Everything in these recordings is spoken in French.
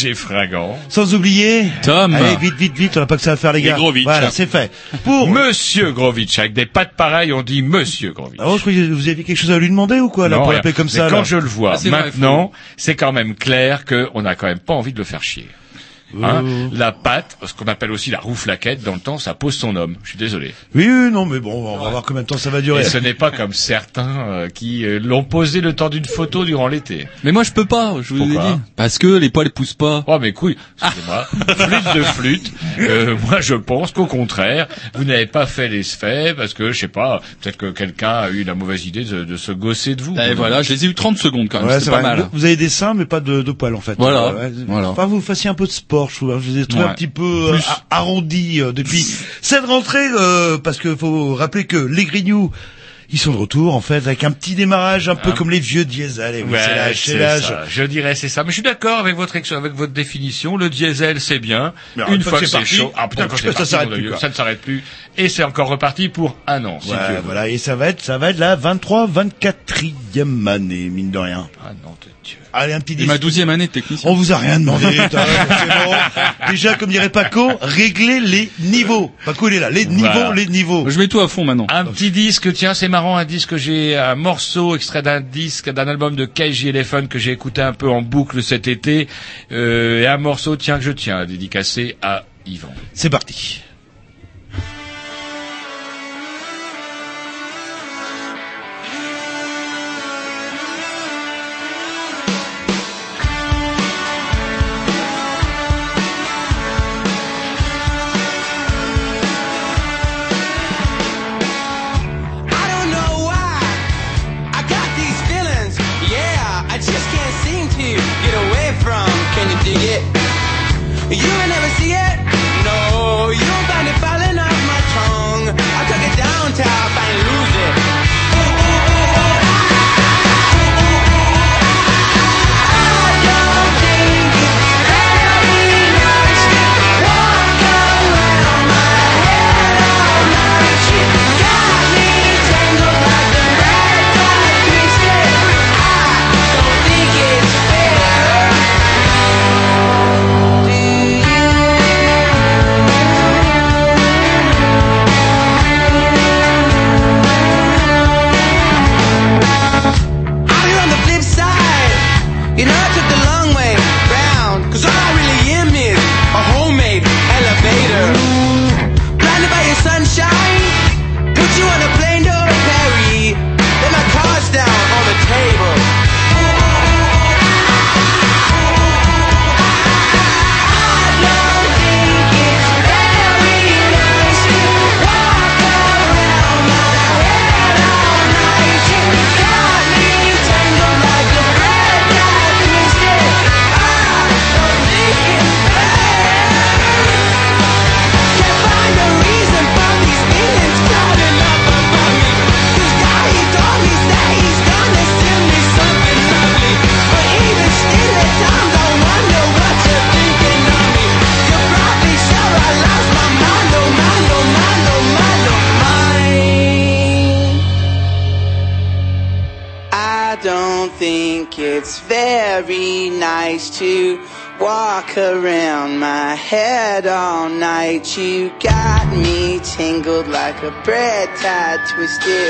Roger Fragant. sans oublier Tom. Allez vite vite vite, on n'a pas que ça à faire les gars. Grovitch. Voilà, c'est fait. Pour Monsieur Grovitch, avec des pattes pareilles, on dit Monsieur Grovitch. Ah, oh, je croyais que vous aviez quelque chose à lui demander ou quoi là Non, pour l'appeler comme Mais ça quand là je le vois Ah, maintenant, c'est quand même clair qu'on n'a quand même pas envie de le faire chier. Hein la patte, ce qu'on appelle aussi la roue-flaquette, dans le temps, ça pose son homme. Je suis désolé. Oui, oui, non mais bon, on va voir combien de temps ça va durer. Et ce n'est pas comme certains euh, qui euh, l'ont posé le temps d'une photo durant l'été. Mais moi je peux pas, je vous ai Pourquoi dit. Parce que les poils poussent pas. Oh mes couilles, excusez-moi, flûte de flûte. Euh, moi je pense qu'au contraire, vous n'avez pas fait les faits parce que je sais pas, peut-être que quelqu'un a eu la mauvaise idée de, de se gosser de vous. Et voilà, je les ai eu 30 secondes quand même, Ouais, c'est pas vrai. mal. Vous avez des seins, mais pas de, de poils en fait. Voilà, Ouais. voilà. Enfin, vous fassiez un peu de sport, je trouve. hein. Je vous ai trouvé Ouais. un petit peu euh, Plus. arrondi euh, depuis cette rentrée, euh, parce que faut rappeler que les Grignoux, ils sont de retour en fait avec un petit démarrage un peu comme les vieux diesel. Et oui, Ouais, c'est l'âge, c'est. Je dirais c'est ça. Mais je suis d'accord avec votre avec votre définition. Le diesel c'est bien. Mais Une fois que c'est parti, chaud, ah putain, quand ça c'est parti, ça ne s'arrête plus. Et c'est encore reparti pour un an. Si Ouais, voilà, et ça va être, ça va être la 23, 24e année, mine de rien. Ah non, de Dieu. Allez, un petit Et disque. ma douzième année de technicien. On vous a rien demandé. bon. Déjà, comme dirait Paco, réglez les niveaux. Paco, il est là. Les niveaux, les niveaux. Je mets tout à fond maintenant. Un petit disque, tiens, c'est marrant, un disque, j'ai un morceau extrait d'un disque, d'un album de KG Elephant que j'ai écouté un peu en boucle cet été, euh, et un morceau, tiens, que je tiens, dédicacé à Yvan. C'est parti. The bread tie twisted.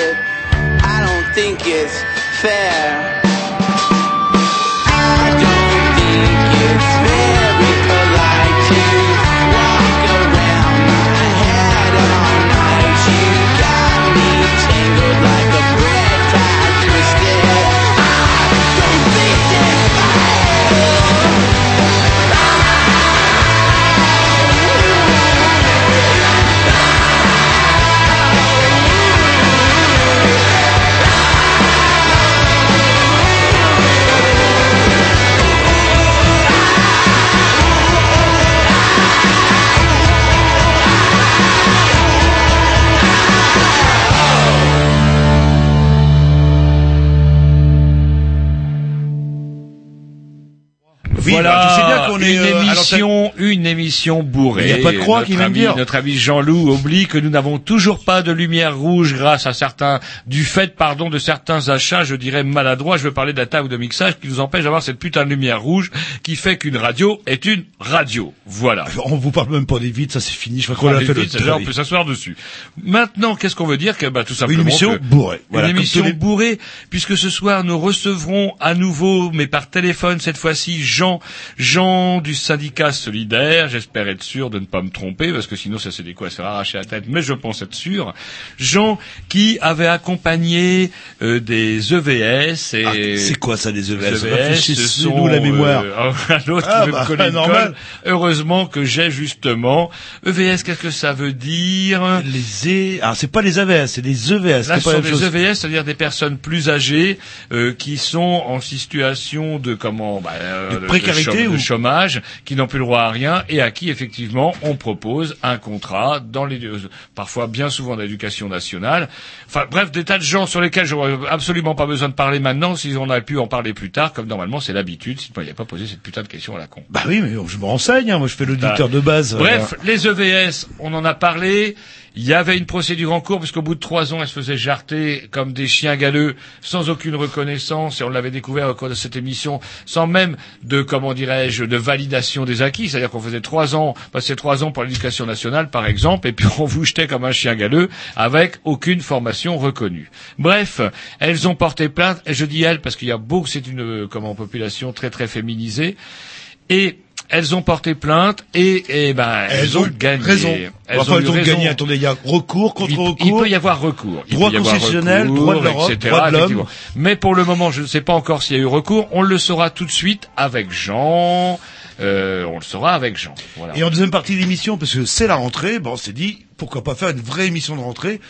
Émission bourrée. Il y a pas de croix notre qui vient ami, dire. Notre ami Jean-Loup oublie que nous n'avons toujours pas de lumière rouge grâce à certains, du fait, pardon, de certains achats, je dirais maladroits. Je veux parler de la table de mixage qui nous empêche d'avoir cette putain de lumière rouge qui fait qu'une radio est une radio. Voilà. On vous parle même pas des vides, ça c'est fini. Je crois qu'on Allez a fait le vite, déjà, on peut s'asseoir dessus. Maintenant, qu'est-ce qu'on veut dire que, bah, tout simplement Une émission que- bourrée. Voilà, une émission les- bourrée, puisque ce soir nous recevrons à nouveau, mais par téléphone cette fois-ci, Jean, Jean du syndicat solidaire. J'espère être sûr de ne pas me tromper, parce que sinon ça c'est des coups à se faire arracher la tête, mais je pense être sûr. Jean qui avait accompagné euh, des EVS et Ah, c'est quoi ça les EVS EVS, ce sont, la mémoire. euh, un autre Ah, qui bah, me coller une normal. Heureusement que j'ai justement EVS. Qu'est-ce que ça veut dire? Les E, ah c'est pas les AVS, c'est les EVS. Là, c'est ce pas sont des chose. EVS, c'est-à-dire des personnes plus âgées euh, qui sont en situation de comment bah, euh, De précarité chôm- de ou- chômage, qui n'ont plus le droit à rien et à qui effectivement on propose un contrat dans les euh, parfois bien souvent dans l'éducation nationale. Enfin bref, des tas de gens sur lesquels j'aurais absolument pas besoin de parler maintenant. Si on a pu en parler plus tard, comme normalement c'est l'habitude, il n'y a pas posé cette putain de question à la con. Bah oui, mais je me renseigne. hein, Moi, je fais l'auditeur Bah, de base. Bref, les EVS, on en a parlé. Il y avait une procédure en cours puisqu'au bout de trois ans, elles se faisaient jarter comme des chiens galeux, sans aucune reconnaissance, et on l'avait découvert au cours de cette émission, sans même de, comment dirais-je, de validation des acquis. C'est-à-dire qu'on faisait trois ans, passait trois ans pour l'éducation nationale, par exemple, et puis on vous jetait comme un chien galeux avec aucune formation reconnue. Bref, elles ont porté plainte, et je dis elles parce qu'il y a beaucoup, c'est une, euh, comment, population très très féminisée, et elles ont porté plainte et, et ben elles, ont, gagné. raison. Elles enfin, ont elles eu ont raison. gagné. Attendez, il y a recours contre Il, il recours. peut y avoir recours. Il Droit constitutionnel, recours, droit de l'Europe, etc., droit de l'homme. Mais pour le moment, je ne sais pas encore s'il y a eu recours. On le saura tout de suite avec Jean. Euh, on le saura avec Jean. Voilà. Et en deuxième partie de l'émission, parce que c'est la rentrée, bon, on s'est dit pourquoi pas faire une vraie émission de rentrée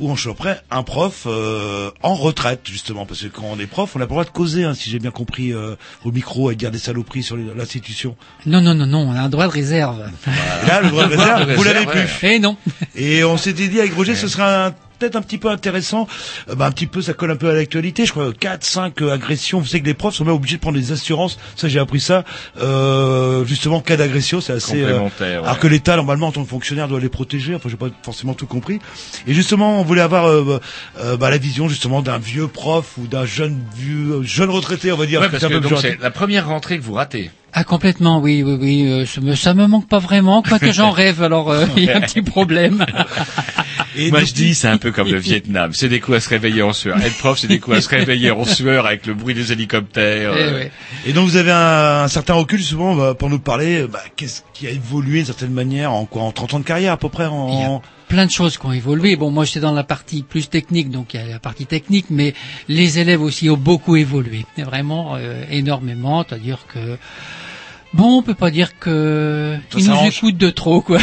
où on choperait un prof euh, en retraite justement, parce que quand on est prof, on n'a pas le droit de causer, hein, si j'ai bien compris, euh, au micro et dire des saloperies sur l'institution. Non, non, non, non, on a un droit de réserve. Et là, le droit de réserve, vous l'avez réserve, plus. Eh non. Et on s'était dit avec Roger, ce serait un- peut-être un petit peu intéressant, euh, bah, un petit peu, ça colle un peu à l'actualité, je crois, 4, 5 euh, agressions, vous savez que les profs sont même obligés de prendre des assurances, ça j'ai appris ça, euh, justement, cas d'agression, c'est assez... euh, Complémentaire, ouais. Alors que l'État, normalement, en tant que fonctionnaire, doit les protéger, enfin j'ai pas forcément tout compris. Et justement, on voulait avoir euh, bah, la vision justement d'un vieux prof ou d'un jeune vieux, jeune retraité, on va dire. Ouais, parce que donc, c'est la première rentrée que vous ratez. Ah complètement, oui, oui, oui. euh, ça, me, ça me manque pas vraiment, quoique j'en rêve. Alors euh, il y a un petit problème. Et Moi donc, je dis, c'est un peu comme le Vietnam. C'est des coups à se réveiller en sueur. Être prof, c'est des coups à se réveiller en sueur avec le bruit des hélicoptères. Eh euh, ouais. Et donc vous avez un, un certain recul souvent bah, pour nous parler, bah, qu'est-ce qui a évolué d'une certaine manière en quoi, en 30 ans de carrière à peu près Il y a en... plein de choses qui ont évolué. Bon, moi j'étais dans la partie plus technique, donc il y a la partie technique, mais les élèves aussi ont beaucoup évolué, Et vraiment euh, énormément. C'est-à-dire que bon, on peut pas dire que Ça ils nous écoutent de trop, quoi.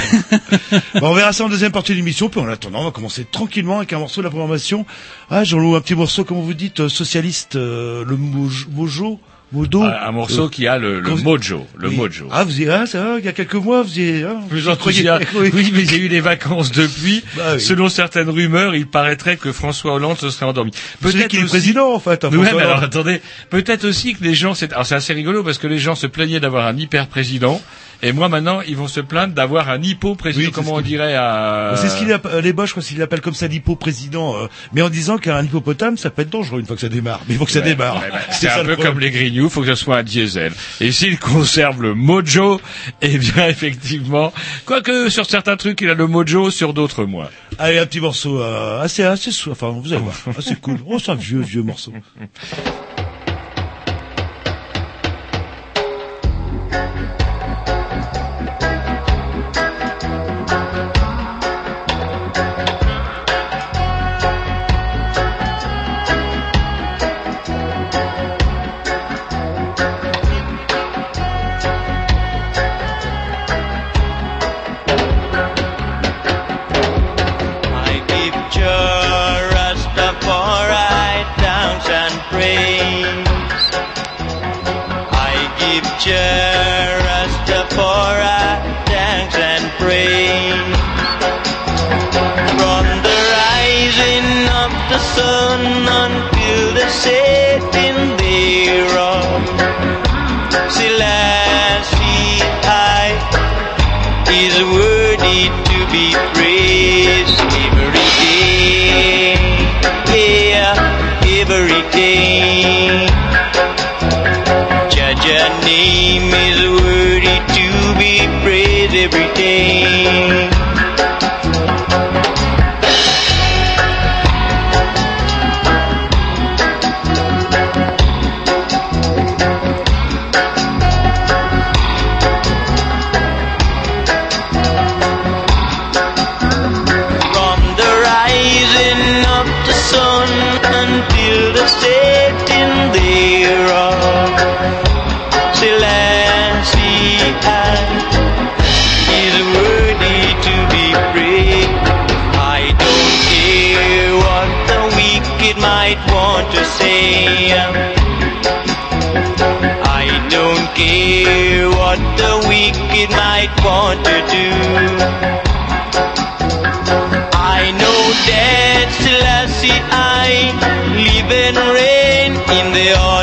On verra ça en deuxième partie de l'émission, puis en attendant, on va commencer tranquillement avec un morceau de la programmation. Ah, Jean-Loup, un petit morceau, comment vous dites, euh, socialiste, euh, le Mojo, Mojo, Modo. un, un morceau qui a le, le mojo, le Oui. mojo. Ah, vous y ah, ça va, il y a quelques mois, vous y ah, Plus y enthousiaste. Oui. Oui, mais j'ai eu les vacances depuis. Bah oui. Selon certaines rumeurs, il paraîtrait que François Hollande se serait endormi. Savez qu'il est président, en fait. hein, Ouais, mais alors attendez, peut-être aussi que les gens, c'est, alors c'est assez rigolo parce que les gens se plaignaient d'avoir un hyper président. Et moi maintenant, ils vont se plaindre d'avoir un hypo-président, Oui, c'est comment on dirait à... C'est ce qu'il appelle, euh, les crois qu'ils l'appellent comme ça l'hypo-président, euh, mais en disant qu'un hippopotame, ça peut être dangereux une fois que ça démarre. Mais il faut que ça Ouais, démarre. ouais. C'est un peu comme les Grignoux, faut que ce soit un diesel. Et s'il conserve le mojo, eh bien effectivement, quoique sur certains trucs il a le mojo, sur d'autres moins. Allez, un petit morceau euh, assez, assez, enfin, vous allez voir, assez cool. Oh, c'est un vieux, vieux morceau.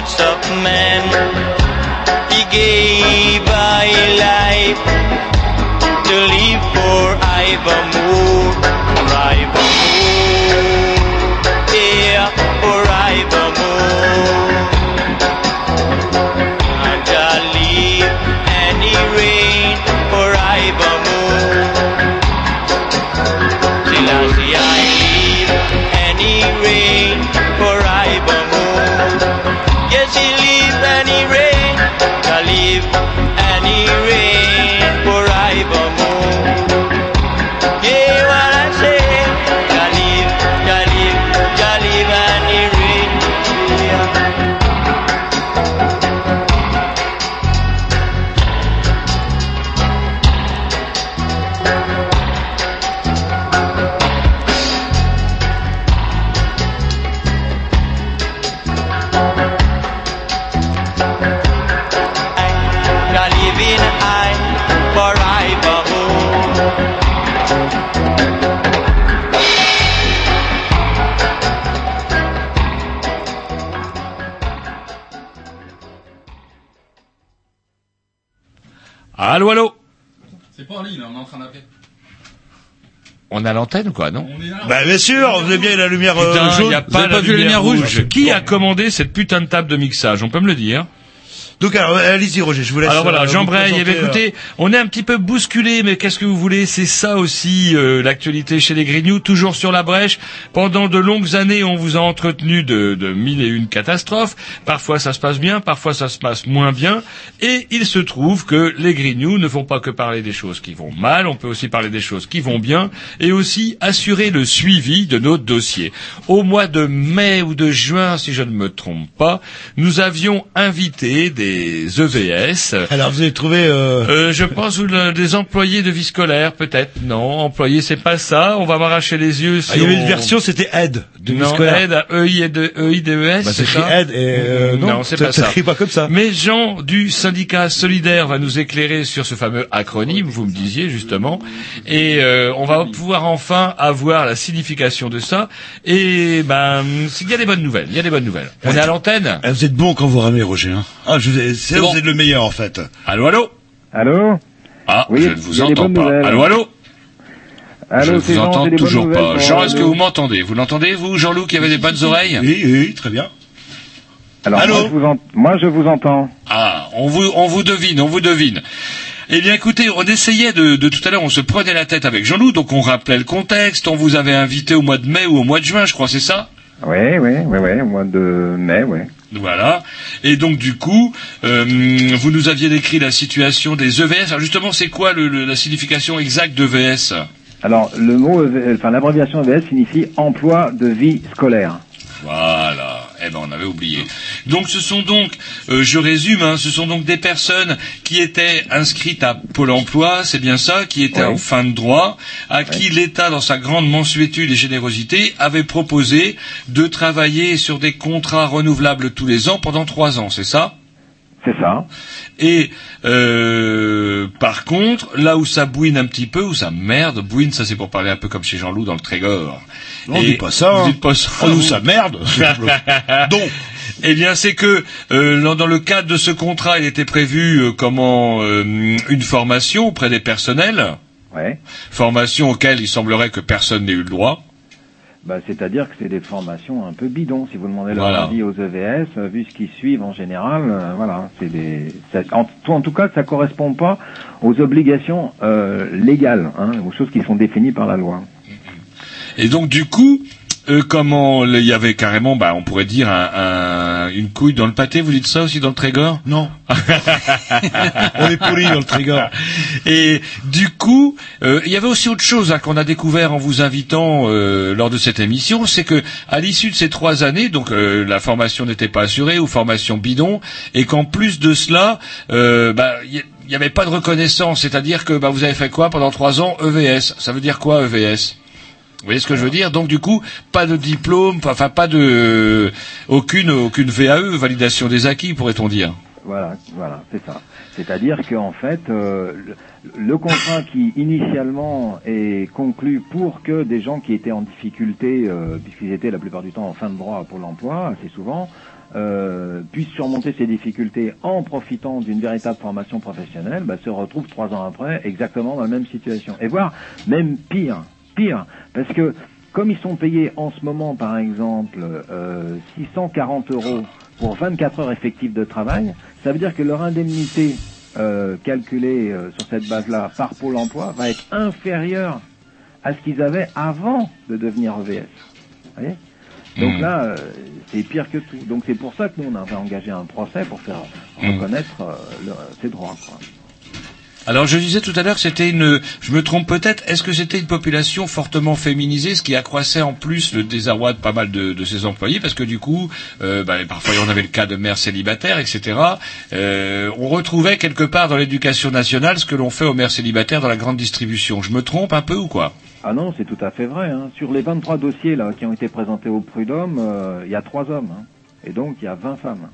what's up, man? He gave a life to live for Ivan. L'antenne ou quoi, non On. Bah, bien sûr, vous avez bien la lumière euh, Putain, jaune. y a Vous pas, avez la pas vu la lumière rouge Qui a commandé cette putain de table de mixage? On peut me le dire Donc, alors, allez-y, Roger, je vous laisse. Alors voilà, euh. Eh bien, présenter, écoutez, on est un petit peu bousculé, mais qu'est-ce que vous voulez C'est ça aussi euh, l'actualité chez les Grignoux, toujours sur la brèche. Pendant de longues années, on vous a entretenu de, de mille et une catastrophes. Parfois, ça se passe bien, parfois, ça se passe moins bien. Et il se trouve que les Grignoux ne font pas que parler des choses qui vont mal, on peut aussi parler des choses qui vont bien, et aussi assurer le suivi de nos dossiers. Au mois de mai ou de juin, si je ne me trompe pas, nous avions invité des EVS. euh. Alors, vous avez trouvé... Euh... Euh, je pense ou le- des employés de vie scolaire, peut-être. Non, employés, c'est pas ça. On va m'arracher les yeux. Si ah, il y avait on- une version, c'était Aide, de non, scolaire. aide à EI et de EIDES, Bah, c'est ça Aide, et euh, non, Non, c'est pas ça pas comme ça. Mais Jean du syndicat solidaire va nous éclairer sur ce fameux acronyme, vous me disiez justement, et euh, on va pouvoir enfin avoir la signification de ça. Et ben, il y a des bonnes nouvelles, il y a des bonnes nouvelles. On est à l'antenne. Ah, vous êtes bon quand vous ramez, Roger. Hein. Ah, je vous c'est bon. vous êtes le meilleur, en fait. Allô, allô. Allô Ah, Oui, je ne vous entends pas. nouvelles. Allô, allô Allô, Je ne vous entends toujours pas. Jean, est-ce que vous m'entendez? Vous l'entendez, vous, Jean-Loup, qui avait des bonnes oreilles? Oui, oui, très bien. Alors, Allô moi je, vous en- moi, je vous entends. Ah, on vous, on vous devine, on vous devine. Eh bien, écoutez, on essayait de, de tout à l'heure, on se prenait la tête avec Jean-Loup, donc on rappelait le contexte. On vous avait invité au mois de mai ou au mois de juin, je crois, c'est ça? Oui, oui, oui, oui, au mois de mai, oui. Voilà. Et donc du coup, euh, vous nous aviez décrit la situation des EVS. Alors justement, c'est quoi le, le- la signification exacte d'EVS Alors, le mot, EV enfin, l'abréviation EVS signifie emploi de vie scolaire. Voilà. Eh ben, on avait oublié. Donc, ce sont donc, euh, je résume, hein, ce sont donc des personnes qui étaient inscrites à Pôle Emploi, c'est bien ça, qui étaient en fin de droit, à qui l'État, dans sa grande mansuétude et générosité, avait proposé de travailler sur des contrats renouvelables tous les ans pendant trois ans, c'est ça? C'est ça. Et euh, par contre, là où ça bouine un petit peu, où ça merde, bouine, ça c'est pour parler un peu comme chez Jean-Loup dans le Trégor. Non, on dit pas ça, hein. dites pas ça. Nous, vous. ça merde. Donc, eh bien, c'est que euh, dans- le cadre de ce contrat, il était prévu euh, comment euh, une formation auprès des personnels, Ouais. formation auquel il semblerait que personne n'ait eu le droit. Bah, c'est-à-dire que c'est des formations un peu bidons. Si vous demandez leur Voilà. avis aux EVS, vu ce qu'ils suivent en général, euh, voilà, c'est des. ça- en, tout- en tout cas, ça correspond pas aux obligations euh, légales, hein, aux choses qui sont définies par la loi. Et donc, du coup, euh, comment il y avait carrément, bah, on pourrait dire un- un- une couille dans le pâté. Vous dites ça aussi dans le Trégor? Non. on est poli dans le Trégor. Et du coup, euh, il y avait aussi autre chose hein, qu'on a découvert en vous invitant euh, lors de cette émission, c'est que à l'issue de ces trois années, donc euh, la formation n'était pas assurée ou formation bidon, et qu'en plus de cela, euh, bah, il n'y avait pas de reconnaissance, c'est-à-dire que bah, vous avez fait quoi pendant trois ans? EVS Ça veut dire quoi EVS vous voyez ce que je veux dire? Donc du coup, pas de diplôme, enfin pas de aucune aucune VAE, validation des acquis, pourrait-on dire? Voilà, voilà, c'est ça. C'est-à-dire qu'en fait, euh, le, contrat qui initialement est conclu pour que des gens qui étaient en difficulté, euh, puisqu'ils étaient la plupart du temps en fin de droit pour l'emploi, assez souvent, euh, puissent surmonter ces difficultés en profitant d'une véritable formation professionnelle, bah, se retrouvent trois ans après exactement dans la même situation. Et voire même pire, pire, parce que comme ils sont payés en ce moment, par exemple, euh, 640 euros pour 24 heures effectives de travail, ça veut dire que leur indemnité euh, calculée euh, sur cette base-là par Pôle emploi va être inférieure à ce qu'ils avaient avant de devenir EVS. Vous voyez? Donc Mhm. là, euh, c'est pire que tout. Donc c'est pour ça que nous, on avait engagé un procès pour faire Mhm. reconnaître euh, le- ces droits. Quoi. Alors je disais tout à l'heure que c'était une, je me trompe peut-être, est-ce que c'était une population fortement féminisée, ce qui accroissait en plus le désarroi de pas mal de, ses employés, parce que du coup, euh, bah, parfois on avait le cas de mères célibataires, etc. Euh, on retrouvait quelque part dans l'éducation nationale ce que l'on fait aux mères célibataires dans la grande distribution. Je me trompe un peu ou quoi? Ah non, c'est tout à fait vrai. Hein. Sur les 23 dossiers là qui ont été présentés au prud'homme, euh, il y a trois hommes. hein. Et donc il y a 20 femmes.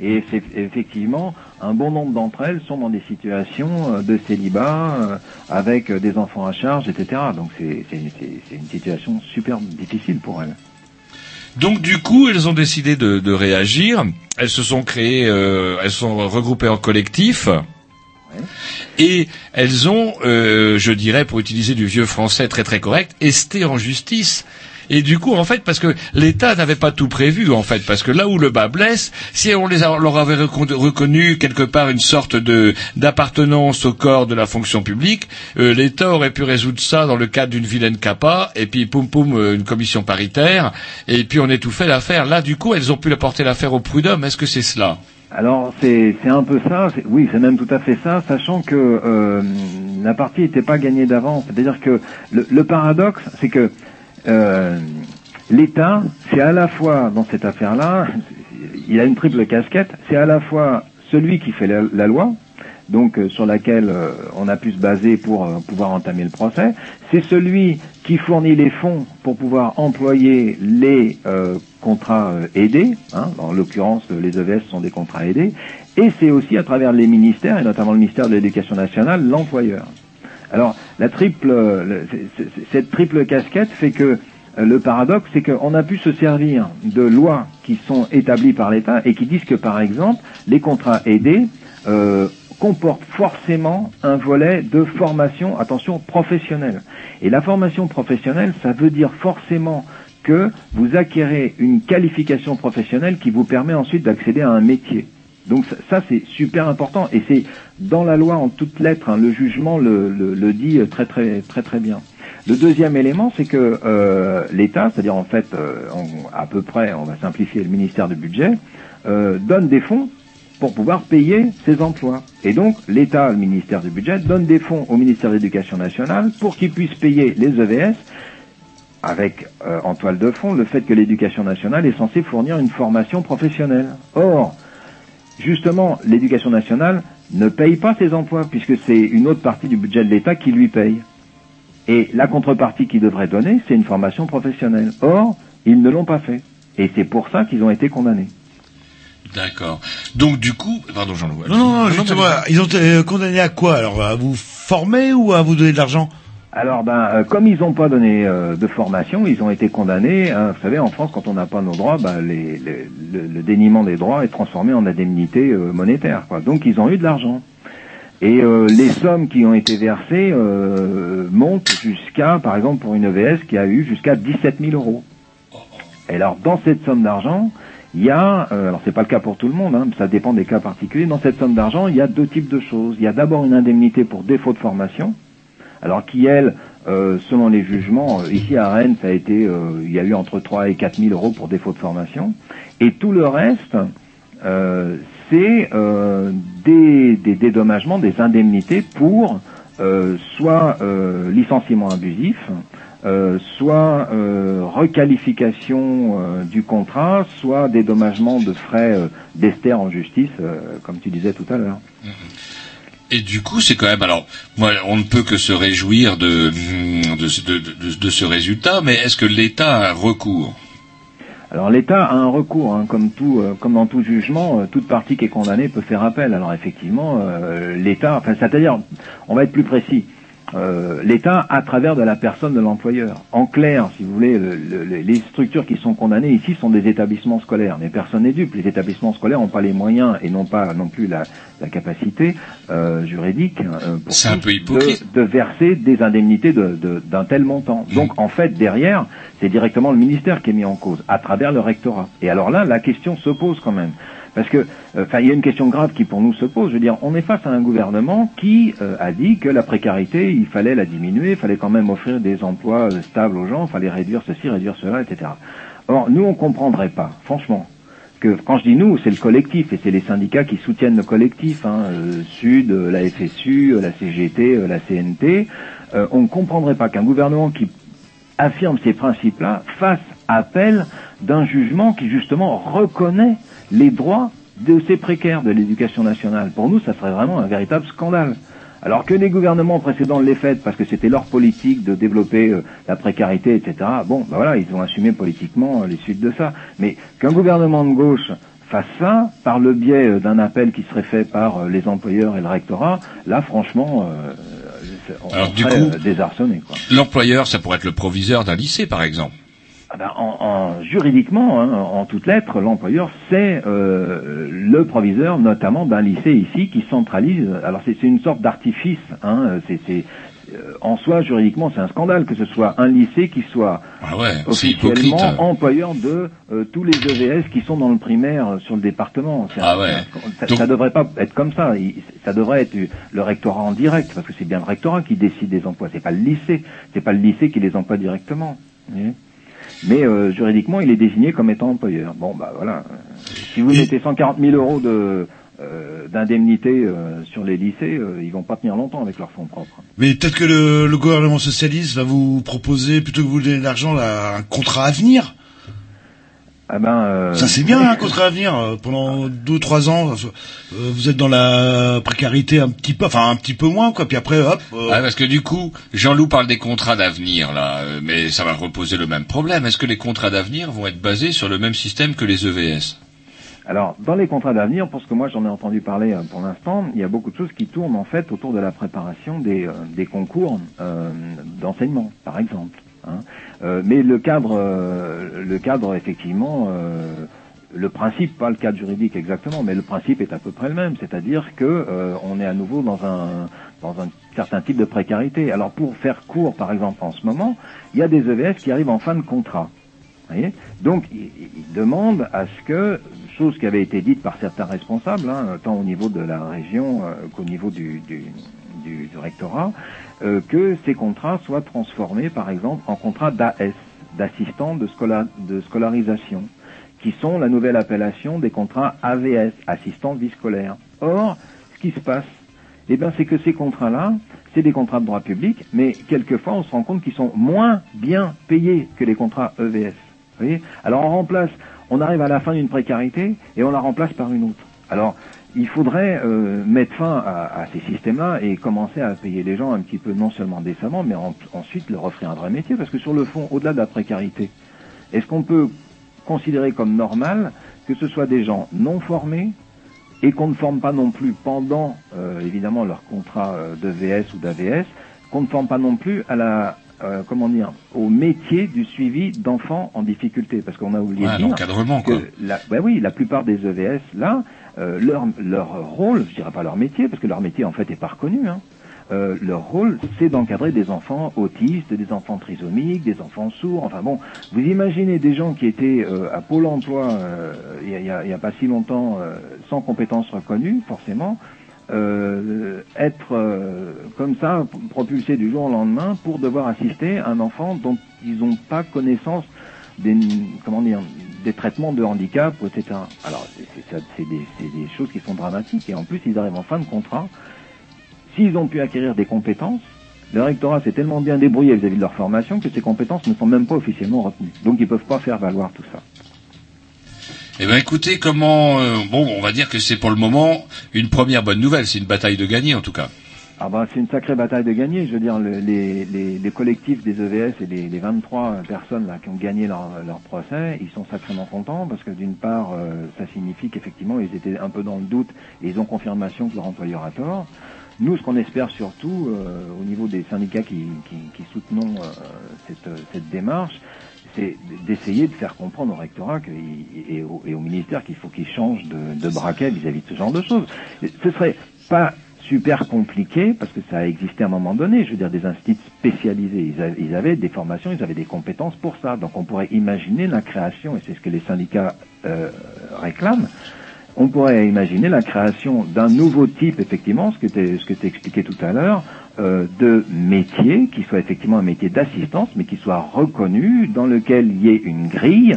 Et c'est effectivement, un bon nombre d'entre elles sont dans des situations euh, de célibat, euh, avec euh, des enfants à charge, etc. Donc c'est une situation super difficile pour elles. Donc du coup, elles ont décidé de, de réagir. Elles se sont créées, euh, elles sont regroupées en collectif. Et elles ont, euh, je dirais, pour utiliser du vieux français très très correct, esté en justice. Et du coup, en fait, parce que l'État n'avait pas tout prévu, en fait, parce que là où le bas blesse, si on leur avait recon- reconnu quelque part une sorte de d'appartenance au corps de la fonction publique, euh, l'État aurait pu résoudre ça dans le cadre d'une vilaine capa, et puis poum poum, euh, une commission paritaire, et puis on étouffait l'affaire. Là, du coup, elles ont pu porter l'affaire au prud'homme. Est-ce que c'est cela? Alors c'est c'est un peu ça, oui c'est même tout à fait ça, sachant que euh, la partie n'était pas gagnée d'avance. C'est-à-dire que le paradoxe, c'est que euh, l'État, c'est à la fois dans cette affaire-là, il a une triple casquette, c'est à la fois celui qui fait la, loi, donc euh, sur laquelle euh, on a pu se baser pour pouvoir entamer le procès. C'est celui qui fournit les fonds pour pouvoir employer les contrats aidés. hein. en l'occurrence, les EVS sont des contrats aidés. Et c'est aussi à travers les ministères, et notamment le ministère de l'Éducation nationale, l'employeur. Alors, cette triple casquette fait que euh, le paradoxe, c'est qu'on a pu se servir de lois qui sont établies par l'État et qui disent que, par exemple, les contrats aidés euh, comporte forcément un volet de formation, attention, professionnelle. Et la formation professionnelle, ça veut dire forcément que vous acquérez une qualification professionnelle qui vous permet ensuite d'accéder à un métier. Donc ça, c'est super important et c'est dans la loi en toutes lettres. hein, le jugement le, le- dit très très très très bien. Le deuxième élément, c'est que euh, l'État, c'est-à-dire en fait euh, à peu près, on va simplifier le ministère du budget, euh, donne des fonds pour pouvoir payer ses emplois. Et donc l'État, le ministère du budget, donne des fonds au ministère de l'Éducation nationale pour qu'il puisse payer les EVS avec en toile de fond le fait que l'éducation nationale est censée fournir une formation professionnelle. Or, justement, l'éducation nationale ne paye pas ses emplois puisque c'est une autre partie du budget de l'État qui lui paye. Et la contrepartie qu'ils devraient donner, c'est une formation professionnelle. Or, ils ne l'ont pas fait. Et c'est pour ça qu'ils ont été condamnés. D'accord. Donc du coup, pardon Jean-Louis. Non, non, non, justement, ils ont été condamnés à quoi Alors, à vous former ou à vous donner de l'argent? Alors, ben, euh, comme ils n'ont pas donné euh, de formation, ils ont été condamnés. hein, vous savez, en France, quand on n'a pas nos droits, ben, les- les- le, le déniement des droits est transformé en indemnité euh, monétaire. Quoi. Donc, ils ont eu de l'argent. Et euh, les sommes qui ont été versées euh, montent jusqu'à, par exemple, pour une EVS qui a eu jusqu'à 17 000 euros. Et alors, dans cette somme d'argent, il y a, euh, alors c'est pas le cas pour tout le monde, hein, ça dépend des cas particuliers. Dans cette somme d'argent, il y a deux types de choses. Il y a d'abord une indemnité pour défaut de formation, alors qui elle, euh, selon les jugements, euh, ici à Rennes, ça a été, euh, il y a eu entre 3 et 4 000 euros pour défaut de formation, et tout le reste, c'est des, dédommagements, des indemnités pour soit licenciement abusif, soit requalification du contrat, soit dédommagement de frais d'ester en justice, comme tu disais tout à l'heure. Et du coup, c'est quand même. Alors, moi, on ne peut que se réjouir de ce- résultat, mais est-ce que l'État a un recours? Alors l'État a un recours, hein, euh, comme dans tout jugement, euh, toute partie qui est condamnée peut faire appel. Alors effectivement, euh, l'État, enfin c'est-à-dire, on va être plus précis, euh, l'État à travers de la personne de l'employeur. En clair, si vous voulez, le- le- les structures qui sont condamnées ici sont des établissements scolaires, mais personne n'est dupe. Les établissements scolaires n'ont pas les moyens et n'ont pas non plus la, la capacité euh, juridique euh, pour un peu de, de verser des indemnités de- de- d'un tel montant. Donc en fait, derrière, c'est directement le ministère qui est mis en cause, à travers le rectorat. Et alors là, la question se pose quand même. Parce que, euh, enfin, il y a une question grave qui pour nous se pose. Je veux dire, on est face à un gouvernement qui euh, a dit que la précarité, il fallait la diminuer, il fallait quand même offrir des emplois euh, stables aux gens, il fallait réduire ceci, réduire cela, etc. Or, nous, on comprendrait pas, franchement, que quand je dis nous, c'est le collectif et c'est les syndicats qui soutiennent le collectif, hein, Sud, la FSU, la CGT, la CNT. On ne comprendrait pas qu'un gouvernement qui affirme ces principes-là fasse appel d'un jugement qui justement reconnaît les droits de ces précaires de l'éducation nationale. Pour nous, ça serait vraiment un véritable scandale. Alors que les gouvernements précédents l'aient fait parce que c'était leur politique de développer euh, la précarité, etc. Bon, ben voilà, ils ont assumé politiquement euh, les suites de ça. Mais qu'un gouvernement de gauche fasse ça par le biais euh, d'un appel qui serait fait par les employeurs et le rectorat, là, franchement, euh, on Alors, du serait coup- désarçonné. L'employeur, ça pourrait être le proviseur d'un lycée, par exemple. Ah ben, en, en- juridiquement, hein, en toutes lettres, l'employeur c'est euh, le proviseur, notamment d'un lycée ici, qui centralise. Alors c'est une sorte d'artifice. Hein, c'est euh, en soi, juridiquement, c'est un scandale que ce soit un lycée qui soit Ah ouais, officiellement employeur de euh, tous les EVS qui sont dans le primaire euh, sur le département. Un- Ah ouais. un- ça, Donc- ça devrait pas être comme ça. Il- ça devrait être le rectorat en direct, parce que c'est bien le rectorat qui décide des emplois. C'est pas le lycée. C'est pas le lycée qui les emploie directement. Mais euh, juridiquement, il est désigné comme étant employeur. Bon, bah voilà. Si vous mettez 140 000 euros de euh, d'indemnité euh, sur les lycées, euh, ils vont pas tenir longtemps avec leurs fonds propres. Mais peut-être que le, le gouvernement socialiste va vous proposer, plutôt que vous donner de l'argent, un contrat à venir. Ah ben, euh, Ça c'est bien, un contrat à venir. euh, Pendant deux ou trois ans, euh, vous êtes dans la précarité un petit peu, enfin un petit peu moins, quoi. Puis après, hop. euh, Ah, parce que du coup, Jean-Loup parle des contrats d'avenir, là, euh, mais ça va reposer le même problème. Est-ce que les contrats d'avenir vont être basés sur le même système que les EVS Alors, dans les contrats d'avenir, pour ce que moi j'en ai entendu parler euh, pour l'instant, il y a beaucoup de choses qui tournent en fait autour de la préparation des, euh, des concours euh, d'enseignement, par exemple. Hein. Euh, mais le cadre, euh, le cadre effectivement, euh, le principe, pas le cadre juridique exactement, mais le principe est à peu près le même, c'est-à-dire que on est à nouveau dans un dans un certain type de précarité. Alors pour faire court, par exemple, en ce moment, il y a des EVS qui arrivent en fin de contrat. Donc ils, demandent à ce que, chose qui avait été dite par certains responsables, hein, tant au niveau de la région qu'au niveau du, du rectorat, euh, que ces contrats soient transformés, par exemple, en contrats d'AS, d'assistant de, scola- de scolarisation, qui sont la nouvelle appellation des contrats AVS, assistant de vie scolaire. Or, ce qui se passe, eh bien, c'est que ces contrats-là, c'est des contrats de droit public, mais quelquefois, on se rend compte qu'ils sont moins bien payés que les contrats EVS. Vous voyez? Alors, on remplace, on arrive à la fin d'une précarité et on la remplace par une autre. Alors, il faudrait euh, mettre fin à, à ces systèmes-là et commencer à payer les gens un petit peu non seulement décemment, mais en- ensuite leur offrir un vrai métier. Parce que sur le fond, au-delà de la précarité, est-ce qu'on peut considérer comme normal que ce soit des gens non formés et qu'on ne forme pas non plus pendant, euh, évidemment, leur contrat euh, de VS ou d'AVS, qu'on ne forme pas non plus à la, euh, comment dire, au métier du suivi d'enfants en difficulté, parce qu'on a oublié Ouais, de dire que quoi. la, ouais, oui, la plupart des EVS là, euh, leur leur rôle, je dirais pas leur métier, parce que leur métier en fait est pas reconnu. Hein, euh, leur rôle, c'est d'encadrer des enfants autistes, des enfants trisomiques, des enfants sourds. Enfin bon, vous imaginez des gens qui étaient euh, à Pôle Emploi euh, il y, a, il y a- y a pas si longtemps, euh, sans compétences reconnues, forcément, euh, être euh, comme ça propulsés du jour au lendemain pour devoir assister un enfant dont ils n'ont pas connaissance des comment dire des traitements de handicap, etc. Alors c'est des, choses qui sont dramatiques et en plus ils arrivent en fin de contrat. S'ils ont pu acquérir des compétences, le rectorat s'est tellement bien débrouillé vis-à-vis de leur formation que ces compétences ne sont même pas officiellement retenues. Donc ils peuvent pas faire valoir tout ça. Eh ben écoutez, comment euh, bon, on va dire que c'est pour le moment une première bonne nouvelle, c'est une bataille de gagner en tout cas. Ah bah, c'est une sacrée bataille de gagner. Je veux dire, le- les, collectifs des EVS et les, les 23 personnes là qui ont gagné leur, leur procès, ils sont sacrément contents parce que d'une part, euh, ça signifie qu'effectivement, ils étaient un peu dans le doute et ils ont confirmation que leur employeur a tort. Nous, ce qu'on espère surtout euh, au niveau des syndicats qui, qui, soutenons euh, cette, cette démarche, c'est d'essayer de faire comprendre au rectorat et, au, ministère qu'il faut qu'ils changent de braquet vis-à-vis de ce genre de choses. Ce serait pas super compliqué parce que ça a existé à un moment donné. Je veux dire, des instituts spécialisés, ils, avaient des formations, ils avaient des compétences pour ça. Donc on pourrait imaginer la création, et c'est ce que les syndicats euh, réclament, on pourrait imaginer la création d'un nouveau type, effectivement, ce que tu ce que expliqué tout à l'heure, euh, de métier qui soit effectivement un métier d'assistance, mais qui soit reconnu, dans lequel il y ait une grille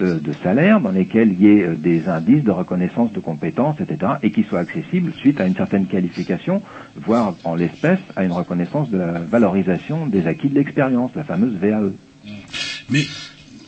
de, salaire, dans lesquels il y ait euh, des indices de reconnaissance de compétences, etc., et qui soit accessible suite à une certaine qualification, voire en l'espèce à une reconnaissance de la valorisation des acquis de l'expérience, la fameuse. VAE. Mais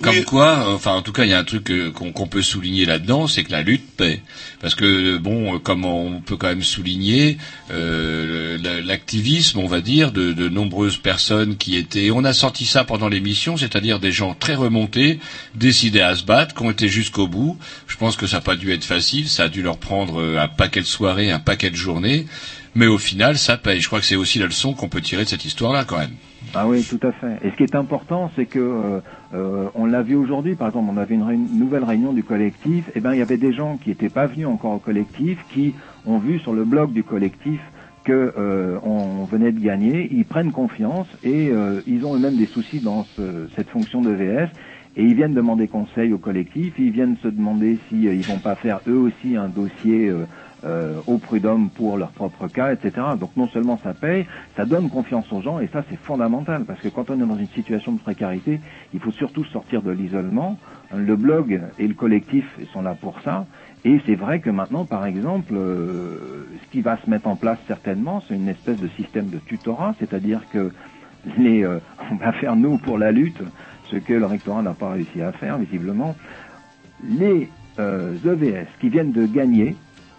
comme quoi, euh, enfin en tout cas, il y a un truc euh, qu'on peut souligner là-dedans, c'est que la lutte paie. Parce que bon, euh, comme on peut quand même souligner euh, l'activisme, on va dire, de, de nombreuses personnes qui étaient. On a senti ça pendant l'émission, c'est-à-dire des gens très remontés, décidés à se battre, qui ont été jusqu'au bout. Je pense que ça n'a pas dû être facile, ça a dû leur prendre un paquet de soirées, un paquet de journées. Mais au final, ça paye. Je crois que c'est aussi la leçon qu'on peut tirer de cette histoire-là, quand même. Ah oui, tout à fait. Et ce qui est important, c'est que euh, euh, on l'a vu aujourd'hui, par exemple, on avait une nouvelle réunion du collectif. Eh ben, il y avait des gens qui n'étaient pas venus encore au collectif, qui ont vu sur le blog du collectif que euh, on venait de gagner. Ils prennent confiance et euh, ils ont eux-mêmes des soucis dans ce- cette fonction de VS. Et ils viennent demander conseil au collectif. Ils viennent se demander si euh, ils vont pas faire eux aussi un dossier. Euh, euh, au prud'homme pour leur propre cas, etc. Donc non seulement ça paye, ça donne confiance aux gens et ça c'est fondamental parce que quand on est dans une situation de précarité, il faut surtout sortir de l'isolement. Le blog et le collectif sont là pour ça. Et c'est vrai que maintenant, par exemple, euh, ce qui va se mettre en place certainement, c'est une espèce de système de tutorat, c'est-à-dire que les, euh, on va faire nous pour la lutte ce que le rectorat n'a pas réussi à faire visiblement. Les euh, EVS qui viennent de gagner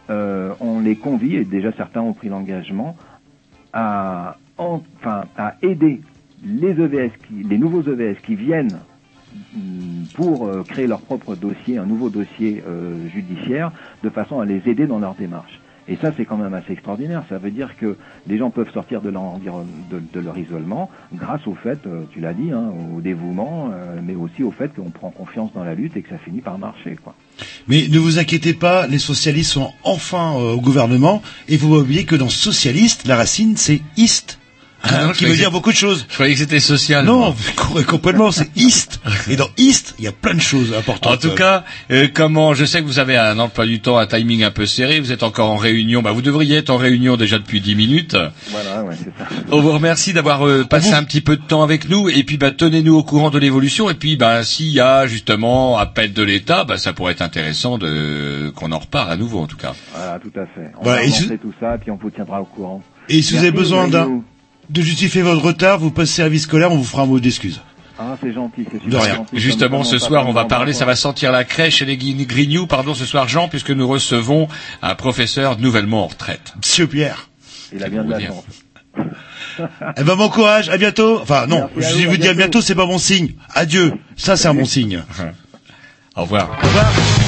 euh, on les convie, et déjà certains ont pris l'engagement, à, enfin, à aider les EVS, qui, les nouveaux EVS qui viennent mm, pour euh, créer leur propre dossier, un nouveau dossier euh, judiciaire, de façon à les aider dans leur démarche. Et ça, c'est quand même assez extraordinaire. Ça veut dire que les gens peuvent sortir de leur, isolement grâce au fait, euh, tu l'as dit, hein, au dévouement, euh, mais aussi au fait qu'on prend confiance dans la lutte et que ça finit par marcher. Mais ne vous inquiétez pas, les socialistes sont enfin euh, au gouvernement, et vous oubliez que dans socialiste, la racine c'est ist, Ah non, je qui veut dire beaucoup de choses. Je croyais que c'était social. Non, moi. vous courez complètement, c'est ist. Et dans ist, il y a plein de choses importantes. En tout cas, euh, comment je sais que vous avez un emploi du temps, un timing un peu serré. Vous êtes encore en réunion. Bah, vous devriez être en réunion déjà depuis 10 minutes. Voilà, ouais, c'est ça. On vous remercie d'avoir euh, passé un petit peu de temps avec nous. Et puis, bah, tenez-nous au courant de l'évolution. Et puis, bah, s'il y a justement appel de l'État, bah, ça pourrait être intéressant de qu'on en reparle à nouveau, en tout cas. Voilà, tout à fait. On Voilà, va et tout ça, puis on vous tiendra au courant. Et si vous avez besoin d'un. De justifier votre retard, vous passez service scolaire, on vous fera un mot d'excuse. Ah, c'est gentil, c'est De super rien. gentil. Justement, ce soir, on va parler, ça va sentir la crèche et les grignoux, pardon, ce soir, Jean, puisque nous recevons un professeur nouvellement en retraite. Monsieur Pierre. Il a bien de la chance. Eh ben, bon courage, à bientôt. Enfin, non, Merci à je vous, vais à vous dire bientôt. bientôt, c'est pas bon signe. Adieu. Ça, c'est un bon signe. Au revoir. Au revoir.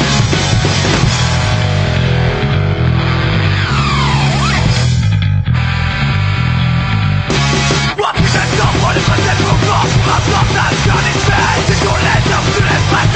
C'est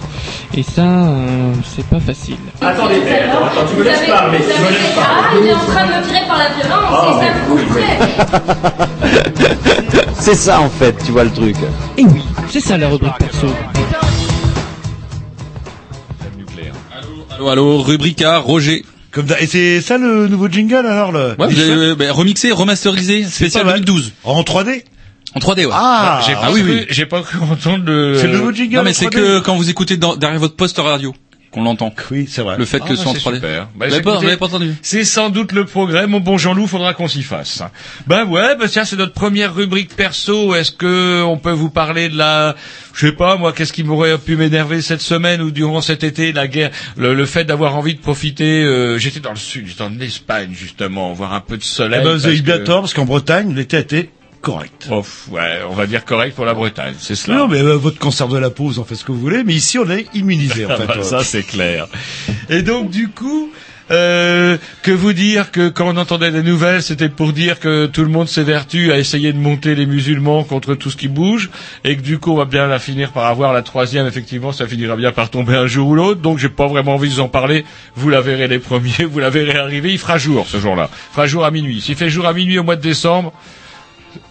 Et ça, euh, c'est pas facile. Attendez, attends, attends, tu me laisses parler, tu me laisses Ah, parler. il est en train de me virer par la violence, Ah, c'est ça le coup C'est ça en fait, tu vois le truc. Et oui, c'est ça la rubrique perso. Allô, allô, rubrique A, Roger. Comme d'hab- et c'est ça le nouveau jingle alors le Ouais, vous avez, euh, bah, remixé, remasterisé, spécial pas mal. 2012. En 3D En 3D, ouais. Ah, j'ai ah pas oui, cru- oui. J'ai pas cru entendre le. C'est le nouveau jingle Non, mais c'est 3D. que quand vous écoutez dans- derrière votre poste radio qu'on l'entend. Oui, c'est vrai. Le fait Ah, que bah, ce soit en c'est 3D. super. Bah, vous pas, vous pas entendu C'est sans doute le progrès, mon bon Jean-Loup, faudra qu'on s'y fasse. Ben ouais, ben tiens, c'est notre première rubrique perso. Est-ce que on peut vous parler de la, je sais pas moi, qu'est-ce qui m'aurait pu m'énerver cette semaine ou durant cet été, la guerre, le, le fait d'avoir envie de profiter. euh, j'étais dans le sud, j'étais en Espagne justement, voir un peu de Eh soleil. ben, vous avez bien tort parce qu'en Bretagne l'été a été correct. Oh, ouais, on va dire correct pour la Bretagne, c'est cela. Non, mais euh, votre cancer de la peau, vous en faites ce que vous voulez, mais ici on est immunisé en Ah fait. bah, ça c'est clair. Et donc du coup, Euh, que vous dire que quand on entendait des nouvelles, c'était pour dire que tout le monde s'évertue à essayer de monter les musulmans contre tout ce qui bouge, et que du coup on va bien la finir par avoir la troisième. Effectivement, ça finira bien par tomber un jour ou l'autre. Donc j'ai pas vraiment envie de vous en parler. Vous la verrez les premiers, vous la verrez arriver. Il fera jour ce jour-là. Il fera jour à minuit. S'il fait jour à minuit au mois de décembre,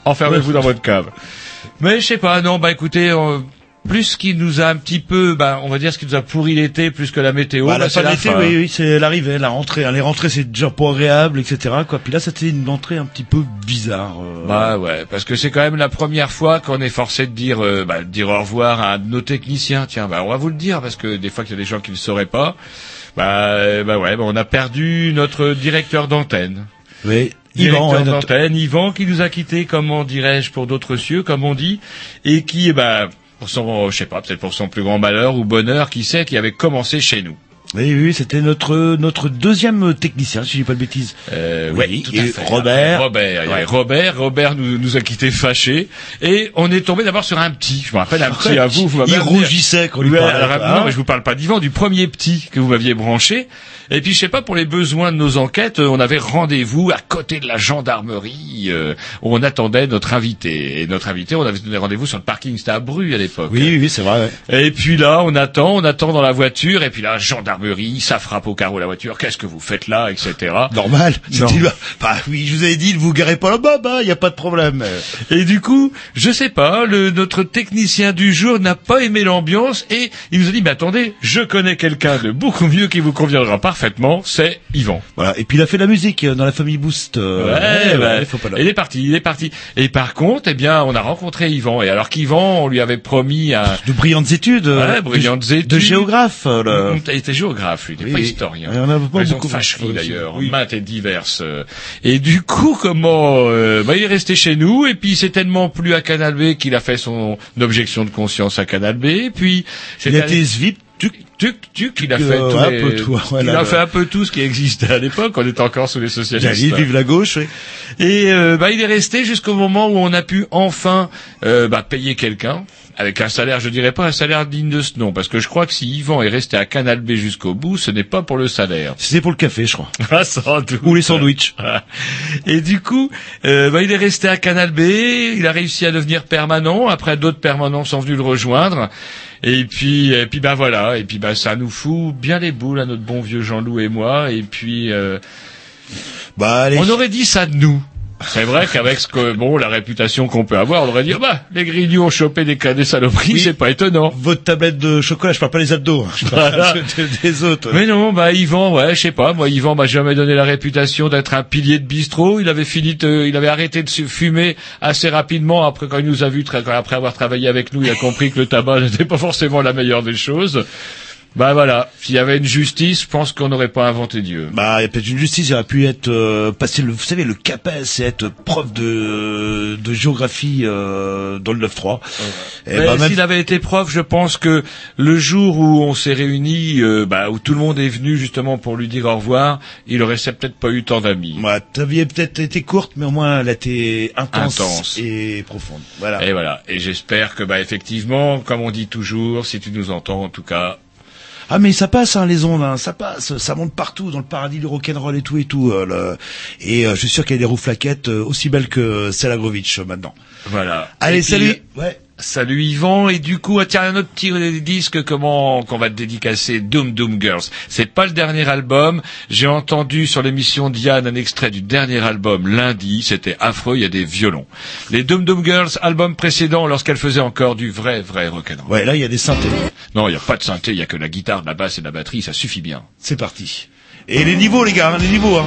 enfermez-vous dans votre cave. Mais je sais pas, non, bah écoutez, euh, plus ce qui nous a un petit peu, bah, on va dire ce qui nous a pourri l'été, plus que la météo, Bah, bah, la fin la l'été, fin. oui, oui, c'est l'arrivée, la rentrée. hein. Les rentrées, c'est déjà pas agréable, etc. Quoi. Puis là, c'était une entrée un petit peu bizarre. euh. Bah ouais, parce que c'est quand même la première fois qu'on est forcé de dire, euh, bah, de dire au revoir à un de nos techniciens. Tiens, bah, on va vous le dire parce que des fois qu'il y a des gens qui ne sauraient pas. Bah, bah ouais, bah, on a perdu notre directeur d'antenne. Oui, Yvan, ouais, notre- Yvan, qui nous a quittés, comment dirais-je, pour d'autres cieux, comme on dit, et qui, bah, pour son, je sais pas, peut-être pour son plus grand malheur ou bonheur, qui sait, qui avait commencé chez nous. Oui, oui, c'était notre notre deuxième technicien, si je dis pas de bêtises. Euh, Oui, oui, tout et à fait. Robert. Robert, Ouais. Robert, Robert nous, nous a quittés fâchés, et on est tombé d'abord sur un petit. Je me rappelle un petit à vous. vous il rougissait quand on lui parlait, alors, non, hein. mais je vous parle pas d'Yvan, du premier petit que vous m'aviez branché. Et puis je sais pas pour les besoins de nos enquêtes, on avait rendez-vous à côté de la gendarmerie euh, où on attendait notre invité. Et notre invité, on avait donné rendez-vous sur le parking, c'était à Bru à l'époque. Oui, oui, oui, c'est vrai. ouais. Et puis là, on attend, on attend dans la voiture, et puis là, gendarmerie, ça frappe au carreau la voiture. Qu'est-ce que vous faites là, etc. Normal. Bah oui, je vous avais dit, ne vous garez pas là-bas, bah, y a pas de problème. Et du coup, je sais pas, le, notre technicien du jour n'a pas aimé l'ambiance et il nous a dit, mais attendez, je connais quelqu'un de beaucoup mieux qui vous conviendra parfaitement, c'est Yvan. Voilà. Et puis il a fait de la musique euh, dans la famille Boost. euh, Ouais, ouais, ouais. faut pas il est parti, il est parti. Et par contre, eh bien, on a rencontré Yvan. Et alors qu'Yvan, on lui avait promis un... De brillantes études. euh, Ouais, brillantes de, études. De géographe. euh, Il était géographe, lui, il n'était Oui, pas historien. Il en a pas beaucoup. de fâcherie aussi. d'ailleurs, Oui. maintes et diverses. Et du coup, comment euh, bah, il est resté chez nous et puis il s'est tellement plu à Canal B qu'il a fait son objection de conscience à Canal B. Et puis Il a été svip. tuc tuc tuc, il a fait euh, tous un les- peu tout, ouais, il a fait un peu tout ce qui existait à l'époque. On était encore sous les socialistes. J'allais vive la gauche, oui. Et euh, bah, il est resté jusqu'au moment où on a pu enfin euh, bah, payer quelqu'un avec un salaire, je dirais pas un salaire digne de ce nom, parce que je crois que si Yvan est resté à Canal B jusqu'au bout, ce n'est pas pour le salaire. C'était pour le café, je crois. Ah, sans doute. Ou les sandwichs. Et du coup, euh, bah, il est resté à Canal B, il a réussi à devenir permanent, après d'autres permanents sont venus le rejoindre. Et puis, et puis bah voilà, et puis bah ça nous fout bien les boules à notre bon vieux Jean-Loup et moi. Et puis, euh, Bah allez. on aurait dit ça de nous. C'est vrai qu'avec ce que bon la réputation qu'on peut avoir, on aurait dit bah les grignoux ont chopé des cas des saloperies, Oui. c'est pas étonnant. Votre tablette de chocolat, je parle pas des abdos, hein, je parle Voilà. des autres. Mais non, bah Yvan, ouais, je sais pas, moi Yvan m'a jamais donné la réputation d'être un pilier de bistrot. Il avait fini, de- il avait arrêté de fumer assez rapidement après quand il nous a vu, après avoir travaillé avec nous, il a compris que le tabac n'était pas forcément la meilleure des choses. Bah voilà, s'il y avait une justice, je pense qu'on n'aurait pas inventé Dieu. Bah, il y a peut-être une justice, il aurait pu être euh, passer le, vous savez, le CAPES, c'est être prof de de géographie euh, dans le 9-3. Et Mais bah, même- s'il avait été prof, je pense que le jour où on s'est réunis, euh, bah, où tout le monde est venu justement pour lui dire au revoir, il aurait peut-être pas eu tant d'amis. Ouais, ta vie a peut-être été courte, mais au moins elle a été intense, Intense. et profonde. Voilà. Et voilà. Et j'espère que, bah, effectivement, comme on dit toujours, si tu nous entends, en tout cas, Ah mais ça passe hein, les ondes, hein, ça passe, ça monte partout dans le paradis du rock'n'roll et tout et tout. euh, le- Et euh, je suis sûr qu'il y a des roues flaquettes euh, aussi belles que Selagrovitch euh, maintenant. voilà. Allez, puis, salut. Ouais. Salut Yvan et du coup ah, tiens un autre petit disque comment qu'on va te dédicacer Doom Doom Girls c'est pas le dernier album j'ai entendu sur l'émission Diane un extrait du dernier album lundi c'était affreux il y a des violons les Doom Doom Girls album précédent lorsqu'elles faisaient encore du vrai vrai rock'n'roll Ouais, là il y a des synthés. non il y a pas de synthé il y a que la guitare la basse et la batterie ça suffit bien C'est parti. Et les niveaux les gars, hein, les niveaux. Hein.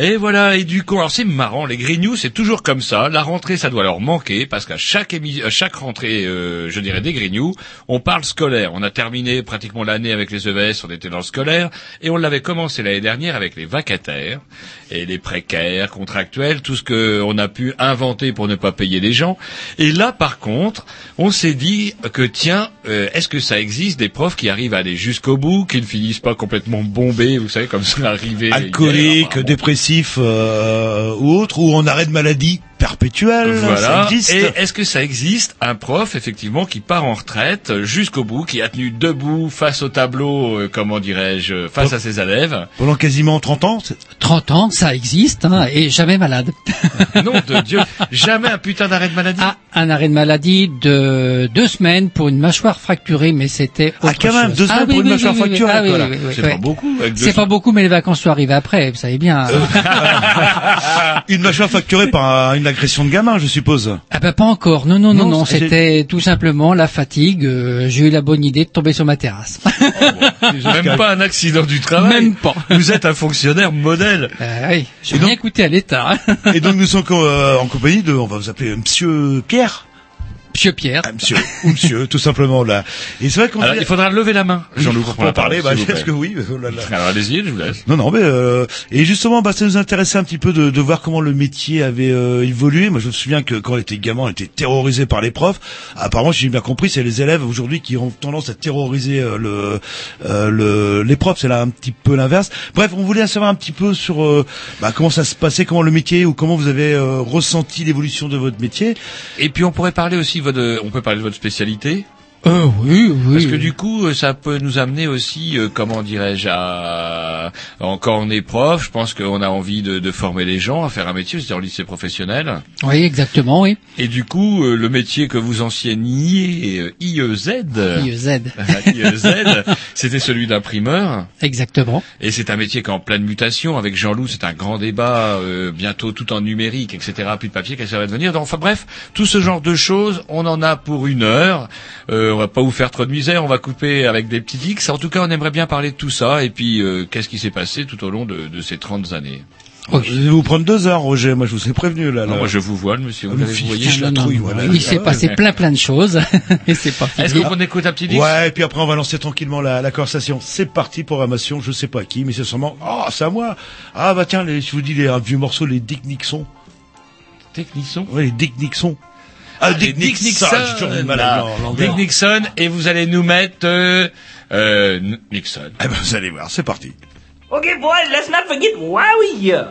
Et voilà, et du coup, alors c'est marrant, les Grignoux, c'est toujours comme ça. La rentrée, ça doit leur manquer, parce qu'à chaque, émi- à chaque rentrée, euh, je dirais des Grignoux, on parle scolaire. On a terminé pratiquement l'année avec les EVS, on était dans le scolaire, et on l'avait commencé l'année dernière avec les vacataires, et les précaires, contractuels, tout ce qu'on a pu inventer pour ne pas payer les gens. Et là, par contre, on s'est dit que, tiens, euh, est-ce que ça existe des profs qui arrivent à aller jusqu'au bout, qui ne finissent pas complètement bombés, vous savez, comme ça arrivé Alcoolique, dépressif euh, ou autre, ou en arrêt de maladie perpétuel, ça Voilà. existe. Et est-ce que ça existe un prof effectivement qui part en retraite jusqu'au bout, qui a tenu debout face au tableau, euh, comment dirais-je, face à ses élèves Pendant quasiment 30 ans c'est- 30 ans, ça existe, hein, et jamais malade. Non de Dieu, jamais un putain d'arrêt de maladie. Ah, un arrêt de maladie de deux semaines pour une mâchoire fracturée, mais c'était autre Ah, quand même, deux semaines oui, pour une oui, mâchoire fracturée, ah, oui, voilà. oui, oui, C'est oui. pas beaucoup. C'est pas beaucoup, mais les vacances sont arrivées après, vous savez bien. Une mâchoire facturée par un- une agression de gamin, je suppose. Ah ben pas encore. Non, non, non, Non, C'était tout simplement la fatigue. euh, J'ai eu la bonne idée de tomber sur ma terrasse. Même pas un accident du travail. Même pas. Vous êtes un fonctionnaire modèle. Euh, oui, j'ai Et donc- bien écouté à l'État. hein. Et donc nous sommes co- euh, en compagnie de, on va vous appeler Monsieur Pierre. Monsieur Pierre. Ah, monsieur, ou monsieur, tout simplement là. Et c'est vrai qu'on Alors, il faudra lever la main, Jean-Loup, pour en parler, bah, plaît. que oui, oh là là. Alors allez-y, je vous laisse. Non, non, mais euh, et justement, bah, ça nous intéressait un petit peu de, de voir comment le métier avait euh, évolué. Moi, je me souviens que quand on était gamin, on était terrorisé par les profs. Apparemment, j'ai bien compris, c'est les élèves aujourd'hui qui ont tendance à terroriser euh, le, euh, le, les profs. C'est là un petit peu l'inverse. Bref, on voulait savoir un petit peu sur euh, bah, comment ça se passait, comment le métier ou comment vous avez euh, ressenti l'évolution de votre métier. Et puis on pourrait parler aussi, on peut parler de votre spécialité. Euh, oui, oui. Parce que du coup, euh, ça peut nous amener aussi, euh, comment dirais-je, à encore on est prof. Je pense qu'on a envie de, de former les gens à faire un métier, c'est-à-dire lycée professionnel. Oui, exactement, oui. Et du coup, euh, le métier que vous enseigniez, euh, IEZ, IEZ. IEZ, c'était celui d'imprimeur. Exactement. Et c'est un métier qui est en pleine mutation. Avec Jean-Loup, c'est un grand débat. euh, bientôt tout en numérique, etc. Plus de papier, qu'est-ce que ça va devenir? Donc, Enfin bref, tout ce genre de choses, on en a pour une heure. Euh, on va pas vous faire trop de misère. On va couper avec des petits X. En tout cas, on aimerait bien parler de tout ça. Et puis, euh, qu'est-ce qui s'est passé tout au long de, de ces 30 années Je vais vous prendre deux heures, Roger. Moi, je vous ai prévenu là. Non, là. Moi, je vous vois, le monsieur. Vous, Ah, vous voyez, je la trouille, voilà. Il s'est passé plein plein de choses et c'est pas Est-ce fini. qu'on écoute un petit X Ouais, et puis après on va lancer tranquillement la, la conversation. C'est parti, programmation, je sais pas qui, mais c'est sûrement... Oh, c'est à moi Ah bah tiens, les, je vous dis les, un vieux morceau, les Dick Nixon. Technisson Ouais, les Dick Nixon. Ah, Dick, Dick Nixon, j'ai toujours du mal à là. en l'anglais. Dick Nixon, et vous allez nous mettre euh, euh, Nixon. Eh ben, vous allez voir, c'est parti. Okay, boys, let's not forget why we here.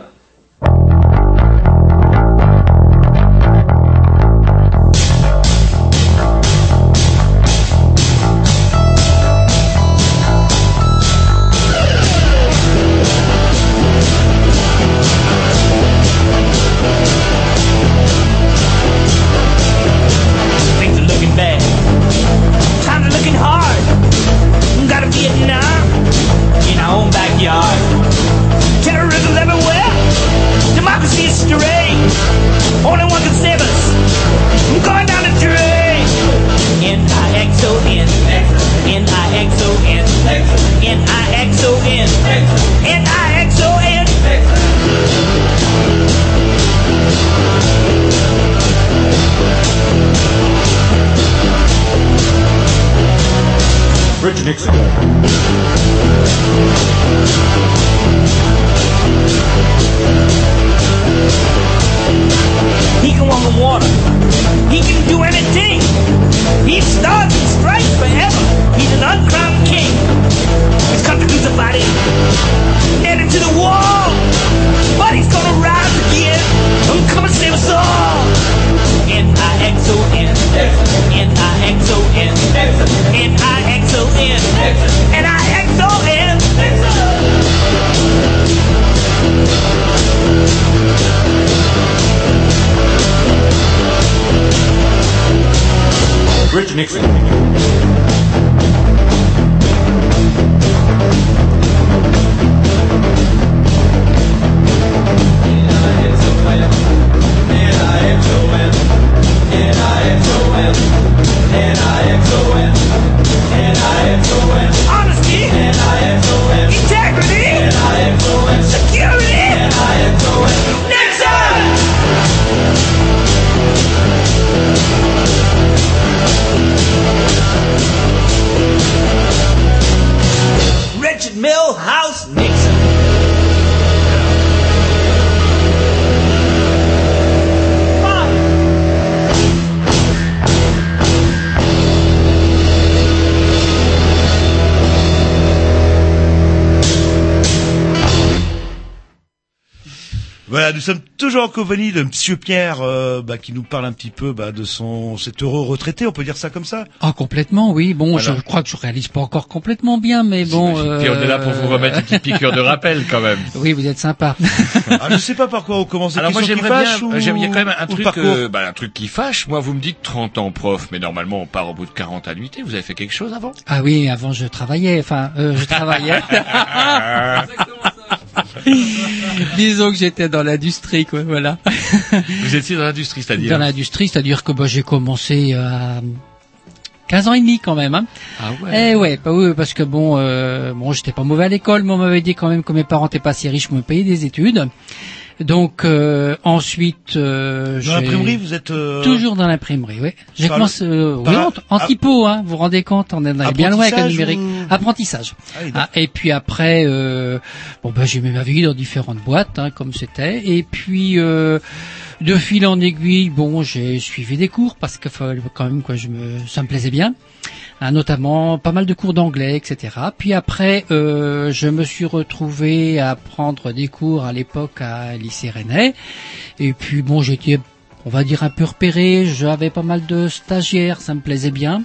Toujours en compagnie de Monsieur Pierre, euh, bah, qui nous parle un petit peu bah, de son cet heureux retraité, on peut dire ça comme ça? Ah, complètement, oui. Bon, Voilà. je crois que je réalise pas encore complètement bien, mais bon. Puis on est là pour vous remettre une petite piqûre de rappel quand même. Oui, vous êtes sympa. ah, je sais pas par quoi on commence. Alors moi j'aimerais bien, ou- j'aime- il y a quand même un truc, parcours euh, bah, un truc qui fâche. Moi vous me dites 30 ans prof, mais normalement on part au bout de 40 annuités. Vous avez fait quelque chose avant? Ah oui, avant je travaillais, enfin, euh, je travaillais. Disons que j'étais dans l'industrie, quoi, voilà. Vous étiez dans l'industrie, c'est-à-dire Dans l'industrie, c'est-à-dire que bah, j'ai commencé à 15 ans et demi quand même. Hein. Ah ouais. Eh ouais, bah oui, parce que bon, euh, bon, j'étais pas mauvais à l'école, mais on m'avait dit quand même que mes parents étaient pas si riches pour me payer des études. Donc euh, ensuite, euh, Dans l'imprimerie, vous êtes euh, Toujours dans l'imprimerie, oui. J'ai commencé, euh, oui, en, en typo, hein, vous vous rendez compte, on est bien loin avec le numérique. ou- Apprentissage. Ah Ah, et puis après, euh, bon ben j'ai mis ma vie dans différentes boîtes, hein, comme c'était. Et puis euh, de fil en aiguille, bon, j'ai suivi des cours parce que quand même quoi, je me, ça me plaisait bien. Hein, notamment pas mal de cours d'anglais, etc. Puis après, euh, je me suis retrouvé à prendre des cours à l'époque à lycée Rennais. Et puis bon, j'étais, on va dire un peu repéré. J'avais pas mal de stagiaires, ça me plaisait bien.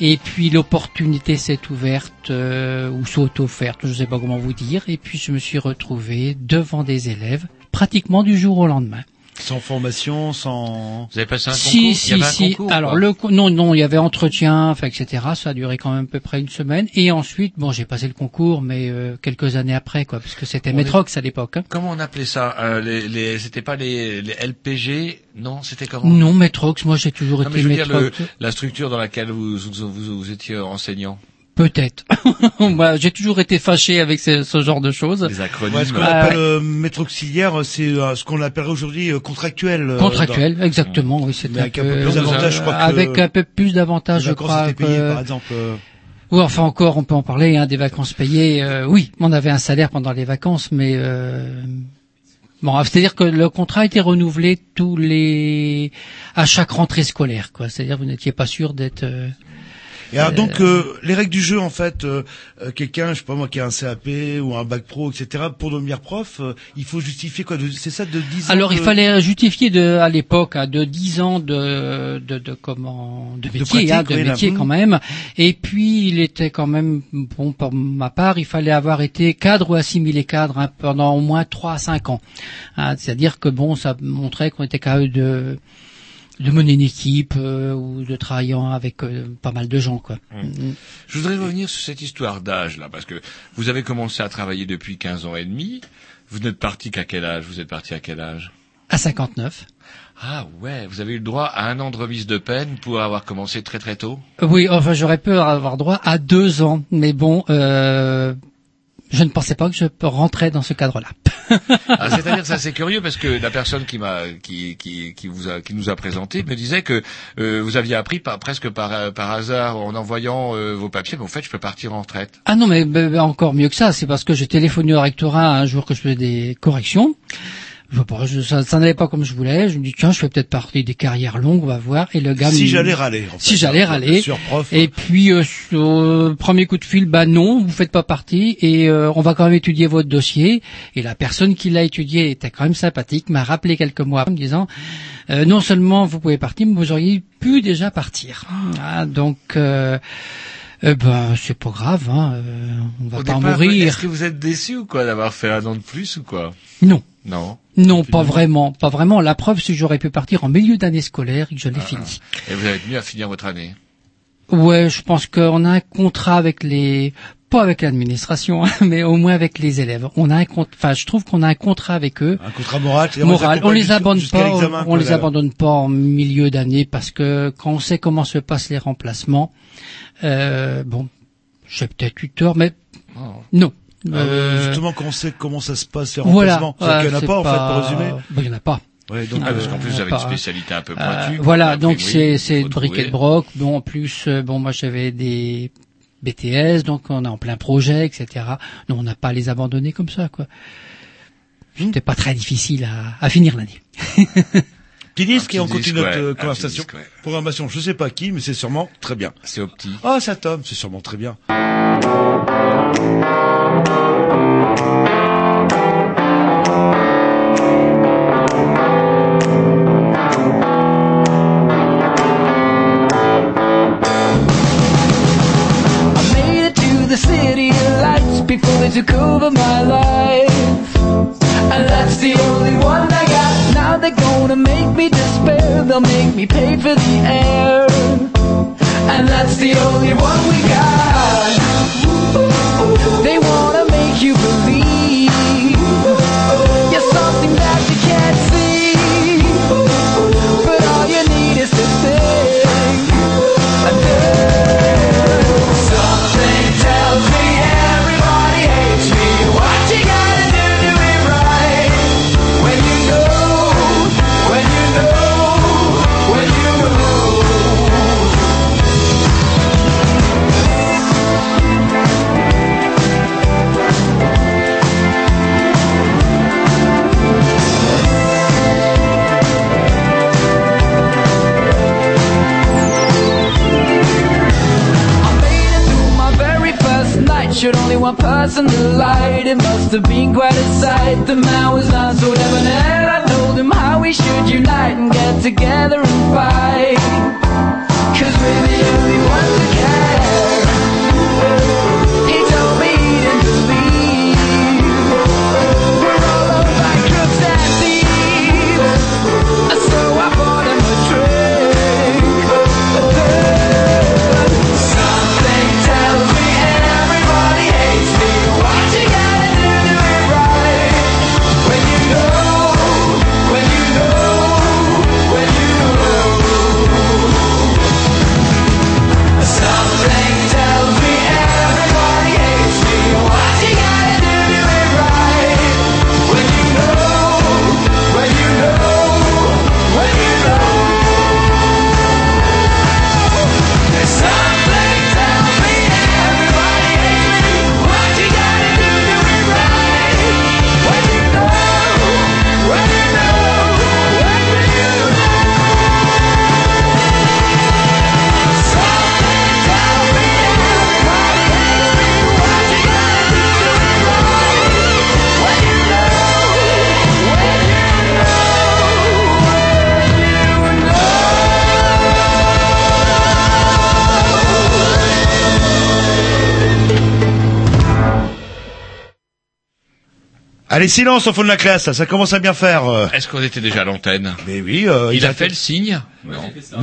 Et puis l'opportunité s'est ouverte euh, ou s'est offerte, je ne sais pas comment vous dire. Et puis je me suis retrouvé devant des élèves pratiquement du jour au lendemain. Sans formation, sans. Vous avez passé un concours? Si, Il y si, avait un si. concours, Alors le non, non, il y avait entretien, enfin, etc. Ça a duré quand même à peu près une semaine. Et ensuite, bon, j'ai passé le concours, mais euh, quelques années après, quoi, parce que c'était est- Metrox à l'époque. hein. Comment on appelait ça euh, les, les, C'était pas les, les LPG Non, c'était comment? Non, Metrox, moi j'ai toujours Non, mais été je veux dire le- Metrox. la structure dans laquelle vous, vous, vous, vous étiez enseignant. Peut-être. Moi, j'ai toujours été fâché avec ce, ce genre de choses. Les acronymes. Ouais, ce qu'on Ah, appelle euh, maître auxiliaire, c'est euh, ce qu'on appellerait aujourd'hui euh, contractuel. euh, Contractuel, dans- exactement, oui, c'est avec un peu, peu plus d'avantages, je crois que avec un peu plus d'avantages, je crois. que- par exemple. euh, Oui, enfin encore, on peut en parler, hein, des vacances payées. euh, oui, on avait un salaire pendant les vacances, mais euh, bon, c'est-à-dire que le contrat a été renouvelé tous les à chaque rentrée scolaire, quoi. C'est-à-dire vous n'étiez pas sûr d'être. Euh, Et alors, donc euh, les règles du jeu en fait, euh, euh, quelqu'un, je sais pas moi, qui a un CAP ou un bac pro, etc. Pour devenir prof, euh, il faut justifier quoi C'est ça de 10 ans Alors il fallait justifier de, à l'époque hein, de 10 ans de, de, de comment de métier, pratique, hein, de oui, métier Mhm. quand même. Et puis il était quand même bon pour ma part, il fallait avoir été cadre ou assimilé cadre hein, pendant au moins 3 à 5 ans. Hein, C'est-à-dire que bon, ça montrait qu'on était capable de de mener une équipe euh, ou de travailler avec euh, pas mal de gens quoi. Mhm. Je voudrais revenir sur cette histoire d'âge là, parce que vous avez commencé à travailler depuis 15 ans et demi. Vous n'êtes parti qu'à quel âge? Vous êtes parti à quel âge? À 59. Ah ouais, vous avez eu le droit à un an de remise de peine pour avoir commencé très très tôt? Oui, enfin j'aurais pu avoir droit à deux ans, mais bon, euh, je ne pensais pas que je rentrais dans ce cadre-là. Ah, C'est-à-dire que ça c'est curieux parce que la personne qui m'a qui, qui, qui vous a qui nous a présenté me disait que euh, vous aviez appris par, presque par par hasard en envoyant euh, vos papiers, mais en fait je peux partir en retraite. Ah non, mais mais encore mieux que ça, c'est parce que j'ai téléphoné au rectorat un jour que je faisais des corrections. Je pas, je- ça, ça n'allait pas comme je voulais. Je me dis tiens, je fais peut-être partie des carrières longues, on va voir. Et le gars, Si j'allais râler, en fait. si j'allais râler. Sur prof. Et puis euh, euh, premier coup de fil, bah non, vous faites pas partie et euh, on va quand même étudier votre dossier. Et la personne qui l'a étudié était quand même sympathique, m'a rappelé quelques mois après en me disant euh, non seulement vous pouvez partir, mais vous auriez pu déjà partir. Ah, donc euh, eh ben c'est pas grave, hein, euh, on va Au pas départ, mourir. Est-ce que vous êtes déçu ou quoi d'avoir fait un an de plus ou quoi? Non. Non. Non, pas vraiment, pas vraiment. La preuve, c'est que j'aurais pu partir en milieu d'année scolaire et que je l'ai fini. Et vous avez tenu à finir votre année. Ouais, je pense qu'on a un contrat avec les, pas avec l'administration, hein, mais au moins avec les élèves. On a un compte, enfin, je trouve qu'on a un contrat avec eux. Un contrat moral. Moral. on On les abandonne pas, on quoi, les abandonne pas en milieu d'année parce que quand on sait comment se passent les remplacements, euh, bon, j'ai peut-être eu tort, mais non. Ah, Euh, Justement, quand on sait comment ça se passe, les voilà. remplacements. C'est-à-dire qu'il y en a c'est pas, en fait, pour résumer. Bah, il y en a pas. Ouais, donc, Ah, parce qu'en Euh, plus vous avez pas- une spécialité un peu Euh, pointue. voilà, donc c'est il c'est faut briques et trouver. de broc. Bon, en plus, euh, bon, moi j'avais des BTS, donc on est en plein projet, etc. Non, on n'a pas à les abandonner comme ça, quoi. C'était pas très difficile à, à finir l'année. Petit disque et on continue notre ouais, conversation. disque, ouais. Programmation, je sais pas qui, mais c'est sûrement très bien. C'est au petit. Ah, ça tombe, c'est sûrement très bien. Took over my life. And that's the only one I got. Now they're gonna make me despair. They'll make me pay for the air. And that's the only one we got. They make you believe person the light. It must have been quite a sight. The man Allez, silence au fond de la classe, ça commence à bien faire. euh. Est-ce qu'on était déjà à l'antenne Mais oui, euh, Il a a fait le signe Mais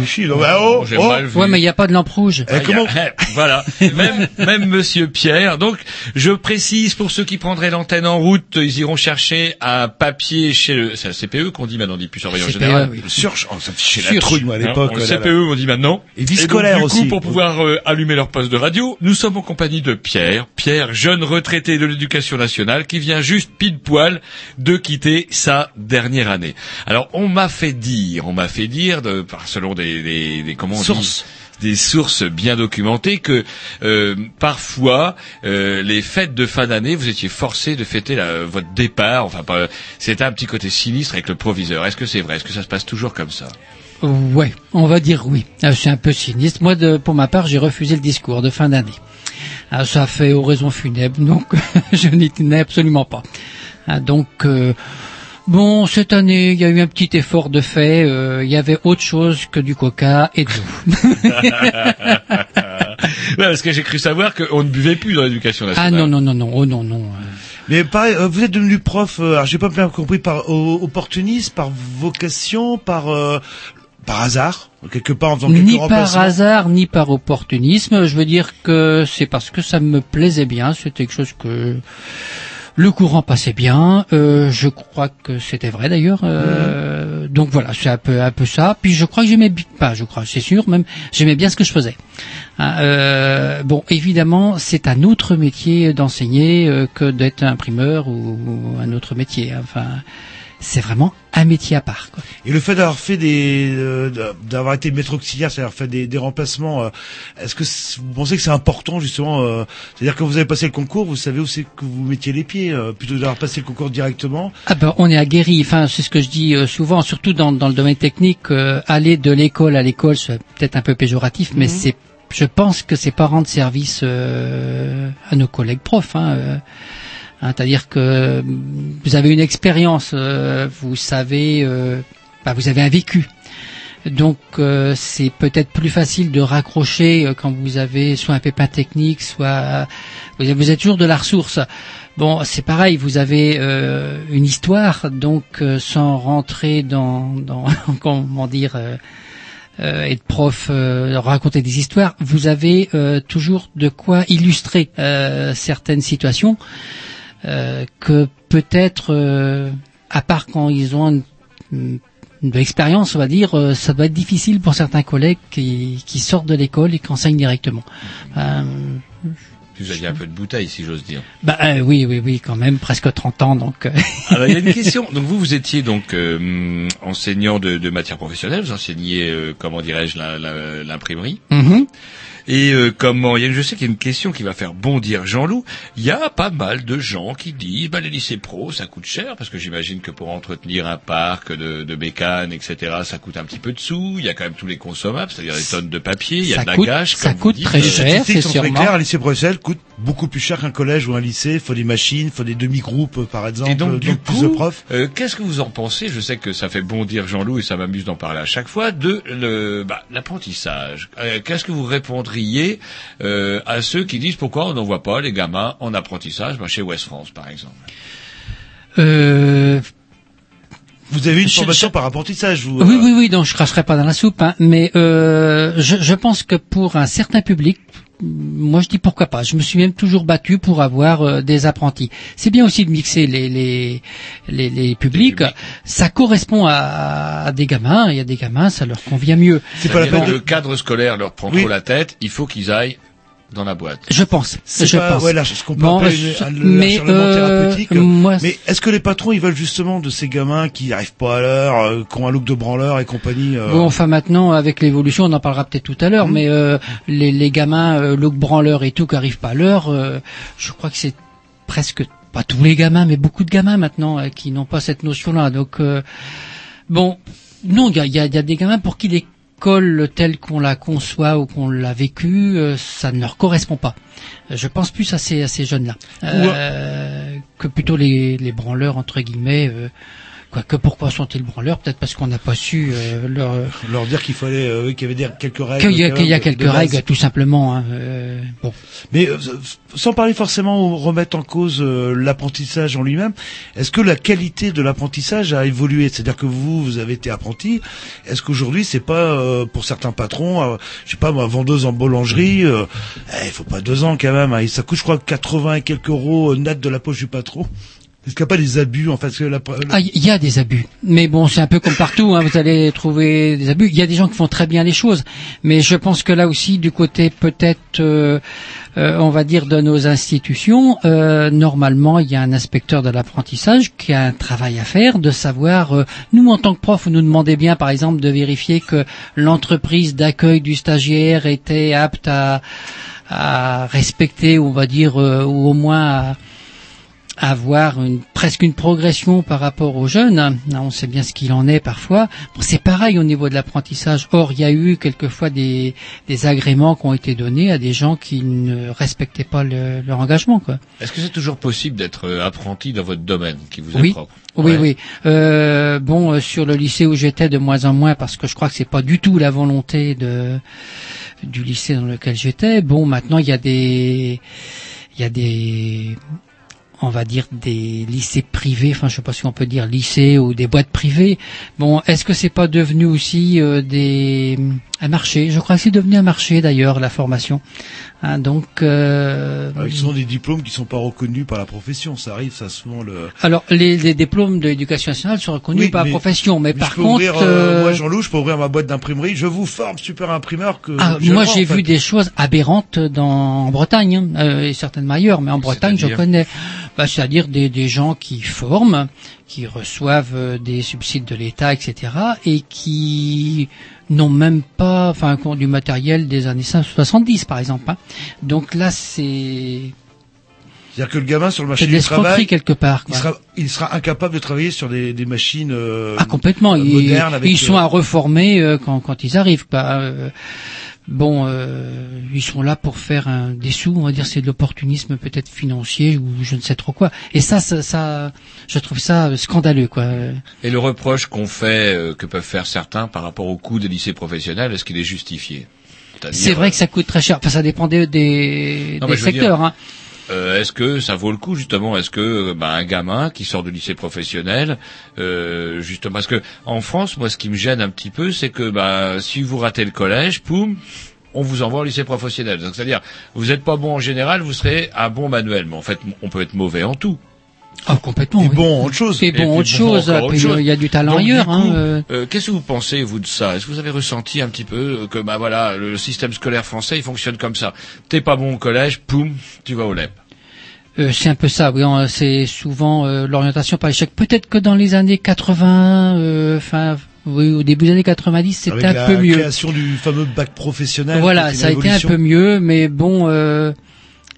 si, non, bah, oh, J'ai oh. mal vu. Ouais, mais il n'y a pas de lampe rouge. Eh, comment- Ah, voilà, même même Monsieur Pierre. Donc, je précise pour ceux qui prendraient l'antenne en route, ils iront chercher un papier chez le, c'est la CPE qu'on dit maintenant, on dit plus surveillant CPE, général. oui. Surche, oh, ça fichait la trouille, moi, à Hein, l'époque. là, là. CPE, on dit maintenant. Et vie donc, scolaire du aussi. coup, pour pouvoir euh, allumer leur poste de radio, nous sommes en compagnie de Pierre. Pierre, jeune retraité de l'éducation nationale, qui vient juste pile poil de quitter sa dernière année. Alors, on m'a fait dire, on m'a fait dire, de, par selon des, des, des comment on dit Sources. Des sources bien documentées que euh, parfois euh, les fêtes de fin d'année vous étiez forcé de fêter votre départ enfin c'était un petit côté sinistre avec le proviseur est-ce que c'est vrai? Est-ce que ça se passe toujours comme ça? Ouais, on va dire oui. Ah, C'est un peu sinistre. Moi, pour ma part, j'ai refusé le discours de fin d'année. Ah, ça fait oraison funèbre, donc je n'y tenais absolument pas. Ah, donc, euh, bon, cette année, il y a eu un petit effort de fait. euh, Il y avait autre chose que du coca et de l'eau. Ouais, parce que j'ai cru savoir qu'on ne buvait plus dans l'éducation ah nationale non, non, non, non, oh non, non. euh. Mais pareil, euh, vous êtes devenu prof, euh, alors j'ai pas bien compris, par o- opportunisme, par vocation, par euh, par hasard, quelque part en faisant quelques Ni par hasard, ni par opportunisme. Je veux dire que c'est parce que ça me plaisait bien. C'était quelque chose que le courant passait bien. Euh, je crois que c'était vrai d'ailleurs. Euh, Donc voilà, c'est un peu un peu ça. Puis je crois que j'aimais pas, je crois, c'est sûr même, j'aimais bien ce que je faisais. Hein, euh, bon, évidemment, c'est un autre métier d'enseigner que d'être imprimeur ou, ou un autre métier. Enfin, c'est vraiment un métier à part. Quoi. Et le fait d'avoir fait des, euh, d'avoir été maître auxiliaire, c'est-à-dire fait des, des remplacements, euh, est-ce que vous pensez que c'est important justement euh, C'est-à-dire que vous avez passé le concours, vous savez où c'est que vous mettiez les pieds, euh, plutôt d'avoir passé le concours directement? Ah ben, on est aguerri. Enfin, c'est ce que je dis euh, souvent, surtout dans, dans le domaine technique. euh, aller de l'école à l'école, c'est peut-être un peu péjoratif, mais Mhm. c'est, je pense que c'est pas rendre service euh, à nos collègues profs. Hein, euh, hein, C'est-à-dire que euh, vous avez une expérience, euh, vous savez, euh, bah, vous avez un vécu. Donc euh, c'est peut-être plus facile de raccrocher euh, quand vous avez soit un pépin technique, soit vous êtes toujours de la ressource. Bon, c'est pareil, vous avez une histoire, donc sans rentrer dans, dans comment dire, être prof, raconter des histoires, vous avez toujours de quoi illustrer certaines situations que peut-être, euh, à part quand ils ont une, une- de l'expérience, on va dire, euh, ça doit être difficile pour certains collègues qui, qui sortent de l'école et qui enseignent directement. Euh, vous aviez un peu de bouteille si j'ose dire bah euh, oui, oui, oui, quand même, presque 30 ans, donc. euh, Alors il y a une question. Donc vous vous étiez donc euh, enseignant de, de matière professionnelle, vous enseignez euh, comment dirais-je l'imprimerie. Et euh, comment Je sais qu'il y a une question qui va faire bondir Jean-Loup. Il y a pas mal de gens qui disent bah, les lycées pro ça coûte cher parce que j'imagine que pour entretenir un parc de, de bécanes etc ça coûte un petit peu de sous. Il y a quand même tous les consommables, c'est-à-dire des tonnes de papier, il y a Ça de la coûte- gâche. ça comme vous coûte dites. très Euh, cher. Les c'est sûrement. claires, un lycée professionnel coûte beaucoup plus cher qu'un collège ou un lycée. Il faut des machines, il faut des demi-groupes euh, par exemple, Et donc, du plus coup, de profs. euh, qu'est-ce que vous en pensez? Je sais que ça fait bondir Jean-Loup et ça m'amuse d'en parler à chaque fois de le bah, l'apprentissage. Euh, qu'est-ce que vous répondriez euh, à ceux qui disent pourquoi on n'envoie pas les gamins en apprentissage bah, chez West France par exemple Euh, Vous avez une je- formation je- par apprentissage, vous. Oui, euh, oui, oui, donc je cracherai pas dans la soupe, hein, mais euh, je, je pense que pour un certain public, moi je dis pourquoi pas. Je me suis même toujours battu pour avoir euh, des apprentis. C'est bien aussi de mixer les les les, les publics. Ça correspond à, à des gamins. Il y a des gamins, ça leur convient mieux. C'est-à-dire Bon, que le cadre scolaire leur prend Oui. trop la tête, il faut qu'ils aillent dans la boîte. Je pense. C'est je pas pense. ouais, là, ce qu'on peut Bon, appeler je- une- un mais, euh, thérapeutique. moi, mais est-ce que les patrons ils veulent justement de ces gamins qui n'arrivent pas à l'heure, euh, qui ont un look de branleur et compagnie euh, Bon, enfin maintenant, avec l'évolution, on en parlera peut-être tout à l'heure, mais euh, les, les gamins, euh, look branleur et tout, qui arrivent pas à l'heure, euh, je crois que c'est presque pas tous les gamins, mais beaucoup de gamins maintenant euh, qui n'ont pas cette notion-là. Donc, euh, bon, non, il y a, il y a- il y a des gamins pour qui l'école telle qu'on la conçoit ou qu'on l'a vécue, euh, ça ne leur correspond pas. Euh, Je pense plus à ces, à ces jeunes-là euh, que plutôt les, les branleurs entre guillemets. Quoique pourquoi sont-ils branleurs? Peut-être parce qu'on n'a pas su euh, leur Leur dire qu'il fallait, euh, qu'il y avait des- quelques règles. qu'il y a, y a quelques base. règles tout simplement. Hein, euh, bon. Mais euh, sans parler forcément ou remettre en cause euh, l'apprentissage en lui-même, est-ce que la qualité de l'apprentissage a évolué? C'est-à-dire que vous, vous avez été apprenti. Est-ce qu'aujourd'hui, c'est pas euh, pour certains patrons, euh, je sais pas moi, vendeuse en boulangerie, euh, eh, il faut pas deux ans quand même. hein, et ça coûte, je crois, 80 et quelques euros net de la poche du patron. Est-ce qu'il n'y a pas des abus en fait Ah, il y a des abus, mais bon, c'est un peu comme partout. Hein, vous allez trouver des abus. Il y a des gens qui font très bien les choses, mais je pense que là aussi, du côté peut-être, euh, euh, on va dire, de nos institutions, euh, normalement, il y a un inspecteur de l'apprentissage qui a un travail à faire, de savoir. euh, nous, en tant que prof, vous nous demandez bien, par exemple, de vérifier que l'entreprise d'accueil du stagiaire était apte à, à respecter, on va dire, euh, ou au moins à avoir une, presque une progression par rapport aux jeunes. hein. On sait bien ce qu'il en est parfois. Bon, c'est pareil au niveau de l'apprentissage. Or, il y a eu quelquefois des, des agréments qui ont été donnés à des gens qui ne respectaient pas le- leur engagement. Quoi. Est-ce que c'est toujours possible d'être euh, apprenti dans votre domaine qui vous est Oui. propre? Oui, Ouais. oui. Euh, bon, euh, sur le lycée où j'étais, de moins en moins, parce que je crois que c'est pas du tout la volonté de du lycée dans lequel j'étais. Bon, maintenant il y a des il y a des on va dire des lycées privés, enfin je sais pas si on peut dire lycée ou des boîtes privées. Bon, est-ce que c'est pas devenu aussi euh, un marché? Je crois que c'est devenu un marché d'ailleurs la formation. Hein, donc euh, avec souvent des diplômes qui sont pas reconnus par la profession. Ça arrive, ça souvent le. alors les, les diplômes de l'éducation nationale sont reconnus Oui, par mais- profession, mais, Mais par je peux contre ouvrir, euh, euh, moi Jean-Loup, je peux ouvrir ma boîte d'imprimerie. Je vous forme super imprimeur que. Ah, moi, j'ai en fait. vu des choses aberrantes dans, en Bretagne, hein, euh, et certainement ailleurs, mais en Bretagne, je connais. Bah, C'est-à-dire des, des gens qui forment, qui reçoivent euh, des subsides de l'État, etc., et qui n'ont même pas, enfin, du matériel des années 70, par exemple. hein. Donc là, c'est C'est-à-dire que le gamin sur le marché du travail, quelque part. il sera, il sera incapable de travailler sur des, des machines euh, Ah, complètement. Ils, modernes avec. ils sont euh, à reformer euh, quand, quand ils arrivent. quoi. Bon, euh, ils sont là pour faire un, des sous. On va dire c'est de l'opportunisme peut-être financier ou je ne sais trop quoi. Et ça, ça, ça je trouve ça scandaleux, quoi. Et le reproche qu'on fait, euh, que peuvent faire certains par rapport au coût des lycées professionnels, est-ce qu'il est justifié? C'est vrai que ça coûte très cher. Enfin, ça dépend des, des, Non, secteurs. dire, hein. Euh, est-ce que ça vaut le coup justement? Est-ce que euh, bah, un gamin qui sort de lycée professionnel, euh, justement, parce que en France, moi, ce qui me gêne un petit peu, c'est que bah, si vous ratez le collège, poum, on vous envoie au lycée professionnel. Donc c'est-à-dire, vous n'êtes pas bon en général, vous serez un bon manuel, mais en fait, on peut être mauvais en tout. Ah, complètement. Et oui. bon, autre chose. Et Et bon, autre chose. autre euh, Il y a du talent Donc, du ailleurs. hein, euh. euh, Qu'est-ce que vous pensez vous de ça? Est-ce que vous avez ressenti un petit peu que bah voilà le système scolaire français il fonctionne comme ça? T'es pas bon au collège, poum, tu vas au LEP. Euh, c'est un peu ça, oui. C'est souvent euh, l'orientation par échec. Peut-être que dans les années 80, euh, enfin, oui, au début des années 90, c'était un la peu mieux. création du fameux bac professionnel. Voilà, ça a été un peu mieux, mais bon, euh,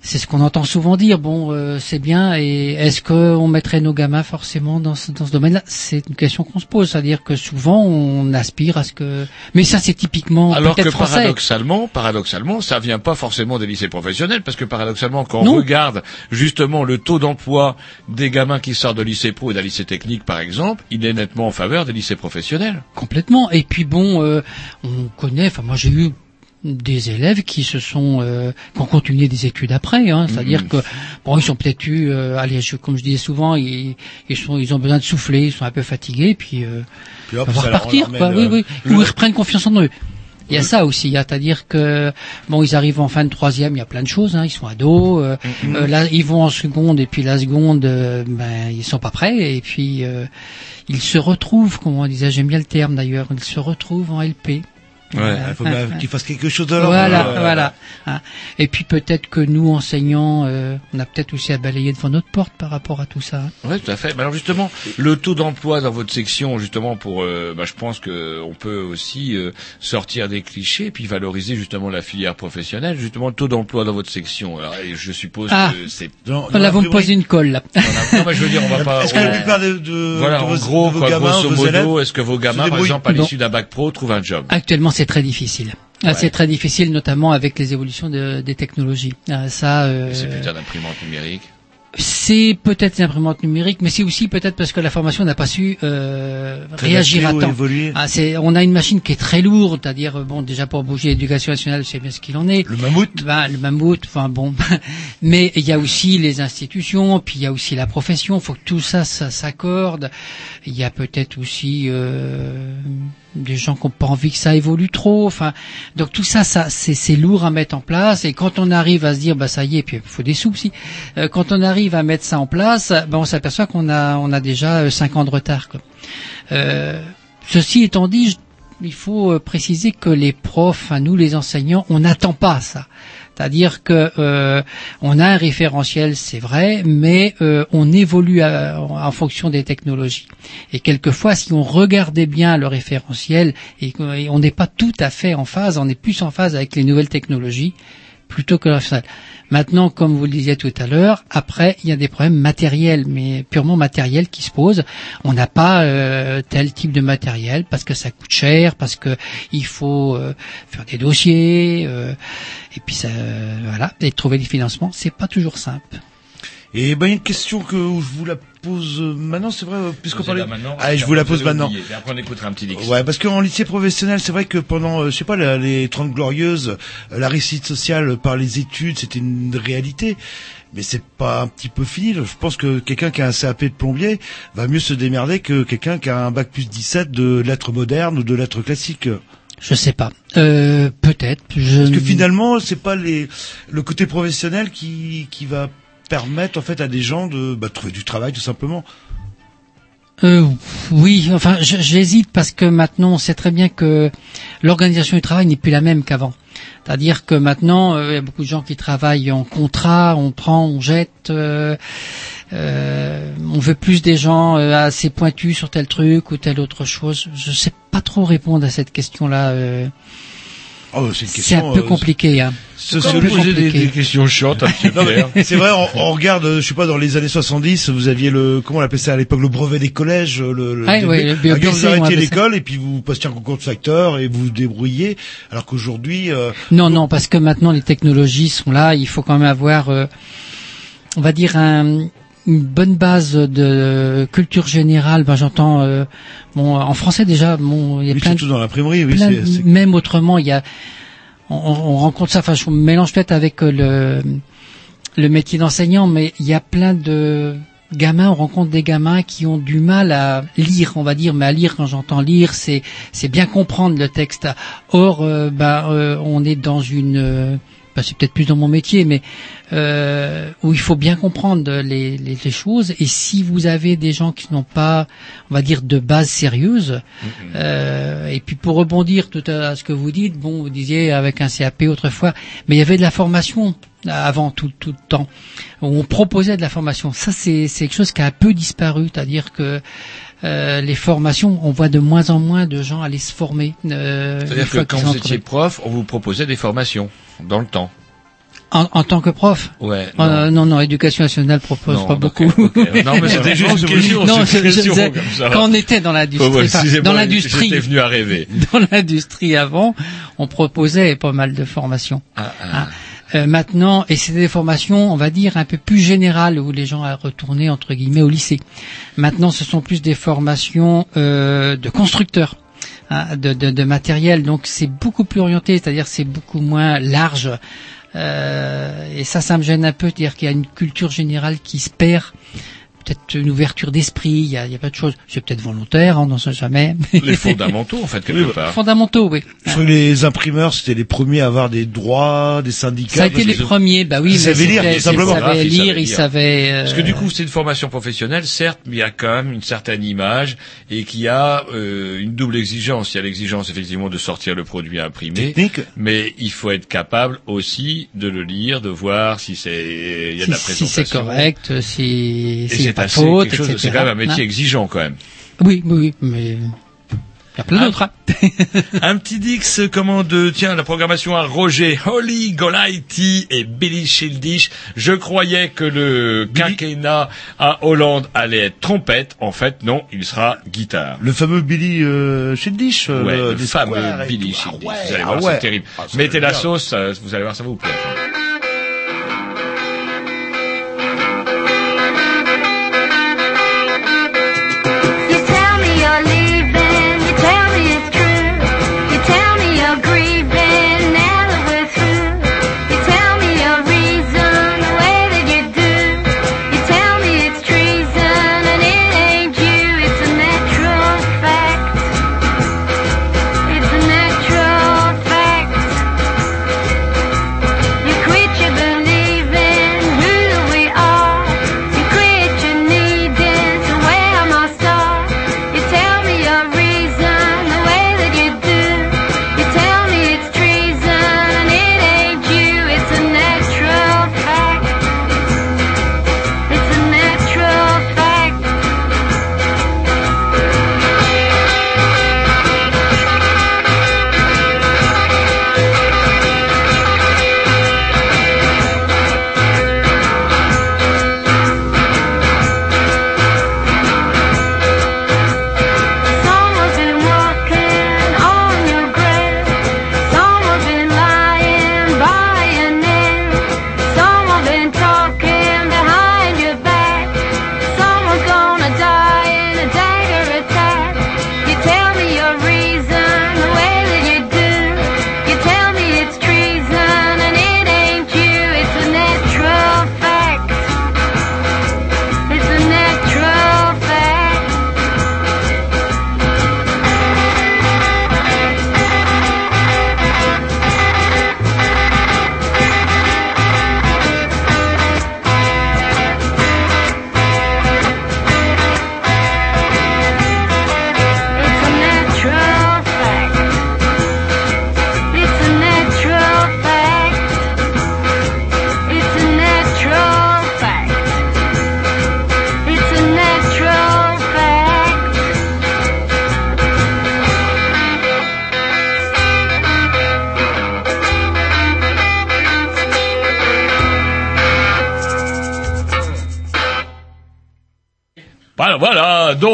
c'est ce qu'on entend souvent dire. Bon, euh, c'est bien. Et est-ce qu'on mettrait nos gamins forcément dans ce, dans ce domaine-là? C'est une question qu'on se pose. C'est-à-dire que souvent, on aspire à ce que. Mais ça, c'est typiquement Alors que français. paradoxalement, paradoxalement, ça vient pas forcément des lycées professionnels, parce que paradoxalement, quand Non. on regarde justement le taux d'emploi des gamins qui sortent de lycée pro et d'un lycée technique, par exemple, il est nettement en faveur des lycées professionnels. Complètement. Et puis bon, euh, on connaît. Enfin, moi, j'ai eu des élèves qui se sont euh, qui ont continué des études après hein, c'est-à-dire Mhm. que bon ils sont peut-être eu euh, allez je- comme je disais souvent ils, ils sont ils ont besoin de souffler ils sont un peu fatigués puis euh, Puis hop, on va repartir quoi oui oui le- ou ils reprennent confiance en eux il y a ça aussi, hein, c'est-à-dire que bon, ils arrivent en fin de troisième, il y a plein de choses, hein, ils sont ados. euh, Mhm. euh, là, ils vont en seconde et puis la seconde, euh, ben ils sont pas prêts et puis euh, ils se retrouvent, comme on disait, j'aime bien le terme d'ailleurs, ils se retrouvent en LP. Ouais, il faut bien qu'ils fassent quelque chose de leur Voilà, euh, voilà. Hein. Et puis peut-être que nous, enseignants, euh, on a peut-être aussi à balayer devant notre porte par rapport à tout ça. hein. Oui, tout à fait. Mais alors justement, le taux d'emploi dans votre section, justement, pour, euh, bah, je pense que on peut aussi euh, sortir des clichés et puis valoriser justement la filière professionnelle. Justement, le taux d'emploi dans votre section. Alors, et je suppose Ah. que c'est. Dans- Là, vous me posez une colle. Là. Non, mais je veux dire, on va pas. Est-ce que la plupart de, de, voilà, de en vos, gros, de vos quoi, gamins, grosso vos élèves, modo, est-ce que vos gamins, par exemple, à l'issue d'un bac pro, trouvent un job? Actuellement, c'est très difficile. Ah, C'est très difficile, notamment avec les évolutions de- des technologies. Ah, ça, euh, Ces putains d'imprimantes numériques. C'est peut-être l'imprimante numérique, mais c'est aussi peut-être parce que la formation n'a pas su euh, réagir à temps. Ah, c'est, on a une machine qui est très lourde, c'est-à-dire euh, bon, déjà pour bouger l'éducation nationale, c'est bien ce qu'il en est. Le mammouth. Ben, le mammouth, enfin bon. mais il y a aussi les institutions, puis il y a aussi la profession. Il faut que tout ça, ça s'accorde. Il y a peut-être aussi euh, des gens qui n'ont pas envie que ça évolue trop. Enfin, donc tout ça, ça c'est, lourd à mettre en place. Et quand on arrive à se dire, bah ça y est, puis il faut des sous. Euh, quand on arrive à mettre ça en place, ben on s'aperçoit qu'on a, on a déjà euh, cinq ans de retard. Euh, ceci étant dit, il faut préciser que les profs, nous les enseignants, on n'attend pas ça. C'est-à-dire que euh, on a un référentiel, c'est vrai, mais euh, on évolue en fonction des technologies. Et quelquefois, si on regardait bien le référentiel et on n'est pas tout à fait en phase, on est plus en phase avec les nouvelles technologies plutôt que le référentiel. Maintenant, comme vous le disiez tout à l'heure, après, il y a des problèmes matériels, mais purement matériels qui se posent. On n'a pas euh, tel type de matériel parce que ça coûte cher, parce que il faut euh, faire des dossiers, euh, et puis ça, euh, voilà, et trouver des financements, c'est pas toujours simple. Et ben, il y a une question que je vous la pose euh, maintenant, c'est vrai, euh, puisqu'on parlait. Maintenant, Ah, je vous la pose allez maintenant. oublier. Et après, on écoutera un petit dix. Ouais, parce qu'en lycée professionnel, c'est vrai que pendant, euh, je sais pas, les 30 glorieuses, la réussite sociale par les études, c'était une réalité. Mais c'est pas un petit peu fini. Je pense que quelqu'un qui a un CAP de plombier va mieux se démerder que quelqu'un qui a un bac plus 17 de lettres modernes ou de lettres classiques. Je sais pas. Euh, peut-être. Je... Parce que finalement, c'est pas les, le côté professionnel qui, qui va permettre en fait à des gens de bah, trouver du travail tout simplement. Euh, oui, enfin, j'hésite parce que maintenant, on sait très bien que l'organisation du travail n'est plus la même qu'avant. C'est-à-dire que maintenant, euh, il y a beaucoup de gens qui travaillent en contrat, on prend, on jette. Euh, on veut plus des gens assez pointus sur tel truc ou telle autre chose. Je sais pas trop répondre à cette question-là. Oh, c'est un peu compliqué. Hein. Poser des- des questions chiantes, mais c'est vrai, on, on regarde, euh, je sais pas, dans les années 70, vous aviez le, comment on appelait ça à l'époque, le brevet des collèges, le, le, Ah, le Ah, quand vous arrêtiez l'école et puis vous passiez un concours de facteur et vous vous débrouillez, alors qu'aujourd'hui, euh, Non, non, parce que maintenant les technologies sont là. Il faut quand même avoir, euh, on va dire, un- une bonne base de culture générale. Ben, j'entends, euh, bon, en français déjà, bon, il y a Oui, plein, surtout dans l'imprimerie, oui, plein de- même autrement, il y a, on, on rencontre ça. Enfin, je mélange peut-être avec euh, le le métier d'enseignant, mais il y a plein de gamins, on rencontre des gamins qui ont du mal à lire, on va dire, mais à lire quand j'entends lire, c'est c'est bien comprendre le texte. Or, euh, ben, euh, on est dans une, ben, c'est peut-être plus dans mon métier, mais euh, où il faut bien comprendre les, les, les choses. Et si vous avez des gens qui n'ont pas, on va dire, de base sérieuse, euh, et puis pour rebondir tout à ce que vous dites, bon, vous disiez avec un CAP autrefois, mais il y avait de la formation avant tout, tout le temps. On proposait de la formation. Ça, c'est c'est quelque chose qui a un peu disparu, c'est-à-dire que euh, les formations, on voit de moins en moins de gens aller se former. euh, C'est-à-dire que quand vous étiez prof, on vous proposait des formations dans le temps. en, en tant que prof Ouais. Euh, non, non, éducation nationale propose Non, pas beaucoup. ok. Non, mais c'était juste une question, Non, je- je disais. Quand on était dans l'industrie, Oh, ouais, dans l'industrie, j'étais venu à rêver. dans l'industrie avant, on proposait pas mal de formations. Ah, Hein. Euh, maintenant, et c'était des formations, on va dire, un peu plus générales, où les gens à retourner, entre guillemets, au lycée. Maintenant, ce sont plus des formations euh, de constructeurs. hein, de, de, de matériel, donc c'est beaucoup plus orienté, c'est-à-dire c'est beaucoup moins large, Euh, et ça, ça me gêne un peu, c'est-à-dire qu'il y a une culture générale qui se perd, peut-être une ouverture d'esprit, il y a, il y a pas de choses, c'est peut-être volontaire, on n'en sait jamais. Les fondamentaux, en fait, quelque part. Fondamentaux, oui. je crois que les imprimeurs, c'était les premiers à avoir des droits, des syndicats. Ça a été les ont- premiers, bah oui, Ils savaient lire, tout simplement. Ils savaient lire, ils savaient. euh, Parce que du coup, c'est une formation professionnelle, certes, mais il y a quand même une certaine image et qui a euh, une double exigence. Il y a l'exigence effectivement de sortir le produit imprimé, Technique. mais il faut être capable aussi de le lire, de voir si c'est il y a de la si, si présentation. c'est correct, si c'est assez faute, quelque chose- etc. C'est quand même un métier exigeant quand même. Oui, oui, oui, mais il y a plein Ah. d'autres. hein. Un petit Dix commande, tiens, la programmation à Roger, Holly Golightly et Billy Childish. Je croyais que le quinquennat à Hollande allait être trompette. En fait, non, il sera guitare. Le fameux Billy euh, Childish, euh, Ouais, le- fameux Billy tout. Ah Childish. ouais, vous allez ah voir, ouais. c'est terrible. Ah, Mettez la bien. sauce, vous allez voir, ça va vous plaire.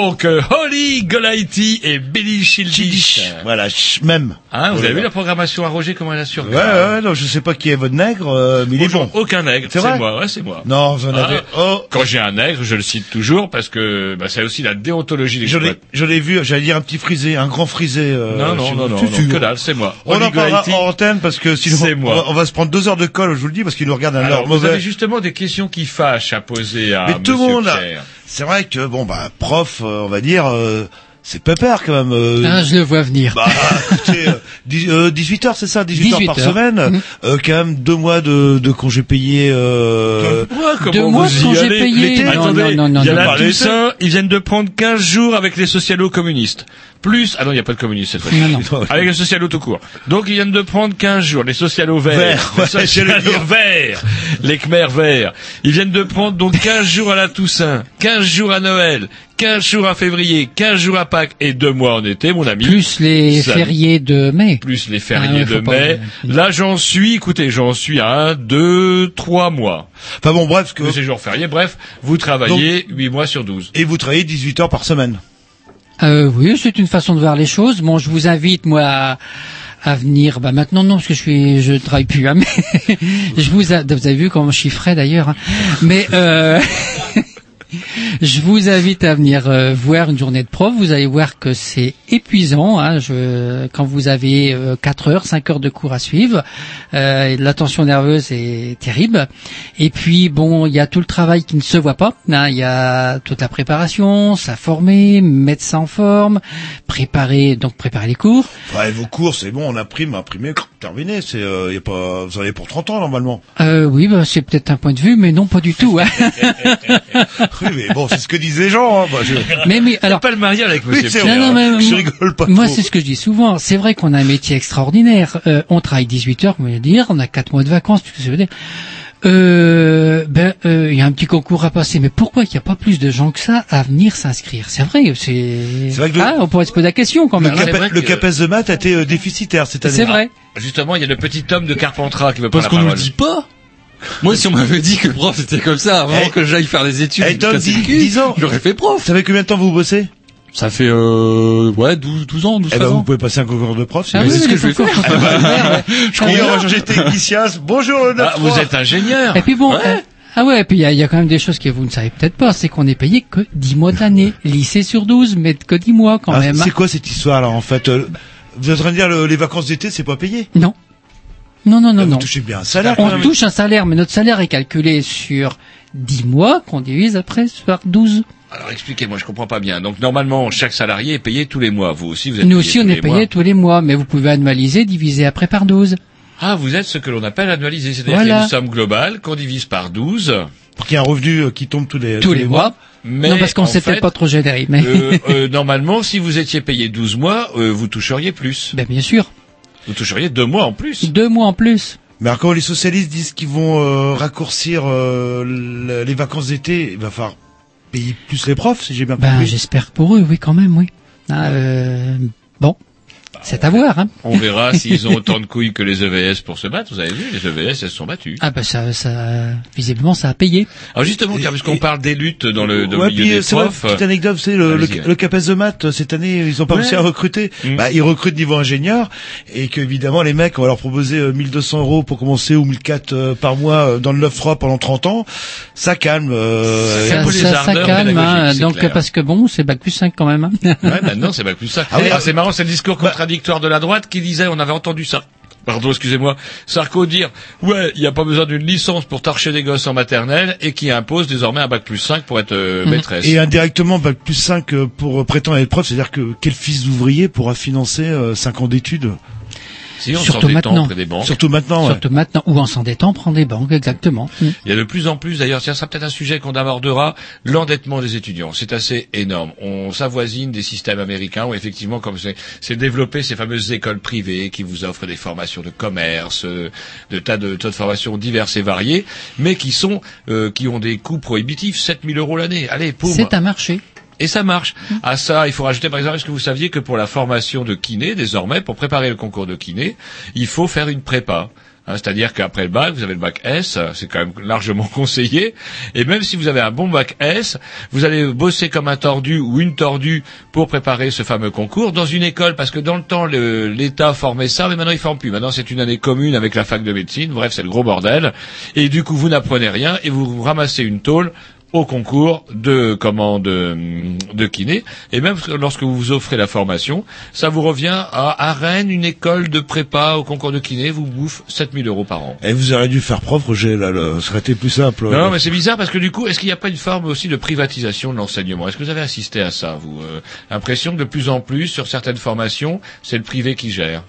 Donc, euh, Holly Golightly et Billy Childish. Voilà, ch- même. Hein, vous avez vu la programmation à Roger, comment elle assure Ouais, ouais, non, je sais pas qui est votre nègre, euh, mais il est bon. Aucun nègre, C'est c'est vrai moi, ouais, c'est moi. Non, vous en Ah, avez. Oh, Quand j'ai un nègre, je le cite toujours parce que bah, c'est aussi la déontologie des je l'ai, je l'ai vu. J'allais dire un petit frisé, un grand frisé. euh, Non, non, chez non, non, non, si, que dalle, c'est moi. On Holly en parlera Golightly, en antenne parce que sinon c'est on moi. va, on va se prendre deux heures de colle, je vous le dis, parce qu'ils nous regardent un Alors, heure vous mauvais. avez justement des questions qui fâchent à poser à Mais tout le Monsieur monde, a- Pierre. C'est vrai que bon bah prof, euh, on va dire, euh, c'est pépère quand même. euh, Ah, je le vois venir. Bah, écoutez, euh, dix- euh, 18 heures, c'est ça, 18, heures 18 par heures. semaine. Mhm. Euh, quand même deux mois de, de congés payés. Euh, Ouais, comment Deux vous mois y de congés allez payés. Non, attendez, non, non, il y a non, la non. Toussaint, ils viennent de prendre 15 jours avec les socialo-communistes. Plus, ah non, il n'y a pas de communistes cette fois-ci. Non, non. Avec les socialos tout court. Donc ils viennent de prendre 15 jours, les socialos verts, Verts, les ouais, socialos verts, les khmers verts. Ils viennent de prendre donc 15 jours à la Toussaint, 15 jours à Noël, 15 jours à février, 15 jours à Pâques et deux mois en été, mon ami. Plus les Ça- fériés de mai. plus les Ah fériés ouais, de pas mai. Là, j'en suis, écoutez, j'en suis à un, deux, trois mois. Enfin bon, bref, que, Le séjour férié, bref, vous travaillez 8 mois sur 12. et vous travaillez 18 heures par semaine. Euh, oui, c'est une façon de voir les choses. Bon, je vous invite moi à, à venir. Bah maintenant non, parce que je suis, je travaille plus. Hein, mais je vous, a- vous avez vu comment je suis frais d'ailleurs. hein. Mais euh, je vous invite à venir euh, voir une journée de prof. Vous allez voir que c'est épuisant. Hein, je, quand vous avez euh, 4 heures, 5 heures de cours à suivre, euh, la tension nerveuse est terrible. Et puis bon, il y a tout le travail qui ne se voit pas. hein. Il y a toute la préparation, ça former, mettre ça en forme, préparer donc préparer les cours. Ouais, vos cours, c'est bon, on imprime, imprimé, terminé. C'est, euh, y a pas, vous en avez pour 30 ans normalement. Euh, oui, bah, c'est peut-être un point de vue, mais non pas du tout. hein. Oui, mais bon, c'est ce que disent les gens. Hein. Bah, je... mais mais alors pas le mariage avec monsieur Pierre. Non, non, mais je moi- rigole pas Moi, c'est ce que je dis souvent. C'est vrai qu'on a un métier extraordinaire. Euh, on travaille 18 heures, comme je veux dire. On a 4 mois de vacances, tout ce que ça veut dire. Euh, ben, euh, il y a un petit concours à passer. Mais pourquoi il n'y a pas plus de gens que ça à venir s'inscrire? C'est vrai, c'est. C'est vrai que le- Ah, on pourrait se poser la question quand Le, même. le CAPES de maths a été euh, déficitaire cette année. C'est vrai. Justement, il y a le petit homme de Carpentras qui veut Parce prendre qu'on la nous dit pas. Moi, si on m'avait dit que le prof c'était comme ça avant Eh, que j'aille faire des études, eh, me Tom, casser le dis- cul, 10 ans. j'aurais fait prof. Ça fait combien de temps vous bossez? Ça fait, euh, ouais, 12, 12 ans, 12 Eh ben, 13 vous ans. pouvez passer un concours de prof. Ah Mais oui, c'est ce que je vais faire. pas ouverts, ouais. Je crois qu'on va changer de technicien. Bonjour, le Ah, 9 vous êtes ingénieur. Et puis bon. euh, Ah ouais, et puis il y a, il y a quand même des choses que vous ne savez peut-être pas, c'est qu'on est payé que 10 mois de l'année. Lycée sur 12, mais que 10 mois quand Ah, même. C'est quoi cette histoire là en fait euh, Vous êtes en train de dire le- les vacances d'été c'est pas payé Non. Non, non, non, Ah, Vous non. touchez bien un salaire quand On même. touche un salaire, mais notre salaire est calculé sur 10 mois qu'on divise après par 12. Alors expliquez-moi, je comprends pas bien. Donc normalement, chaque salarié est payé tous les mois. Vous aussi, vous êtes Nous payé aussi, tous on est les payé mois. tous les mois, mais vous pouvez annualiser, diviser après par 12. Ah, vous êtes ce que l'on appelle annualisé. C'est-à-dire Voilà. qu'il y a une somme globale qu'on divise par 12. Pour qu'il y ait un revenu euh, qui tombe tous les, Tous les mois. Mais non, parce qu'on peut-être pas trop généré, mais. euh, euh, normalement, si vous étiez payé 12 mois, euh, vous toucheriez plus. ben, bien sûr. Vous toucheriez deux mois en plus. Deux mois en plus. Mais alors quand les socialistes disent qu'ils vont euh, raccourcir euh, le- les vacances d'été, il va falloir payer plus les profs si j'ai bien Ben, compris. j'espère pour eux, oui, quand même, oui. Ah, euh. C'est à voir, hein. On verra s'ils ont autant de couilles que les EVS pour se battre. Vous avez vu, les EVS, elles se sont battues. Ah, ben, ça, ça, visiblement, ça a payé. Alors justement, car puisqu'on parle des luttes dans le, dans ouais, le milieu puis, des euh, c'est vrai, profs. petite anecdote, savez, le, le, le CAPES de maths, euh, cette année, ils ont pas Ouais. réussi à recruter. Mm. Bah, ils recrutent niveau ingénieur, et que évidemment, les mecs, on va leur proposer euh, 1200 euros pour commencer, ou 1400 euh, par mois euh, dans le 9-3 pendant 30 ans. Ça calme. Euh, C'est un Ça, peu les ça, ça calme, hein. c'est Donc, clair. parce que bon, c'est bac plus 5 quand même, hein. Ouais, maintenant c'est pas plus ça. Ah oui, Ah, c'est marrant, c'est le discours contradictoire de la droite qui disait, on avait entendu ça. Pardon, excusez-moi. Sarko dire, ouais, il n'y a pas besoin d'une licence pour torcher des gosses en maternelle et qui impose désormais un bac plus 5 pour être euh, Mhm. maîtresse. Et indirectement, bac plus 5 euh, pour prétendre être prof, c'est-à-dire que quel fils d'ouvrier pourra financer euh, 5 ans d'études? Si on Surtout maintenant. près des banques. Surtout maintenant, ouais. Surtout maintenant, ou en s'endettant, prendre des banques, exactement. Mm. Il y a de plus en plus, d'ailleurs, ça sera peut-être un sujet qu'on abordera, l'endettement des étudiants. C'est assez énorme. On s'avoisine des systèmes américains où effectivement, comme c'est c'est développé ces fameuses écoles privées qui vous offrent des formations de commerce, euh, de tas de, tas de formations diverses et variées, mais qui sont, euh, qui ont des coûts prohibitifs, 7000 euros l'année. Allez, poum. C'est un marché. Et ça marche. À ça, il faut rajouter par exemple, est-ce que vous saviez que pour la formation de kiné, désormais, pour préparer le concours de kiné, il faut faire une prépa. Hein, C'est-à-dire qu'après le bac, vous avez le bac S, c'est quand même largement conseillé. Et même si vous avez un bon bac S, vous allez bosser comme un tordu ou une tordue pour préparer ce fameux concours dans une école, parce que dans le temps, l'État formait ça, mais maintenant il forme plus. Maintenant, c'est une année commune avec la fac de médecine. Bref, c'est le gros bordel. Et du coup, vous n'apprenez rien et vous ramassez une tôle au concours de comment de, de kiné. Et même lorsque vous vous offrez la formation ça vous revient à, à Rennes une école de prépa au concours de kiné. Vous bouffe 7000 euros par an. Et vous auriez dû faire prof, Roger, là, là, ça aurait été plus simple. non, mais c'est bizarre parce que du coup, est-ce qu'il n'y a pas une forme aussi de privatisation de l'enseignement? Est-ce que vous avez assisté à ça, vous euh, L'impression que de plus en plus, sur certaines formations, c'est le privé qui gère.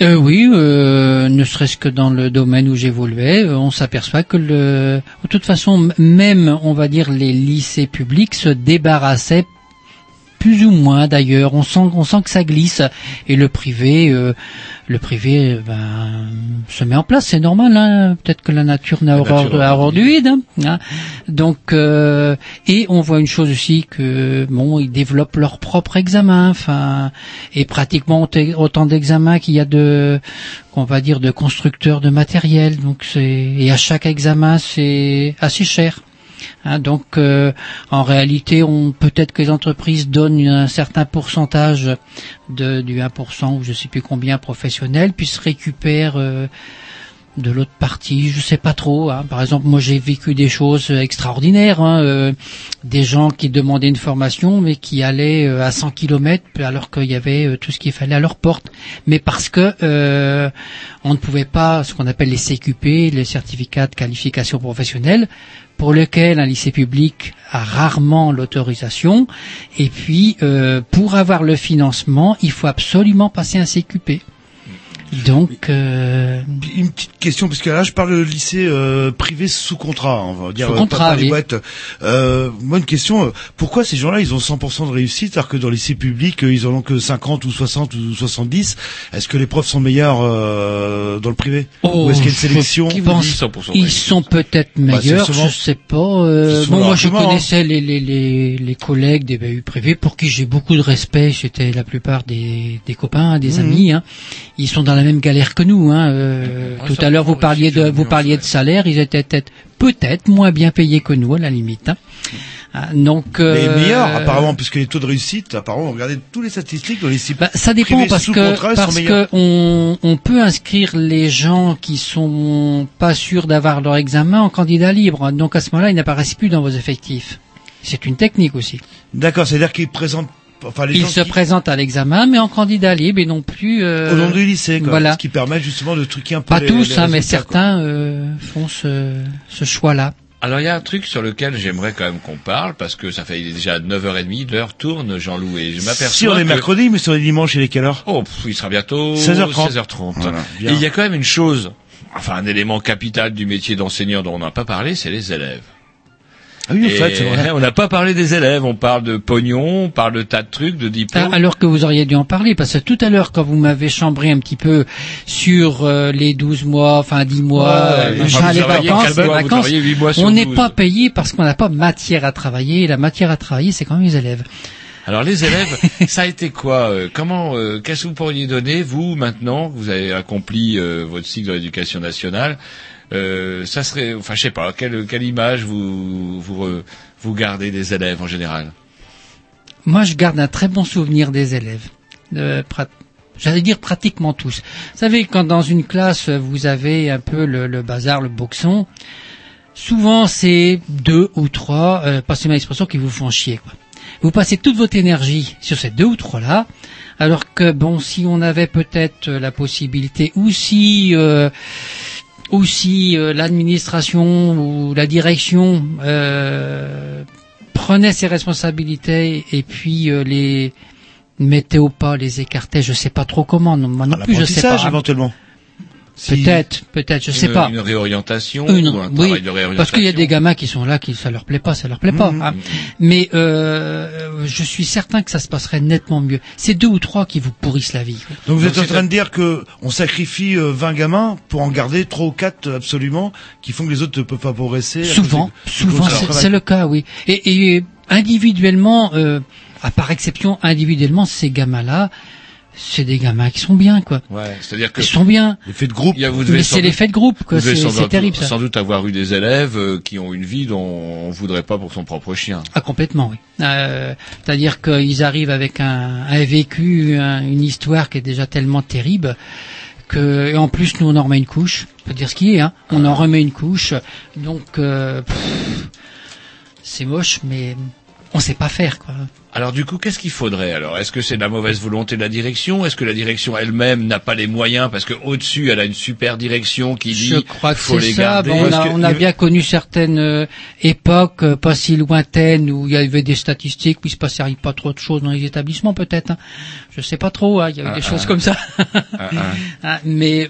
Euh, oui, euh, ne serait-ce que dans le domaine où j'évoluais, euh, on s'aperçoit que le, de toute façon, même, on va dire, les lycées publics se débarrassaient plus ou moins d'ailleurs. On sent, on sent que ça glisse et le privé, euh, le privé, euh, ben, se met en place. C'est normal. Hein Peut-être que la nature n'a horreur, du vide. hein, hein. Donc, euh, et on voit une chose aussi que bon, ils développent leur propre examen. Enfin, et pratiquement autant- autant d'examens qu'il y a de, qu'on va dire, de constructeurs de matériel. Donc, c'est et à chaque examen, c'est assez cher. Hein, donc, euh, en réalité, on peut-être que les entreprises donnent un certain pourcentage de, du 1% ou je sais plus combien professionnel, puis se récupèrent euh, de l'autre partie, je sais pas trop. hein. Par exemple, moi j'ai vécu des choses extraordinaires, hein, euh, des gens qui demandaient une formation mais qui allaient euh, à 100 km alors qu'il y avait euh, tout ce qu'il fallait à leur porte, mais parce que euh, on ne pouvait pas ce qu'on appelle les CQP, les certificats de qualification professionnelle, pour lesquels un lycée public a rarement l'autorisation. Et puis, euh, pour avoir le financement, il faut absolument passer un CQP. Donc, euh, Une petite question, parce que là, je parle de lycée euh, privé sous contrat, on va dire. Sous contrat, pas, pas les oui. boîtes. Euh, moi, une question, euh, pourquoi ces gens-là, ils ont 100% de réussite, alors que dans les lycées publics, euh, ils en ont que 50 ou 60 ou 70 Est-ce que les profs sont meilleurs euh, dans le privé? Ou est-ce qu'il y a une sélection? je pense- ils sont peut-être meilleurs, Bah, souvent- je sais pas. euh, bon, moi, je hein. connaissais les, les, les, les collègues des BU privés pour qui j'ai beaucoup de respect. C'était la plupart des, des copains, des Mhm. amis. Hein. Ils sont dans la même galère que nous. Hein. euh, Ouais, tout à l'heure, vous parliez de, vous parliez de salaire. Ils étaient peut-être peut-être moins bien payés que nous, à la limite. Hein. Ah, Donc, Mais euh, meilleurs, apparemment, puisque les taux de réussite, apparemment, regardez tous les statistiques dans les Bah, ça dépend parce que parce on, on peut inscrire les gens qui sont pas sûrs d'avoir leur examen en candidat libre. Donc à ce moment-là, ils n'apparaissent plus dans vos effectifs. C'est une technique aussi. D'accord, c'est-à-dire qu'ils présentent, enfin, les Ils gens se qui- présentent à l'examen, mais en candidat libre et non plus euh, au nom du lycée, quoi. Voilà. Ce qui permet justement de truquer un peu Pas les- tous, les hein, mais certains euh, font ce, ce choix-là. Alors il y a un truc sur lequel j'aimerais quand même qu'on parle parce que ça fait déjà 9h30, l'heure tourne Jean-Loup et je m'aperçois Si on est que- mercredi, mais sur les dimanches, il est quelle heure? Oh, pff, il sera bientôt 16h30. 16h30. Voilà, et bien. il y a quand même une chose, enfin un élément capital du métier d'enseignant dont on n'a pas parlé, c'est les élèves. Ah oui, en Et fait, c'est vrai. On n'a pas parlé des élèves, on parle de pognon, on parle de tas de trucs, de Ah, diplômes. Alors que vous auriez dû en parler, parce que tout à l'heure, quand vous m'avez chambré un petit peu sur euh, les 12 mois, enfin 10 mois, Ouais, euh, enfin, les vacances, mois, vacances, mois on n'est 12. pas payé parce qu'on n'a pas matière à travailler. Et la matière à travailler, c'est quand même les élèves. Alors les élèves, ça a été quoi euh, Comment euh, Qu'est-ce que vous pourriez donner vous maintenant que vous avez accompli euh, votre cycle de l'éducation nationale euh, Ça serait, enfin je sais pas, quelle, quelle image vous vous euh, vous gardez des élèves en général? Moi, je garde un très bon souvenir des élèves. Prat- J'allais dire pratiquement tous. Vous savez, quand dans une classe, vous avez un peu le, le bazar, le boxon, souvent c'est deux ou trois, euh, passez-moi l'expression, qui vous font chier. Quoi. Vous passez toute votre énergie sur ces deux ou trois-là, alors que, bon, si on avait peut-être euh, la possibilité, ou si... euh, ou si euh, l'administration ou la direction euh, prenait ses responsabilités et puis euh, les mettait au pas, les écartait, je sais pas trop comment, non, moi non plus je sais pas. Éventuellement. Si- Peut-être, peut-être, je sais Une- pas. Une réorientation Une- ou un oui, travail de réorientation parce qu'il y a des gamins qui sont là, qui ça leur plaît pas, ça leur plaît pas. hein. Mais euh, je suis certain que ça se passerait nettement mieux. C'est deux ou trois qui vous pourrissent la vie. Donc vous êtes en train de dire que on sacrifie euh, 20 gamins pour en garder trois ou quatre euh, absolument qui font que les autres ne peuvent pas progresser. Souvent, souvent, c'est le cas, oui. Et, et individuellement, euh, à par exception, individuellement, ces gamins-là c'est des gamins qui sont bien, quoi. Ouais, c'est-à-dire que Ils sont bien. L'effet de groupe. Il y a- vous devez Mais sans c'est doute- l'effet de groupe, quoi. C'est sans c'est doute- terrible, ça. Sans doute avoir eu des élèves euh, qui ont une vie dont on voudrait pas pour son propre chien. Ah complètement, oui. Euh, C'est-à-dire qu'ils arrivent avec un, un vécu, un- une histoire qui est déjà tellement terrible que et en plus nous on en remet une couche. Je peux dire ce qui est, hein. On en remet une couche. Donc euh, pff, c'est moche, mais on sait pas faire quoi. Alors du coup, qu'est-ce qu'il faudrait alors? Est-ce que c'est de la mauvaise volonté de la direction? Est-ce que la direction elle-même n'a pas les moyens? Parce que au-dessus elle a une super direction qui dit Je crois que faut c'est les ça. garder Bon, on a, que- on a bien connu certaines euh, époques euh, pas si lointaines où il y avait des statistiques où il se passait pas trop de choses dans les établissements peut-être. Hein. Je sais pas trop. hein, Il y avait Ah, des ah. choses comme ça. Ah, ah. Ah, mais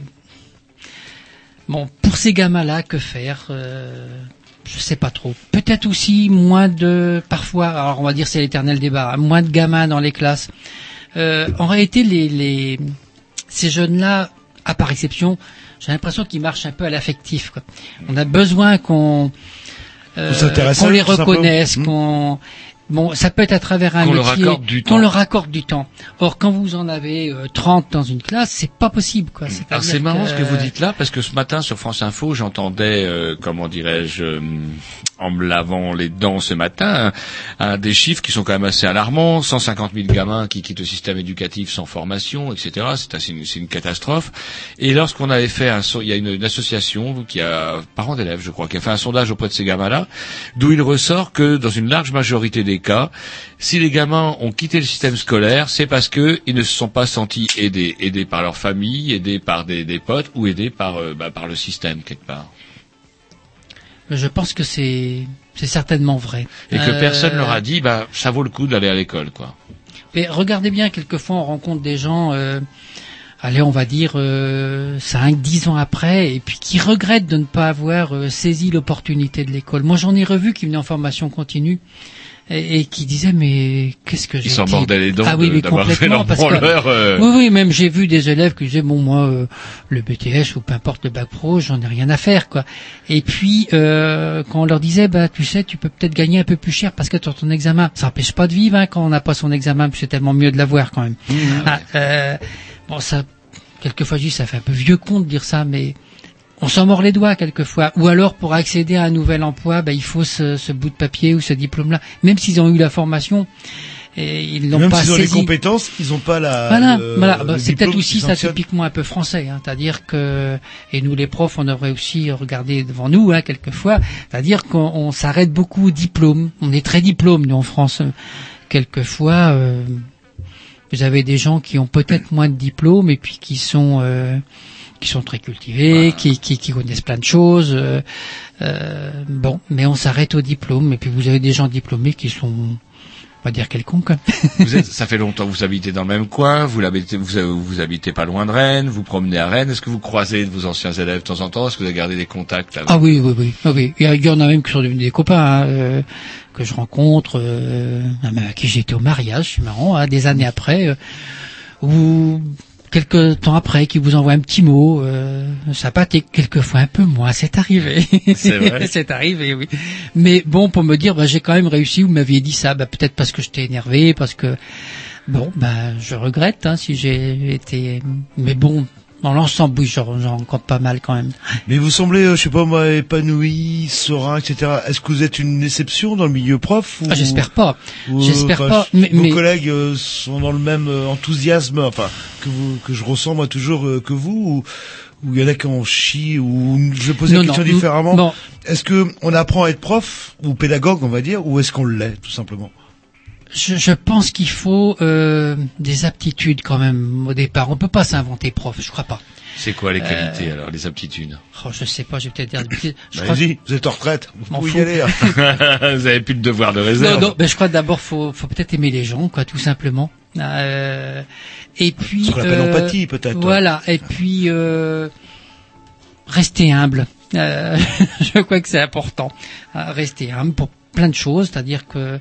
bon, pour ces gamins-là, que faire euh, Je sais pas trop. Peut-être aussi moins de, parfois, alors on va dire c'est l'éternel débat, hein, moins de gamins dans les classes. Euh, en réalité, les, les ces jeunes-là, à part exception, j'ai l'impression qu'ils marchent un peu à l'affectif. On a besoin qu'on euh, Qu'on les reconnaisse, Hmm. qu'on Bon, ça peut être à travers un Qu'on métier, du qu'on temps. leur accorde du temps. Or, quand vous en avez euh, 30 dans une classe, c'est pas possible, quoi. Alors C'est-à-dire c'est marrant ce que vous dites là parce que ce matin sur France Info j'entendais euh, comment dirais-je euh, en me lavant les dents ce matin des chiffres qui sont quand même assez alarmants 150 000 gamins qui quittent le système éducatif sans formation etc c'est une, une catastrophe et lorsqu'on avait fait un il y a une, association qui a parents d'élèves je crois qui a fait un sondage auprès de ces gamins là d'où il ressort que dans une large majorité des cas si les gamins ont quitté le système scolaire, c'est parce que ils ne se sont pas sentis aidés, aidés par leur famille, aidés par des, des potes ou aidés par euh, bah, par le système quelque part. Je pense que c'est c'est certainement vrai. Et que Euh, personne leur a dit, bah ça vaut le coup d'aller à l'école, quoi. Mais regardez bien, quelquefois on rencontre des gens, euh, allez, on va dire euh, 5, 10 ans après, et puis qui regrettent de ne pas avoir euh, saisi l'opportunité de l'école. Moi, j'en ai revu qui venaient en formation continue et, et qui disaient mais qu'est-ce que j'ai Ils s'en mordaient les dents ah oui, d'avoir fait complètement, leur parce que- branleur, euh. Oui, oui, même j'ai vu des élèves qui disaient bon moi euh, le BTS ou peu importe le bac pro, j'en ai rien à faire quoi. Et puis euh, quand on leur disait bah tu sais tu peux peut-être gagner un peu plus cher parce que ton examen, ça empêche pas de vivre hein, quand on n'a pas son examen, puis c'est tellement mieux de l'avoir quand même. Ah, euh, bon ça, quelquefois je dis ça fait un peu vieux con de dire ça, mais on s'en mord les doigts quelquefois. Ou alors pour accéder à un nouvel emploi, bah, il faut ce, ce bout de papier ou ce diplôme-là, même s'ils ont eu la formation. Et ils Même pas s'ils ont les compétences, ils n'ont pas la. Voilà, le- voilà. Bah, c'est peut-être aussi ça typiquement un peu français, hein. c'est-à-dire que et nous les profs, on devrait aussi regarder devant nous, hein, quelquefois, c'est-à-dire qu'on on s'arrête beaucoup au diplôme. On est très diplôme nous en France. Quelquefois, euh, vous avez des gens qui ont peut-être moins de diplômes et puis qui sont euh, qui sont très cultivés, qui, qui, qui connaissent plein de choses. euh, euh, bon, mais on s'arrête au diplôme et puis vous avez des gens diplômés qui sont on va dire quelconques. Vous êtes, ça fait longtemps que vous habitez dans le même coin, vous, l'habitez, vous, vous habitez pas loin de Rennes, vous promenez à Rennes. Est-ce que vous croisez vos anciens élèves de temps en temps Est-ce que vous avez gardé des contacts avec Ah oui, oui, oui. Ah oui. Il y en a même qui sont devenus des copains hein, euh, que je rencontre, euh, à qui j'étais au mariage, c'est marrant, hein, des années après, euh, ou quelques temps après, qui vous envoie un petit mot, euh, sympathique, quelquefois un peu moins, c'est arrivé. C'est vrai c'est arrivé, oui. Mais bon, pour me dire, bah, j'ai quand même réussi, vous m'aviez dit ça, bah, peut-être parce que j'étais énervé, parce que, bon, bah, je regrette hein, si j'ai été... Mais bon, dans l'ensemble, oui, j'en j'en compte pas mal quand même. Mais vous semblez, euh, je sais pas moi, épanoui, serein, etc. Est-ce que vous êtes une exception dans le milieu prof ou... Ah, j'espère pas. ou, J'espère enfin, pas, mais- vos mais- collègues euh, sont dans le même euh, enthousiasme, enfin que vous que je ressens moi toujours euh, que vous, ou ou il y en a qui en chient, ou je vais poser Non, la question non, différemment. Est-ce que on apprend à être prof ou pédagogue, on va dire, ou est-ce qu'on l'est tout simplement? Je, je pense qu'il faut euh, des aptitudes quand même au départ. On peut pas s'inventer prof, je crois pas. C'est quoi les qualités alors, les aptitudes? Oh, je sais pas, je vais peut-être dire. Je Bah, crois- Allez-y, vous êtes en retraite, vous pouvez y aller. hein. Vous avez plus de devoir de Non, réserve. non, ben je crois d'abord faut faut peut-être aimer les gens, quoi, tout simplement. Euh, et puis Ce qu'on appelle l'empathie, peut-être. Voilà, et puis euh, rester humble. Euh, je crois que c'est important. Euh, Rester humble pour plein de choses, c'est-à-dire que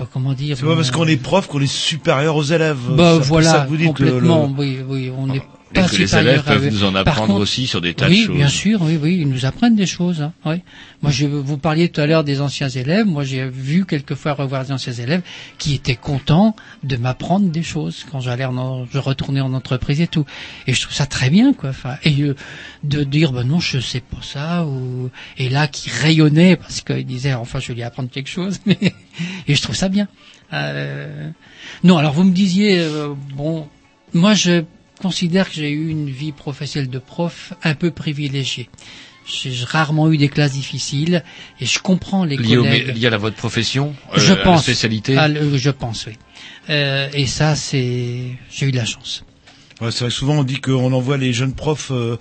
pas comment dire. C'est pas parce qu'on est prof qu'on est supérieur aux élèves. Bah ça voilà, que vous dites, complètement. le- Oui, oui, on n'est Et pas que les élèves peuvent nous en apprendre contre- aussi sur des tas oui, de choses. bien sûr, oui, oui, ils nous apprennent des choses. Hein, oui. Moi, je, vous parliez tout à l'heure des anciens élèves. Moi, j'ai vu quelquefois revoir des anciens élèves qui étaient contents de m'apprendre des choses quand j'allais, en, je retournais en entreprise et tout. Et je trouve ça très bien, quoi. Enfin, et euh, de dire, ben non, je sais pas ça, ou et là qui rayonnait parce qu'il disait, enfin, je vais lui apprendre quelque chose. Mais et je trouve ça bien. Euh, Non, alors vous me disiez, euh, bon, moi je considère que j'ai eu une vie professionnelle de prof un peu privilégiée. J'ai rarement eu des classes difficiles et je comprends les Lié, collègues. lié à la votre profession, euh, je à la pense. spécialité. à le- je pense, oui. Euh, et ça, c'est, j'ai eu de la chance. Ouais, c'est vrai que souvent on dit qu'on envoie les jeunes profs euh,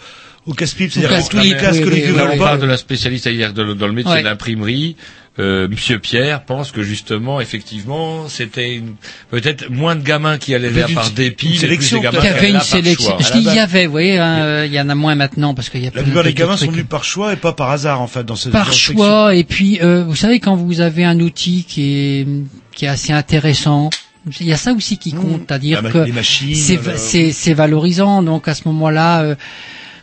au casse-pipe, c'est-à-dire que toutes les classes oui, que les oui, vieux oui, on parle de la spécialiste, c'est-à-dire dans le métier Ouais. de l'imprimerie. Euh, Monsieur Pierre pense que justement, effectivement, c'était une- peut-être moins de gamins qui allaient là par dépit, sélection, plus de gamins Il y qui avait allaient une sélection. choix. Je dis, il y avait, vous voyez, hein, euh, il y en a moins maintenant parce qu'il y a La plupart de des gamins sont venus par choix et pas par hasard en fait dans ce par choix et puis euh, vous savez quand vous avez un outil qui est qui est assez intéressant il y a ça aussi qui compte c'est-à-dire Mmh. La ma- que machines, c'est le- c'est c'est valorisant donc à ce moment-là euh,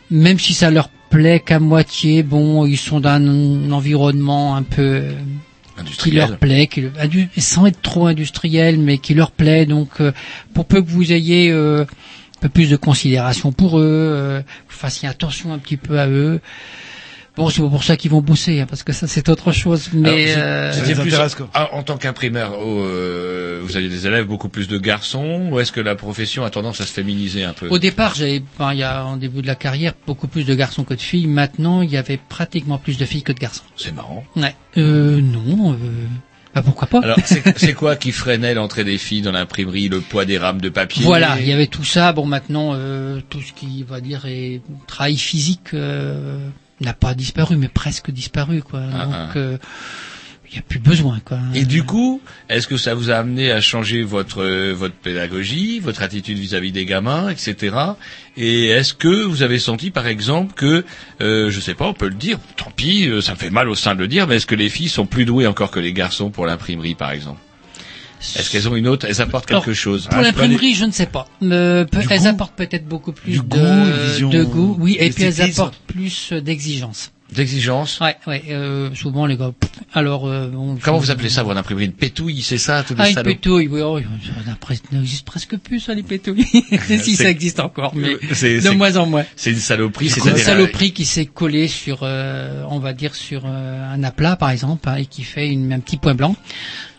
même si ça leur plaît qu'à moitié bon ils sont dans un environnement un peu qui Industriel. leur plaît, qui, sans être trop industriel, mais qui leur plaît. Donc, euh, pour peu que vous ayez euh, un peu plus de considération pour eux, euh, vous fassiez attention un petit peu à eux. Bon, c'est pas pour ça qu'ils vont bosser, hein, parce que ça c'est autre chose. Mais Alors, euh, plus- ah, en tant qu'imprimeur, oh, euh, vous avez des élèves beaucoup plus de garçons, ou est-ce que la profession a tendance à se féminiser un peu? Au départ, j'avais, enfin, il y a en début de la carrière, beaucoup plus de garçons que de filles. Maintenant, il y avait pratiquement plus de filles que de garçons. C'est marrant. Ouais. Euh, non. Euh, bah, pourquoi pas? Alors, c'est c'est quoi qui freinait l'entrée des filles dans l'imprimerie Le poids des rames de papier? Voilà, il y avait tout ça. Bon, maintenant, euh, tout ce qui va dire est travail physique euh, n'a pas disparu, mais presque disparu, quoi. Ah, Donc, ah. euh, il n'y a plus besoin, quoi. Et du coup, est-ce que ça vous a amené à changer votre euh, votre pédagogie, votre attitude vis-à-vis des gamins, etc. Et est-ce que vous avez senti, par exemple, que, euh, je sais pas, on peut le dire, tant pis, euh, ça me fait mal au sein de le dire, mais est-ce que les filles sont plus douées encore que les garçons pour l'imprimerie, par exemple? Est-ce qu'elles ont une autre, elles apportent quelque Alors, chose Pour Ah, l'imprimerie, je ne sais pas. Euh, peu- elles goût? apportent peut-être beaucoup plus de, goût, vision de goût, oui, et puis elles apportent plus euh, d'exigence. D'exigence Ouais, ouais. Euh, souvent les gars. Alors, euh, bon, Comment vous appelez ça, votre imprimerie Une pétouille, c'est ça, tous les Ah, une pétouille, oui, oh, ça n'existe- presque plus, ça, les pétouilles. si ça existe encore, mais C'est- de moins en moins. C'est une saloperie, C'est une saloperie qui s'est collée sur, euh, on va dire, sur euh, un aplat, par exemple, hein, et qui fait une, un petit point blanc.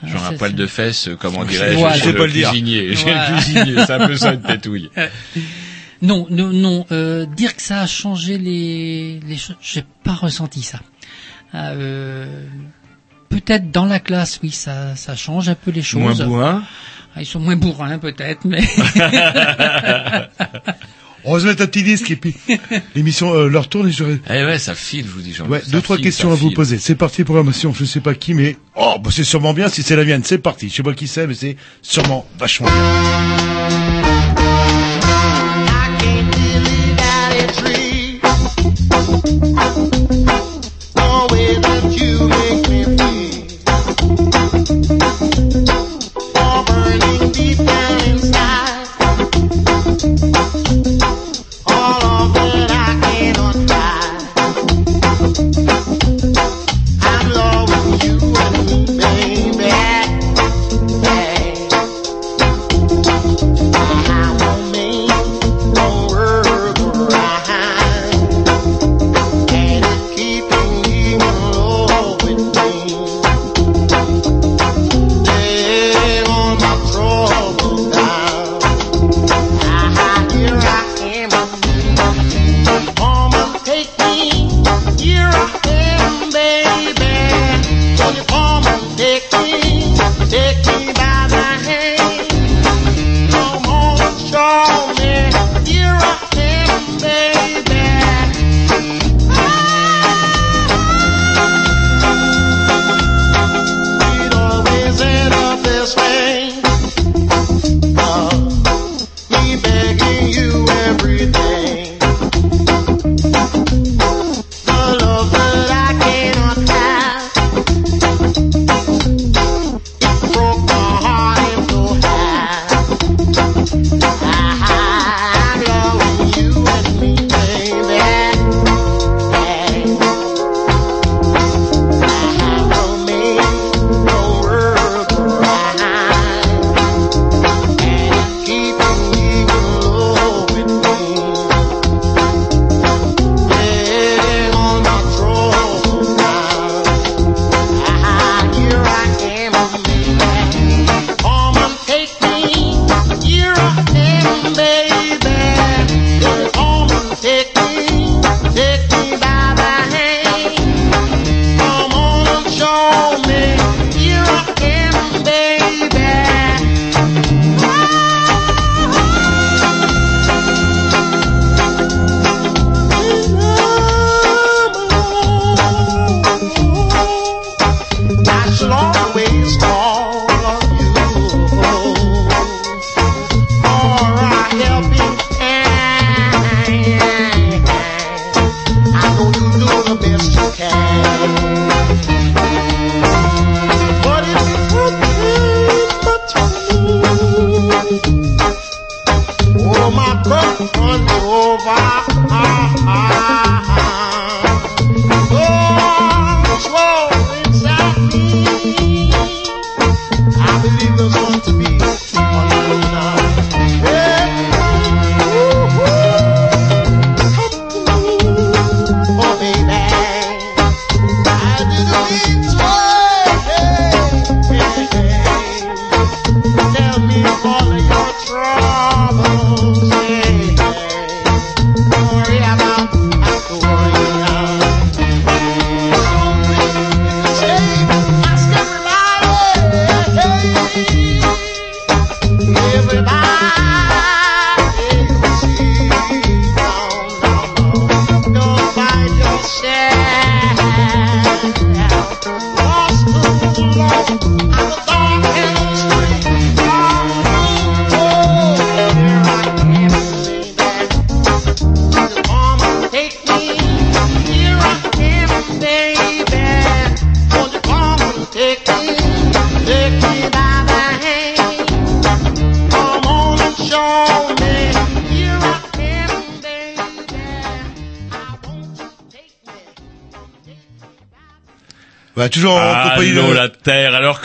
Genre Ah, un poil de fesses, comment dirais-je, Voilà. chez Je sais le pas le dire. cuisinier. Chez Voilà. le cuisinier, c'est un peu ça une pétouille. Non, non, non. Euh, dire que ça a changé les, les choses, j'ai pas ressenti ça. Euh, Peut-être dans la classe, oui, ça, ça change un peu les choses. Moins bourrin Ah, Ils sont moins bourrins, peut-être, mais On va se mettre un petit disque et puis l'émission euh, leur tourne et j'aurai Eh ouais, ça file, je vous dis, Jean. ouais, Ça deux trois file, questions à vous file. poser. C'est parti programmation, je sais pas qui mais oh bah c'est sûrement bien si c'est la mienne. C'est parti. Je sais pas qui c'est mais c'est sûrement vachement bien. ain't really tree.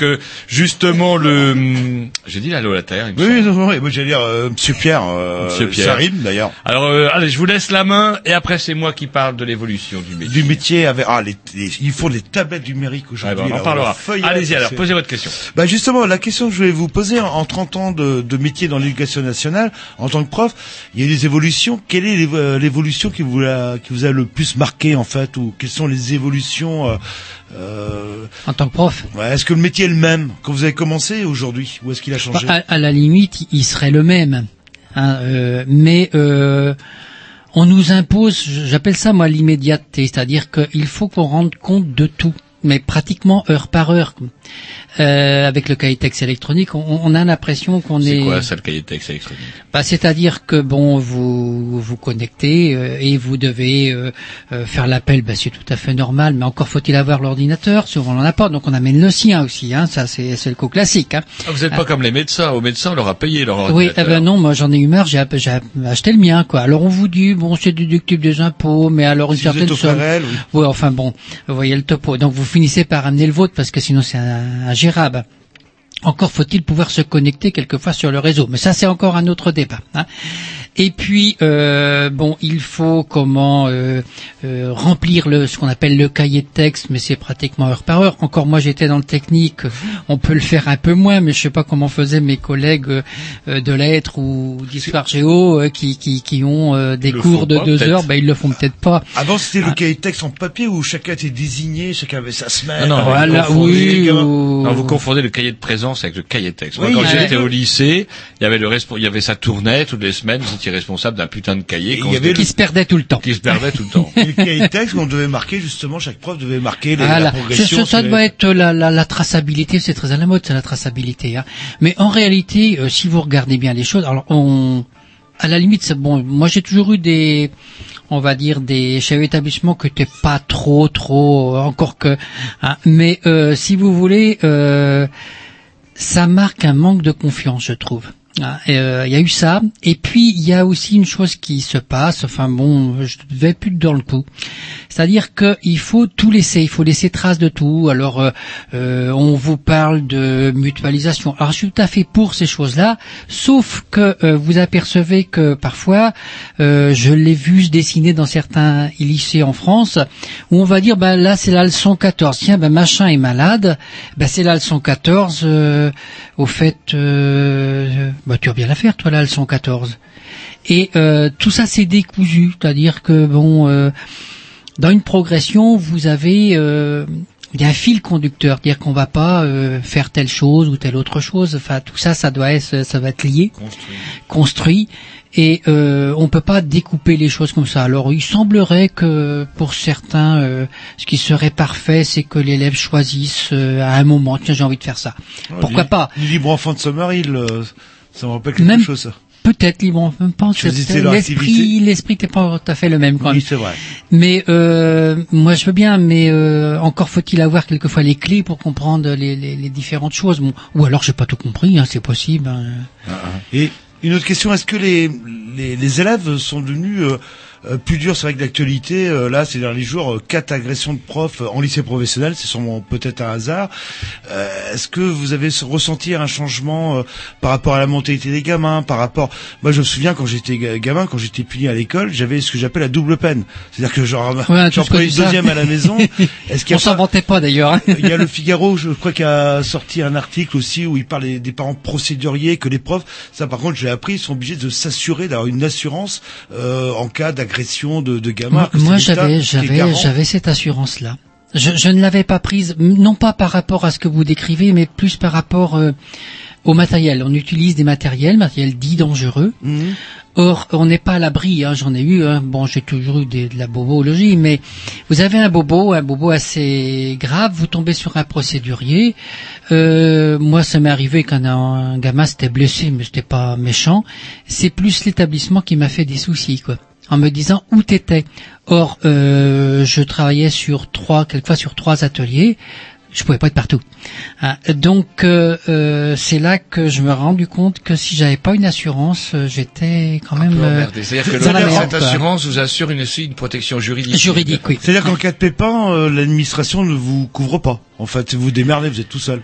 Que justement le... hum, J'ai dit allô la Terre, Oui, non, oui, moi j'allais dire euh, Monsieur Pierre, euh, Monsieur Pierre. ça rime d'ailleurs. Alors, euh, allez, je vous laisse la main, et après c'est moi qui parle de l'évolution du métier. Du métier avec ah les, les- il faut des tablettes numériques aujourd'hui. Ouais, bah, on en parlera. Allez-y, alors, posez votre question. Bah justement, la question que je voulais vous poser en 30 ans de, de métier dans l'éducation nationale, en tant que prof, il y a eu des évolutions. Quelle est euh, l'évolution qui vous a qui vous a le plus marqué en fait, ou quelles sont les évolutions euh, En tant que prof ouais, Est-ce que le métier est le même quand vous avez commencé aujourd'hui, ou est-ce qu'il a changé à, à la limite, il serait le même. hein, euh, mais euh, on nous impose, j'appelle ça moi l'immédiateté, c'est-à-dire qu'il faut qu'on rende compte de tout, mais pratiquement heure par heure. Euh, avec le cahier texte électronique, on, on a l'impression qu'on est. C'est quoi ça, le cahier texte électronique? Bah, c'est-à-dire que bon, vous vous connectez euh, et vous devez euh, euh, faire l'appel. Bah, c'est tout à fait normal, mais encore faut-il avoir l'ordinateur. Souvent on n'en a pas, donc on amène le sien aussi. Hein, ça c'est c'est le coup classique. Hein. Ah, Vous n'êtes pas comme les médecins. Aux médecins, on leur a payé leur Oui, ordinateur. eh ben non, moi j'en ai eu marre, j'ai acheté le mien, quoi. Alors on vous dit, bon, c'est déductible des impôts, mais alors une Si certaine somme. Oui. Ouais, enfin bon, vous voyez le topo. Donc vous finissez par amener le vôtre parce que sinon c'est un- Encore faut-il pouvoir se connecter quelquefois sur le réseau, mais ça c'est encore un autre débat. hein. Et puis euh, bon, il faut comment euh, euh, remplir le ce qu'on appelle le cahier de texte, mais c'est pratiquement heure par heure. Encore moi j'étais dans le technique, on peut le faire un peu moins, mais je sais pas comment faisaient mes collègues euh, euh, de lettres ou d'histoire géo euh, qui, qui qui ont euh, des cours de pas, deux heures, ben ils le font peut-être pas. Avant c'était Ah. le cahier de texte en papier où chacun était désigné, chacun avait sa semaine. Non, non, Voilà, vous confondez, oui, ou- Non, vous confondez le cahier de présence avec le cahier de texte. Moi, Oui, quand ouais. j'étais au lycée, il y avait le il y avait ça tournait toutes les semaines, vous étiez responsable d'un putain de cahier avait dé- le- Qui se perdait tout le temps. qui se perdait tout le temps. Et le cahier texte on devait marquer justement, chaque prof devait marquer les, Voilà. la Ça, progression. ça, ça les- doit être la, la, la traçabilité, c'est très à la mode, c'est la traçabilité. Hein. Mais en réalité, euh, si vous regardez bien les choses, alors on, à la limite, c'est bon. Moi, j'ai toujours eu des, on va dire des chefs d'établissement qui étaient pas trop, trop, euh, encore que. hein. Mais euh, si vous voulez, euh, ça marque un manque de confiance, je trouve. Ah, et, euh, Il y a eu ça, et puis il y a aussi une chose qui se passe. Enfin bon, je ne vais plus dans le coup. C'est-à-dire qu'il faut tout laisser, il faut laisser trace de tout. Alors, euh, euh, on vous parle de mutualisation. Alors, je suis tout à fait pour ces choses-là, sauf que vous apercevez que parfois, je l'ai vu se dessiner dans certains lycées en France, où on va dire, ben là, c'est la leçon 14. Tiens, ben machin est malade, ben c'est la leçon 14. au fait, ben, tu vas bien la faire, toi, la leçon 14. Et euh, tout ça, c'est décousu. C'est-à-dire que, bon... euh, dans une progression, vous avez euh, il y a un fil conducteur, dire qu'on va pas euh, faire telle chose ou telle autre chose. Enfin, tout ça, ça doit être, ça va être lié, construit, et euh, on peut pas découper les choses comme ça. Alors, il semblerait que pour certains, euh, ce qui serait parfait, c'est que l'élève choisisse euh, à un moment, tiens, j'ai envie de faire ça. Ah, Pourquoi pas Libre enfant de Summerhill, euh, ça me rappelle quelque Même chose. ça. Peut-être temps, c'est- Choisissez leur l'esprit, l'esprit n'est pas tout à fait le même quand Oui, même. c'est vrai. Mais euh, moi je veux bien, mais euh, encore faut-il avoir quelquefois les clés pour comprendre les, les, les différentes choses. Bon, ou alors j'ai pas tout compris, hein, c'est possible. hein. Et une autre question, est-ce que les, les, les élèves sont devenus euh, Euh, plus dur, c'est vrai que l'actualité, euh, là, ces derniers jours, euh, quatre agressions de profs euh, en lycée professionnel, c'est sûrement peut-être un hasard. Euh, Est-ce que vous avez ressenti un changement euh, par rapport à la mentalité des gamins, par rapport... Moi, je me souviens, quand j'étais ga- gamin, quand j'étais puni à l'école, j'avais ce que j'appelle la double peine. C'est-à-dire que genre, Ouais, j'en prenais une deuxième à la maison. Est-ce qu'il On a pas- d'ailleurs. hein. il y a le Figaro, je crois, qui a sorti un article aussi où il parle des, des parents procéduriers, que les profs, ça par contre j'ai appris, ils sont obligés de s'assurer d'avoir une assurance euh, en cas d'agression de, de gamins. Moi, j'avais, j'avais, j'avais cette assurance-là. Je, je ne l'avais pas prise, non pas par rapport à ce que vous décrivez, mais plus par rapport euh, au matériel. On utilise des matériels, matériels dits dangereux. Mhm. Or, on n'est pas à l'abri. Hein, J'en ai eu. Hein. Bon, j'ai toujours eu des- de la bobologie, mais vous avez un bobo, un bobo assez grave. Vous tombez sur un procédurier. Euh, moi, ça m'est arrivé quand un, un gamin s'était blessé, mais c'était pas méchant. C'est plus l'établissement qui m'a fait des soucis, quoi. En me disant où t'étais. Or, euh, je travaillais sur trois, quelquefois sur trois ateliers. Je pouvais pas être partout. Hein, Donc euh, euh, c'est là que je me suis rendu compte que si j'avais pas une assurance, euh, j'étais quand même euh. C'est-à-dire que dans le- la merde, cette quoi. assurance vous assure une, aussi une protection juridique. Juridique, oui. C'est-à-dire qu'en cas de pépin, l'administration ne vous couvre pas. En fait, vous vous démerdez, vous êtes tout seul.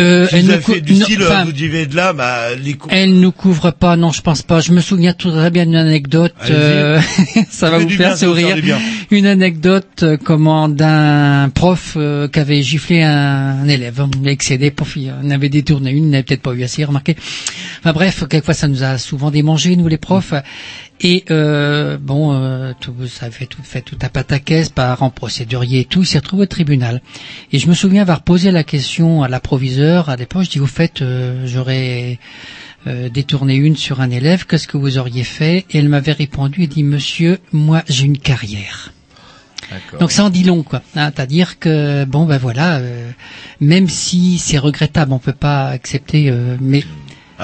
Euh, si elle nous fait du non, style, enfin, vous devez de là, bah, les. Elle nous couvre pas, non, je pense pas. Je me souviens très bien d'une anecdote. Euh, ça va vous faire bien, sourire. Une anecdote, euh, comment d'un prof euh, qui avait giflé un, un élève, il excédé, il en avait détourné une, il n'avait peut-être pas eu assez remarqué. Enfin bref, quelquefois ça nous a souvent démangé nous les profs. Et euh, bon, euh, tout, ça fait tout, fait tout un pataquès par en procédurier et tout. Il s'est retrouvé au tribunal. Et je me souviens avoir posé la question à la proviseure à l'époque. Je dis au fait, euh, j'aurais euh, détourné une sur un élève. Qu'est-ce que vous auriez fait? Et elle m'avait répondu et dit Monsieur, moi j'ai une carrière. Donc ça en dit long, quoi. Hein, C'est-à-dire que bon, ben voilà, euh, même si c'est regrettable, on peut pas accepter, euh, mais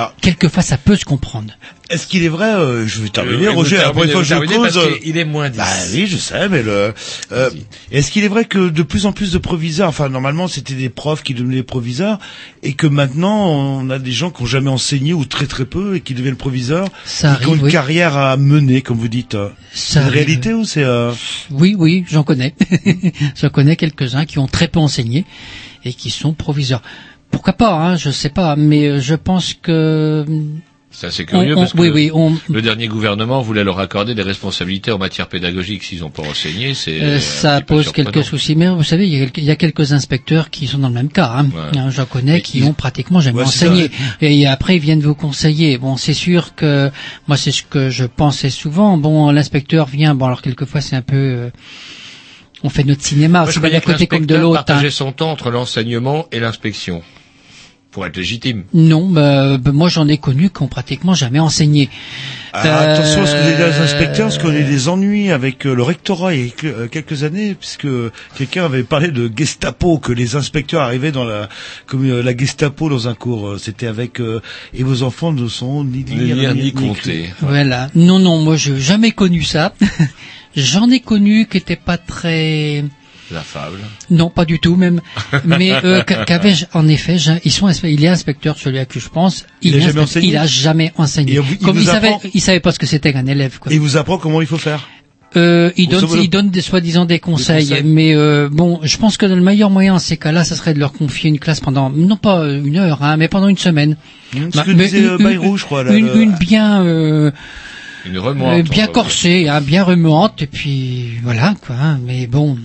Alors, quelquefois ça peut se comprendre. Est-ce qu'il est vrai, euh, je vais terminer, Euh, Roger, première terminez, fois je cause... euh, qu'il est moins 10. Bah oui, je sais, mais le. Euh, Est-ce qu'il est vrai que de plus en plus de proviseurs, enfin normalement c'était des profs qui devenaient proviseurs, et que maintenant on a des gens qui ont jamais enseigné ou très très peu et qui deviennent proviseurs, Ça et qui ont arrive, une oui. carrière à mener, comme vous dites. euh. C'est Ça une arrive. réalité ou c'est euh... Oui, oui, j'en connais. j'en connais quelques-uns qui ont très peu enseigné et qui sont proviseurs. Pourquoi pas, hein, je sais pas, mais euh, je pense que C'est assez curieux On- on- parce que oui, oui, on- le dernier gouvernement voulait leur accorder des responsabilités en matière pédagogique s'ils n'ont pas enseigné. C'est euh, ça pose quelques soucis. Mais vous savez, il y, a quelques, il y a quelques inspecteurs qui sont dans le même cas. Hein. Ouais. Hein, J'en connais Mais qui ils- ont pratiquement jamais Ouais, c'est enseigné. Et après, ils viennent vous conseiller. Bon, c'est sûr que moi, c'est ce que je pensais souvent. Bon, l'inspecteur vient. Bon, alors quelquefois, c'est un peu. euh, on fait notre cinéma, bien croyais d'un côté comme de l'autre. hein. partageait son temps entre l'enseignement et l'inspection pour être légitime. Non, bah, bah, moi j'en ai connu qui ont pratiquement jamais enseigné. Ah, Euh, attention à ce que les inspecteurs, parce qu'on a eu des ennuis avec euh, le rectorat il y a euh, quelques années, puisque quelqu'un avait parlé de Gestapo, que les inspecteurs arrivaient dans la comme euh, la Gestapo dans un cours. Euh, C'était avec euh, et vos enfants ne sont ni Ni lire ni compter. écrire. Voilà. Non, non, moi j'ai jamais connu ça. J'en ai connu qui étaient pas très. La fable. Non, pas du tout même. Mais euh, qu'avait en effet, j'ai- ils sont, il est inspecteur celui à qui je pense. Il a est jamais enseigné Il a jamais enseigné. Il Comme il savait, apprend- il savait pas ce que c'était qu'un élève. Quoi. Et il vous apprend comment il faut faire. Euh, il donne, il donne des soi-disant des conseils, conseils. mais euh, bon, je pense que le meilleur moyen, dans ces cas-là, ça serait de leur confier une classe pendant, non pas une heure, hein, mais pendant une semaine. Hum, ce Bah, que mais disait, euh, une, Bayrou, je crois, là, une, le- une bien, euh, Une remontante. euh, bien corsée, hein, bien remuante, et puis voilà quoi. hein, mais bon,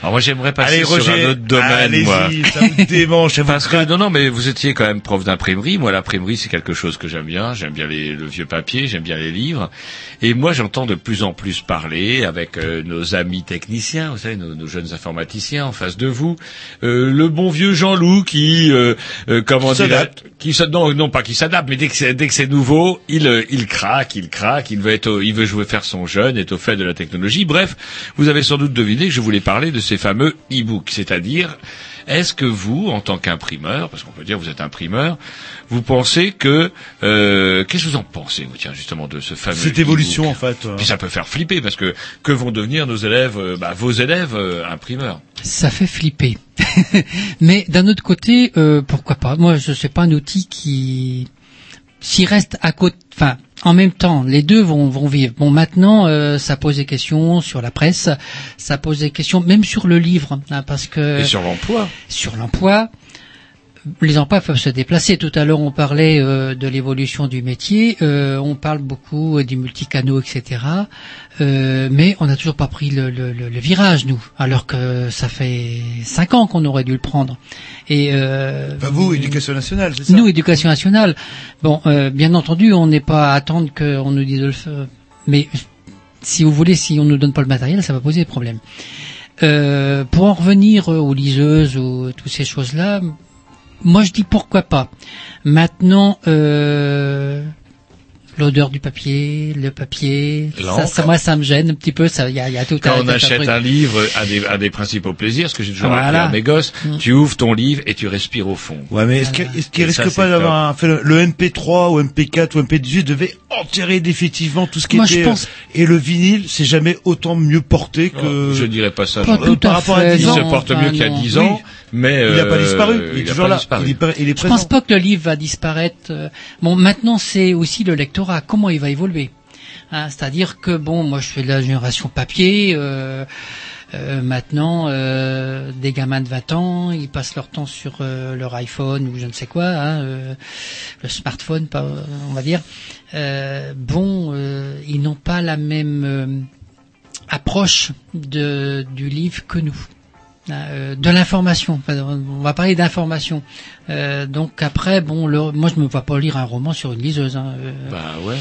Alors moi j'aimerais passer Allez, sur Roger, un autre domaine, moi. ça vous démange, Parce que non, non, mais vous étiez quand même prof d'imprimerie. Moi, l'imprimerie, c'est quelque chose que j'aime bien. J'aime bien les, le vieux papier, j'aime bien les livres. Et moi, j'entends de plus en plus parler avec euh, nos amis techniciens, vous savez, nos, nos jeunes informaticiens en face de vous. Euh, le bon vieux Jean-Loup qui, euh, euh, comment Qui dire, s'adapte. qui non, non pas qui s'adapte, mais dès que c'est, dès que c'est nouveau, il, il craque, il craque, il veut être, au- il veut jouer faire son jeune, est au fait de la technologie. Bref, vous avez sans doute deviné que je voulais parler de ces fameux e-books, c'est-à-dire, est-ce que vous, en tant qu'imprimeur, parce qu'on peut dire que vous êtes imprimeur, vous pensez que, euh, qu'est-ce que vous en pensez, vous, tiens, justement, de ce fameux Cette évolution, en fait. euh. Puis ça peut faire flipper parce que que vont devenir nos élèves, euh, bah, vos élèves euh, imprimeurs ça fait flipper. mais d'un autre côté, euh, pourquoi pas Moi, je sais pas un outil qui, s'il reste à côté, enfin, En même temps, les deux vont, vont vivre. Bon, maintenant, euh, ça pose des questions sur la presse, ça pose des questions même sur le livre, hein, parce que Et sur l'emploi. sur l'emploi, les emplois peuvent se déplacer. Tout à l'heure, on parlait euh, de l'évolution du métier, euh, on parle beaucoup euh, du multicanaux, etc. Euh, mais on n'a toujours pas pris le, le- le- le virage, nous, alors que ça fait cinq ans qu'on aurait dû le prendre. Et euh, Enfin, vous, éducation nationale, c'est ça nous, éducation nationale, bon, euh, bien entendu, on n'est pas à attendre qu'on nous dise de le faire. Mais si vous voulez, si on ne nous donne pas le matériel, ça va poser des problèmes. Euh, pour en revenir aux liseuses ou toutes ces choses-là, moi je dis pourquoi pas. Maintenant, euh, l'odeur du papier, le papier, ça, ça, moi ça me gêne un petit peu. Ça, il y a, il y a tout Quand un, on tout un achète un livre à des, à des principaux plaisirs, ce que j'ai toujours appris Voilà. à mes gosses, Mm. tu ouvres ton livre et tu respires au fond. Ouais, mais est-ce qu'il est-ce qu'il Et risque ça, pas d'avoir un, fait le, le MP3 ou MP4 ou MP18 devait enterrer définitivement tout ce qui Moi, je était pense- euh, et le vinyle c'est jamais autant mieux porté que Je dirais pas ça. Pas par rapport à fait, 10 Il ans. se non, porte enfin, mieux qu'il y a non. 10 ans, mais il n'a pas euh, disparu, il est il toujours là, il est, il est Je présent. pense pas que le livre va disparaître. euh, Bon, maintenant c'est aussi le lectorat, comment il va évoluer. Hein, C'est-à-dire que bon, moi je fais de la génération papier. euh, euh, maintenant, euh, des gamins de 20 ans, ils passent leur temps sur leur iPhone ou je ne sais quoi, hein, le smartphone, on va dire. Bon, ils n'ont pas la même approche de, du livre que nous. Euh, de l'information. On va parler d'information. Euh, donc après, bon, le- moi je me vois pas lire un roman sur une liseuse. Hein, euh. Bah ouais.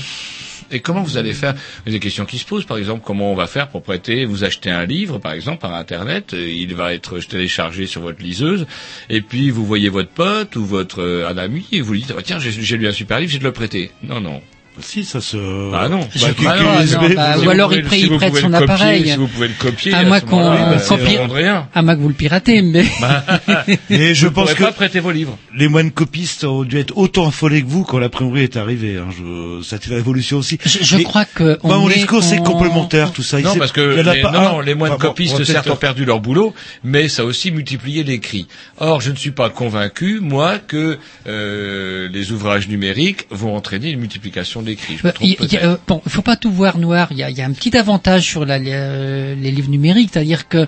Et comment vous allez faire? Des questions qui se posent, par exemple, comment on va faire pour prêter, vous achetez un livre, par exemple, par Internet, euh, il va être téléchargé sur votre liseuse, et puis vous voyez votre pote ou votre un ami, et vous lui dites, ah, tiens, j'ai j'ai lu un super livre, j'ai de le prêter. Non, non. Si, ça se... Bah non. Bah, que- non, bah, vous ou alors il prête- si il vous prête pouvez son copier, appareil. Si vous pouvez le copier, À à moins qu'on bah. À moins que vous le piratez, mais Et je Vous pense que pas prêter vos livres. les moines copistes ont dû être autant affolés que vous quand l'imprimerie est arrivée. Hein. Je... Ça a été la révolution aussi. je, je Mais- crois que on mon discours, c'est en- complémentaire, tout ça. Non, parce que les, pas non, les moines copistes, certes, ont perdu leur boulot, mais ça a aussi multiplié les cris. Or, je ne suis pas convaincu, moi, que euh, les ouvrages numériques vont entraîner une multiplication des cris. Je me Euh, trompe il- il y a- euh, bon, faut pas tout voir noir. Il y a, il y a un petit avantage sur la- les, euh, les livres numériques, c'est-à-dire que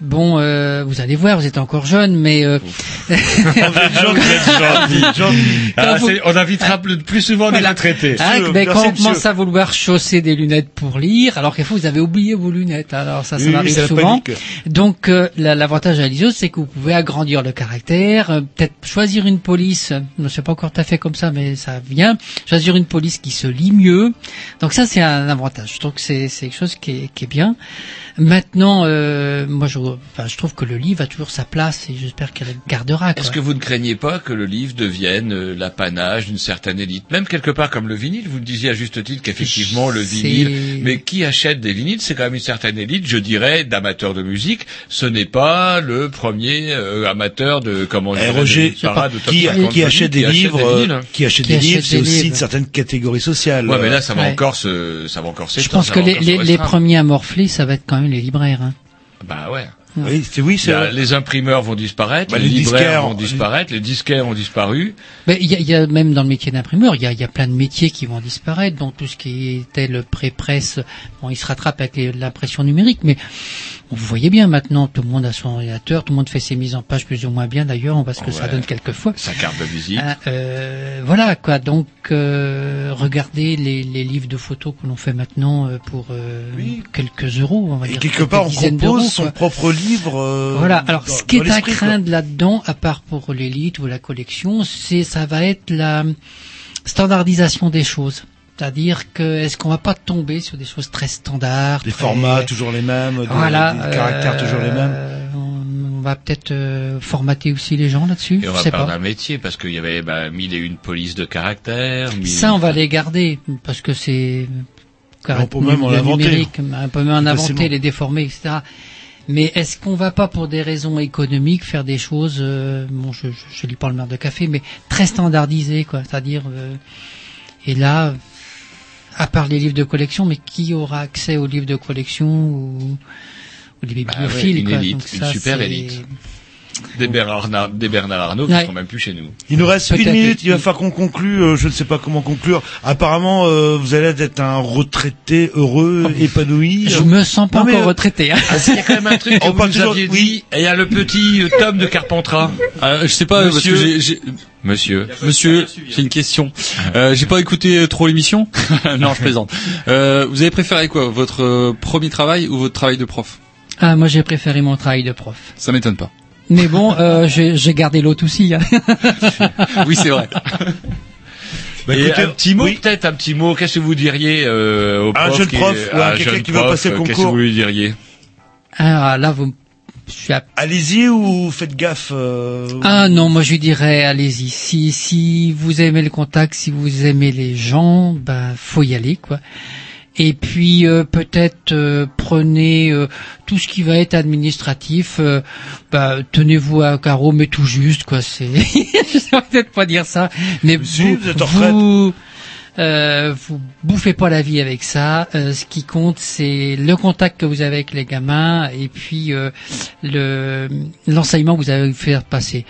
bon, euh, vous allez voir, vous êtes encore jeune, mais euh, Ah, vous- c'est- on invitera plus, plus souvent des Voilà. retraités. Hein, Sûr, mais merci, quand on commence à vouloir chausser des lunettes pour lire, alors quelquefois vous avez oublié vos lunettes. Alors ça, ça Oui, m'arrive la souvent. Donc euh, la- l'avantage à liseuse, c'est que vous pouvez agrandir le caractère, euh, peut-être choisir une police. Je sais pas encore tout à fait comme ça, mais ça vient. Choisir une police qui se lit mieux. Donc ça, c'est un avantage. C'est c'est quelque chose qui est, qui est bien. Maintenant, euh, moi, je, enfin, je trouve que le livre a toujours sa place et j'espère qu'elle le gardera. quoi. Est-ce que vous ne craignez pas que le livre devienne euh, l'apanage d'une certaine élite? Même quelque part comme le vinyle, vous disiez à juste titre qu'effectivement le C'est- vinyle, mais qui achète des vinyles, c'est quand même une certaine élite, je dirais, d'amateurs de musique. Ce n'est pas le premier euh, amateur de comment Eh, dirais, Roger, de parade de top qui, 50 qui achète des livres, euh, qui achète des livres, c'est des aussi une certaine catégorie sociale. Ouais, mais là, ça va Ouais. encore se, ça va encore Je pense que les, premiers à morfler, ça va être quand même les libraires. Hein. Bah ouais. Oui, c'est oui, a- les imprimeurs vont disparaître, Bah, les, les libraires disquaires, vont disparaître, les disquaires ont disparu. Ben, Il y, a, il y a même dans le métier d'imprimeur, il y a, il y a plein de métiers qui vont disparaître. Donc tout ce qui était le pré-presse, bon, il se rattrape avec l'impression numérique. Mais bon, vous voyez bien maintenant, tout le monde a son ordinateur, tout le monde fait ses mises en page plus ou moins bien d'ailleurs, parce que ça donne quelquefois. Sa carte de visite. Hein, euh, voilà quoi. Donc euh, regardez les, les livres de photos que l'on fait maintenant euh, pour euh, quelques euros, on va Et dire. quelque part, on dizaines compose d'euros, son quoi. propre livre. euh, Voilà. Alors, dans- ce qui est à craindre là-dedans, à part pour l'élite ou la collection, c'est ça va être la standardisation des choses. C'est-à-dire que est-ce qu'on va pas tomber sur des choses très standards, Des très- formats toujours les mêmes, des, voilà, des caractères toujours les mêmes. euh, On va peut-être euh, formater aussi les gens là-dessus. Et on je va sais parler pas. d'un métier parce qu'il y avait bah, mille et une police de caractère. mille- Ça, on va les garder parce que c'est On peut même en inventer. numérique, on peut même en inventer, les déformer, etc. Mais est-ce qu'on va pas pour des raisons économiques faire des choses, euh, bon, je, je, je lis pas le maire de café, mais très standardisées, quoi. C'est-à-dire, euh, et là, à part les livres de collection, mais qui aura accès aux livres de collection ou, ou les Bah bibliophiles, ouais, une quoi. élite, Donc une ça, super élite. Des Bernard, Arnault- des Bernard Arnault qui Ouais. sont même plus chez nous. Il nous reste une minute, il va falloir qu'on conclue, euh, je ne sais pas comment conclure. Apparemment, euh, vous allez être un retraité heureux, épanoui. Je me sens pas Non, encore euh, retraité. Hein. Ah, il y a quand même un truc que On vous parle nous toujours- aviez oui. dit. Et il y a le petit euh, tome de Carpentras. Euh, je sais pas, parce que Monsieur. j'ai- j'ai, Monsieur. Monsieur, j'ai une question. Euh, j'ai pas écouté trop l'émission. non, je plaisante. Euh, vous avez préféré quoi, votre premier travail ou votre travail de prof? Ah, moi j'ai préféré mon travail de prof. Ça m'étonne pas. Mais bon, euh, j'ai j'ai gardé l'autre aussi. hein. Oui, c'est vrai. Bah, Et écoutez, un petit mot, oui. peut-être un petit mot. Qu'est-ce que vous diriez euh, au Un prof qui- ou à un quelqu'un jeune qui veut passer le euh, Qu'est-ce que concours vous lui diriez Ah, là, vous, je suis à Allez-y ou faites gaffe. euh, Ah non, moi je lui dirais allez-y. Si si vous aimez le contact, si vous aimez les gens, ben faut y aller quoi. Et puis euh, peut-être euh, prenez euh, tout ce qui va être administratif. euh, bah, tenez-vous à carreau, mais tout juste quoi. C'est, je peut-être pas dire ça, mais vous vous euh, vous bouffez pas la vie avec ça. Euh, ce qui compte, c'est le contact que vous avez avec les gamins et puis euh, le l'enseignement que vous avez faire passer.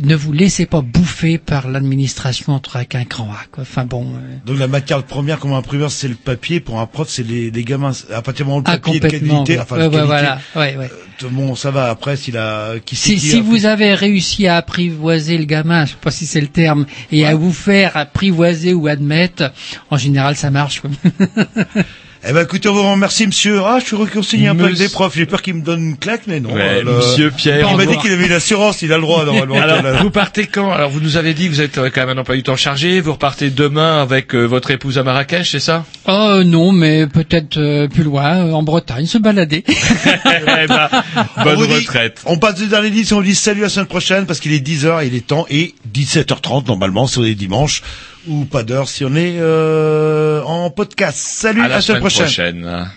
Ne vous laissez pas bouffer par l'administration entre avec un grand A. Quoi. Enfin bon. euh, Donc la matière première comme imprimeur c'est le papier, pour un prof c'est les, les gamins. À partir du moment où le ah papier est de qualité, ouais. enfin Ouais, de qualité, voilà. Ouais, ouais. euh, bon ça va après s'il a qui Si, si vous avez réussi à apprivoiser le gamin, je sais pas si c'est le terme, et à vous faire apprivoiser ou admettre, en général ça marche. Eh ben écoutez, on vous remercie monsieur. Ah, je suis réconcilié un peu avec Monsieur- des profs. J'ai peur qu'il me donne une claque, mais non. Ouais, Euh, Monsieur Pierre. Il m'a Au dit qu'il avait une assurance, il a le droit normalement. Alors, vous partez quand? Alors, vous nous avez dit que vous êtes euh, quand même un emploi du temps chargé. Vous repartez demain avec euh, votre épouse à Marrakech, c'est ça? Oh non, mais peut-être euh, plus loin, euh, en Bretagne, se balader. Eh ben, On bonne dit- retraite. On passe du dernier disque, on vous dit salut à la semaine prochaine parce qu'il est 10h, il est temps, et 17h30 normalement si on est dimanche, ou pas d'heure si on est euh, en podcast. Salut, À la semaine semaine prochaine. prochaine.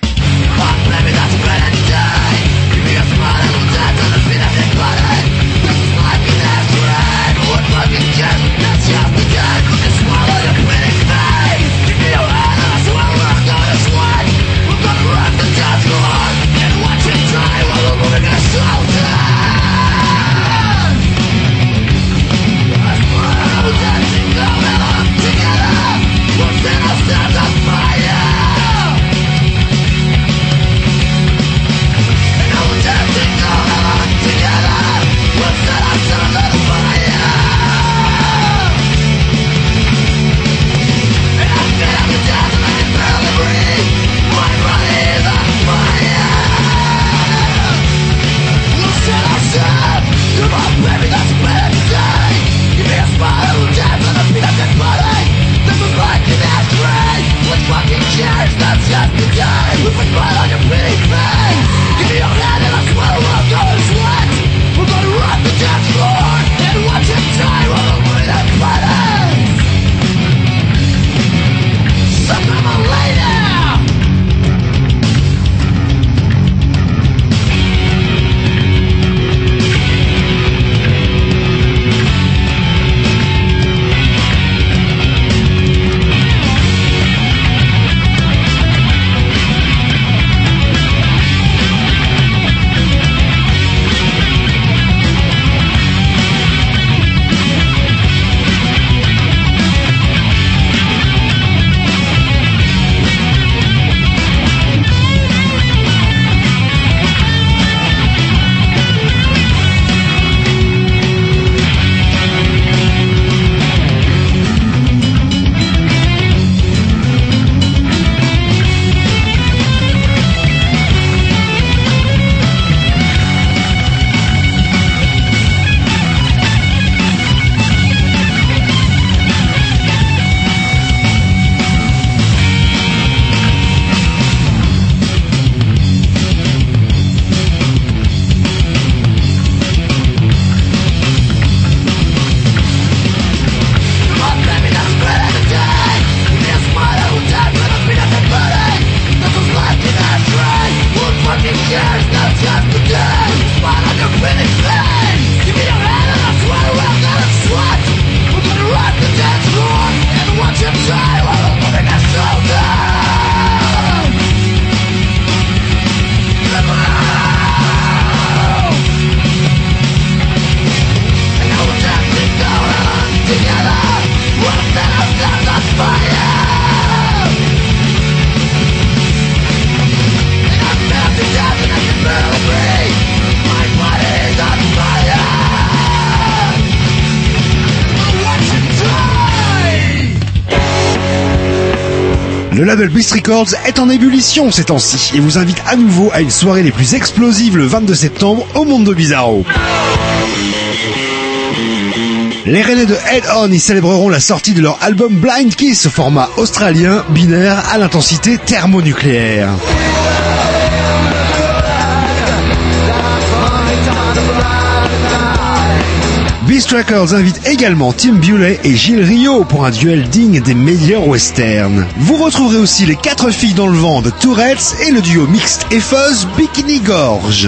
Beast Records est en ébullition ces temps-ci et vous invite à nouveau à une soirée les plus explosives le 22 septembre au Mondo Bizarro. Les Rennais de Head On y célébreront la sortie de leur album Blind Kiss au format australien binaire à l'intensité thermonucléaire. Beast Records invite également Tim Bewley et Gilles Rio pour un duel digne des meilleurs westerns. Vous retrouverez aussi les quatre filles dans le vent de Tourette's et le duo mixte et fuzz Bikini Gorge.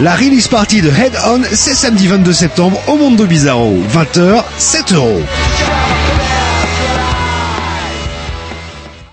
La release party de Head On, c'est samedi 22 septembre au Mondo Bizarro. 20h, 7 euros.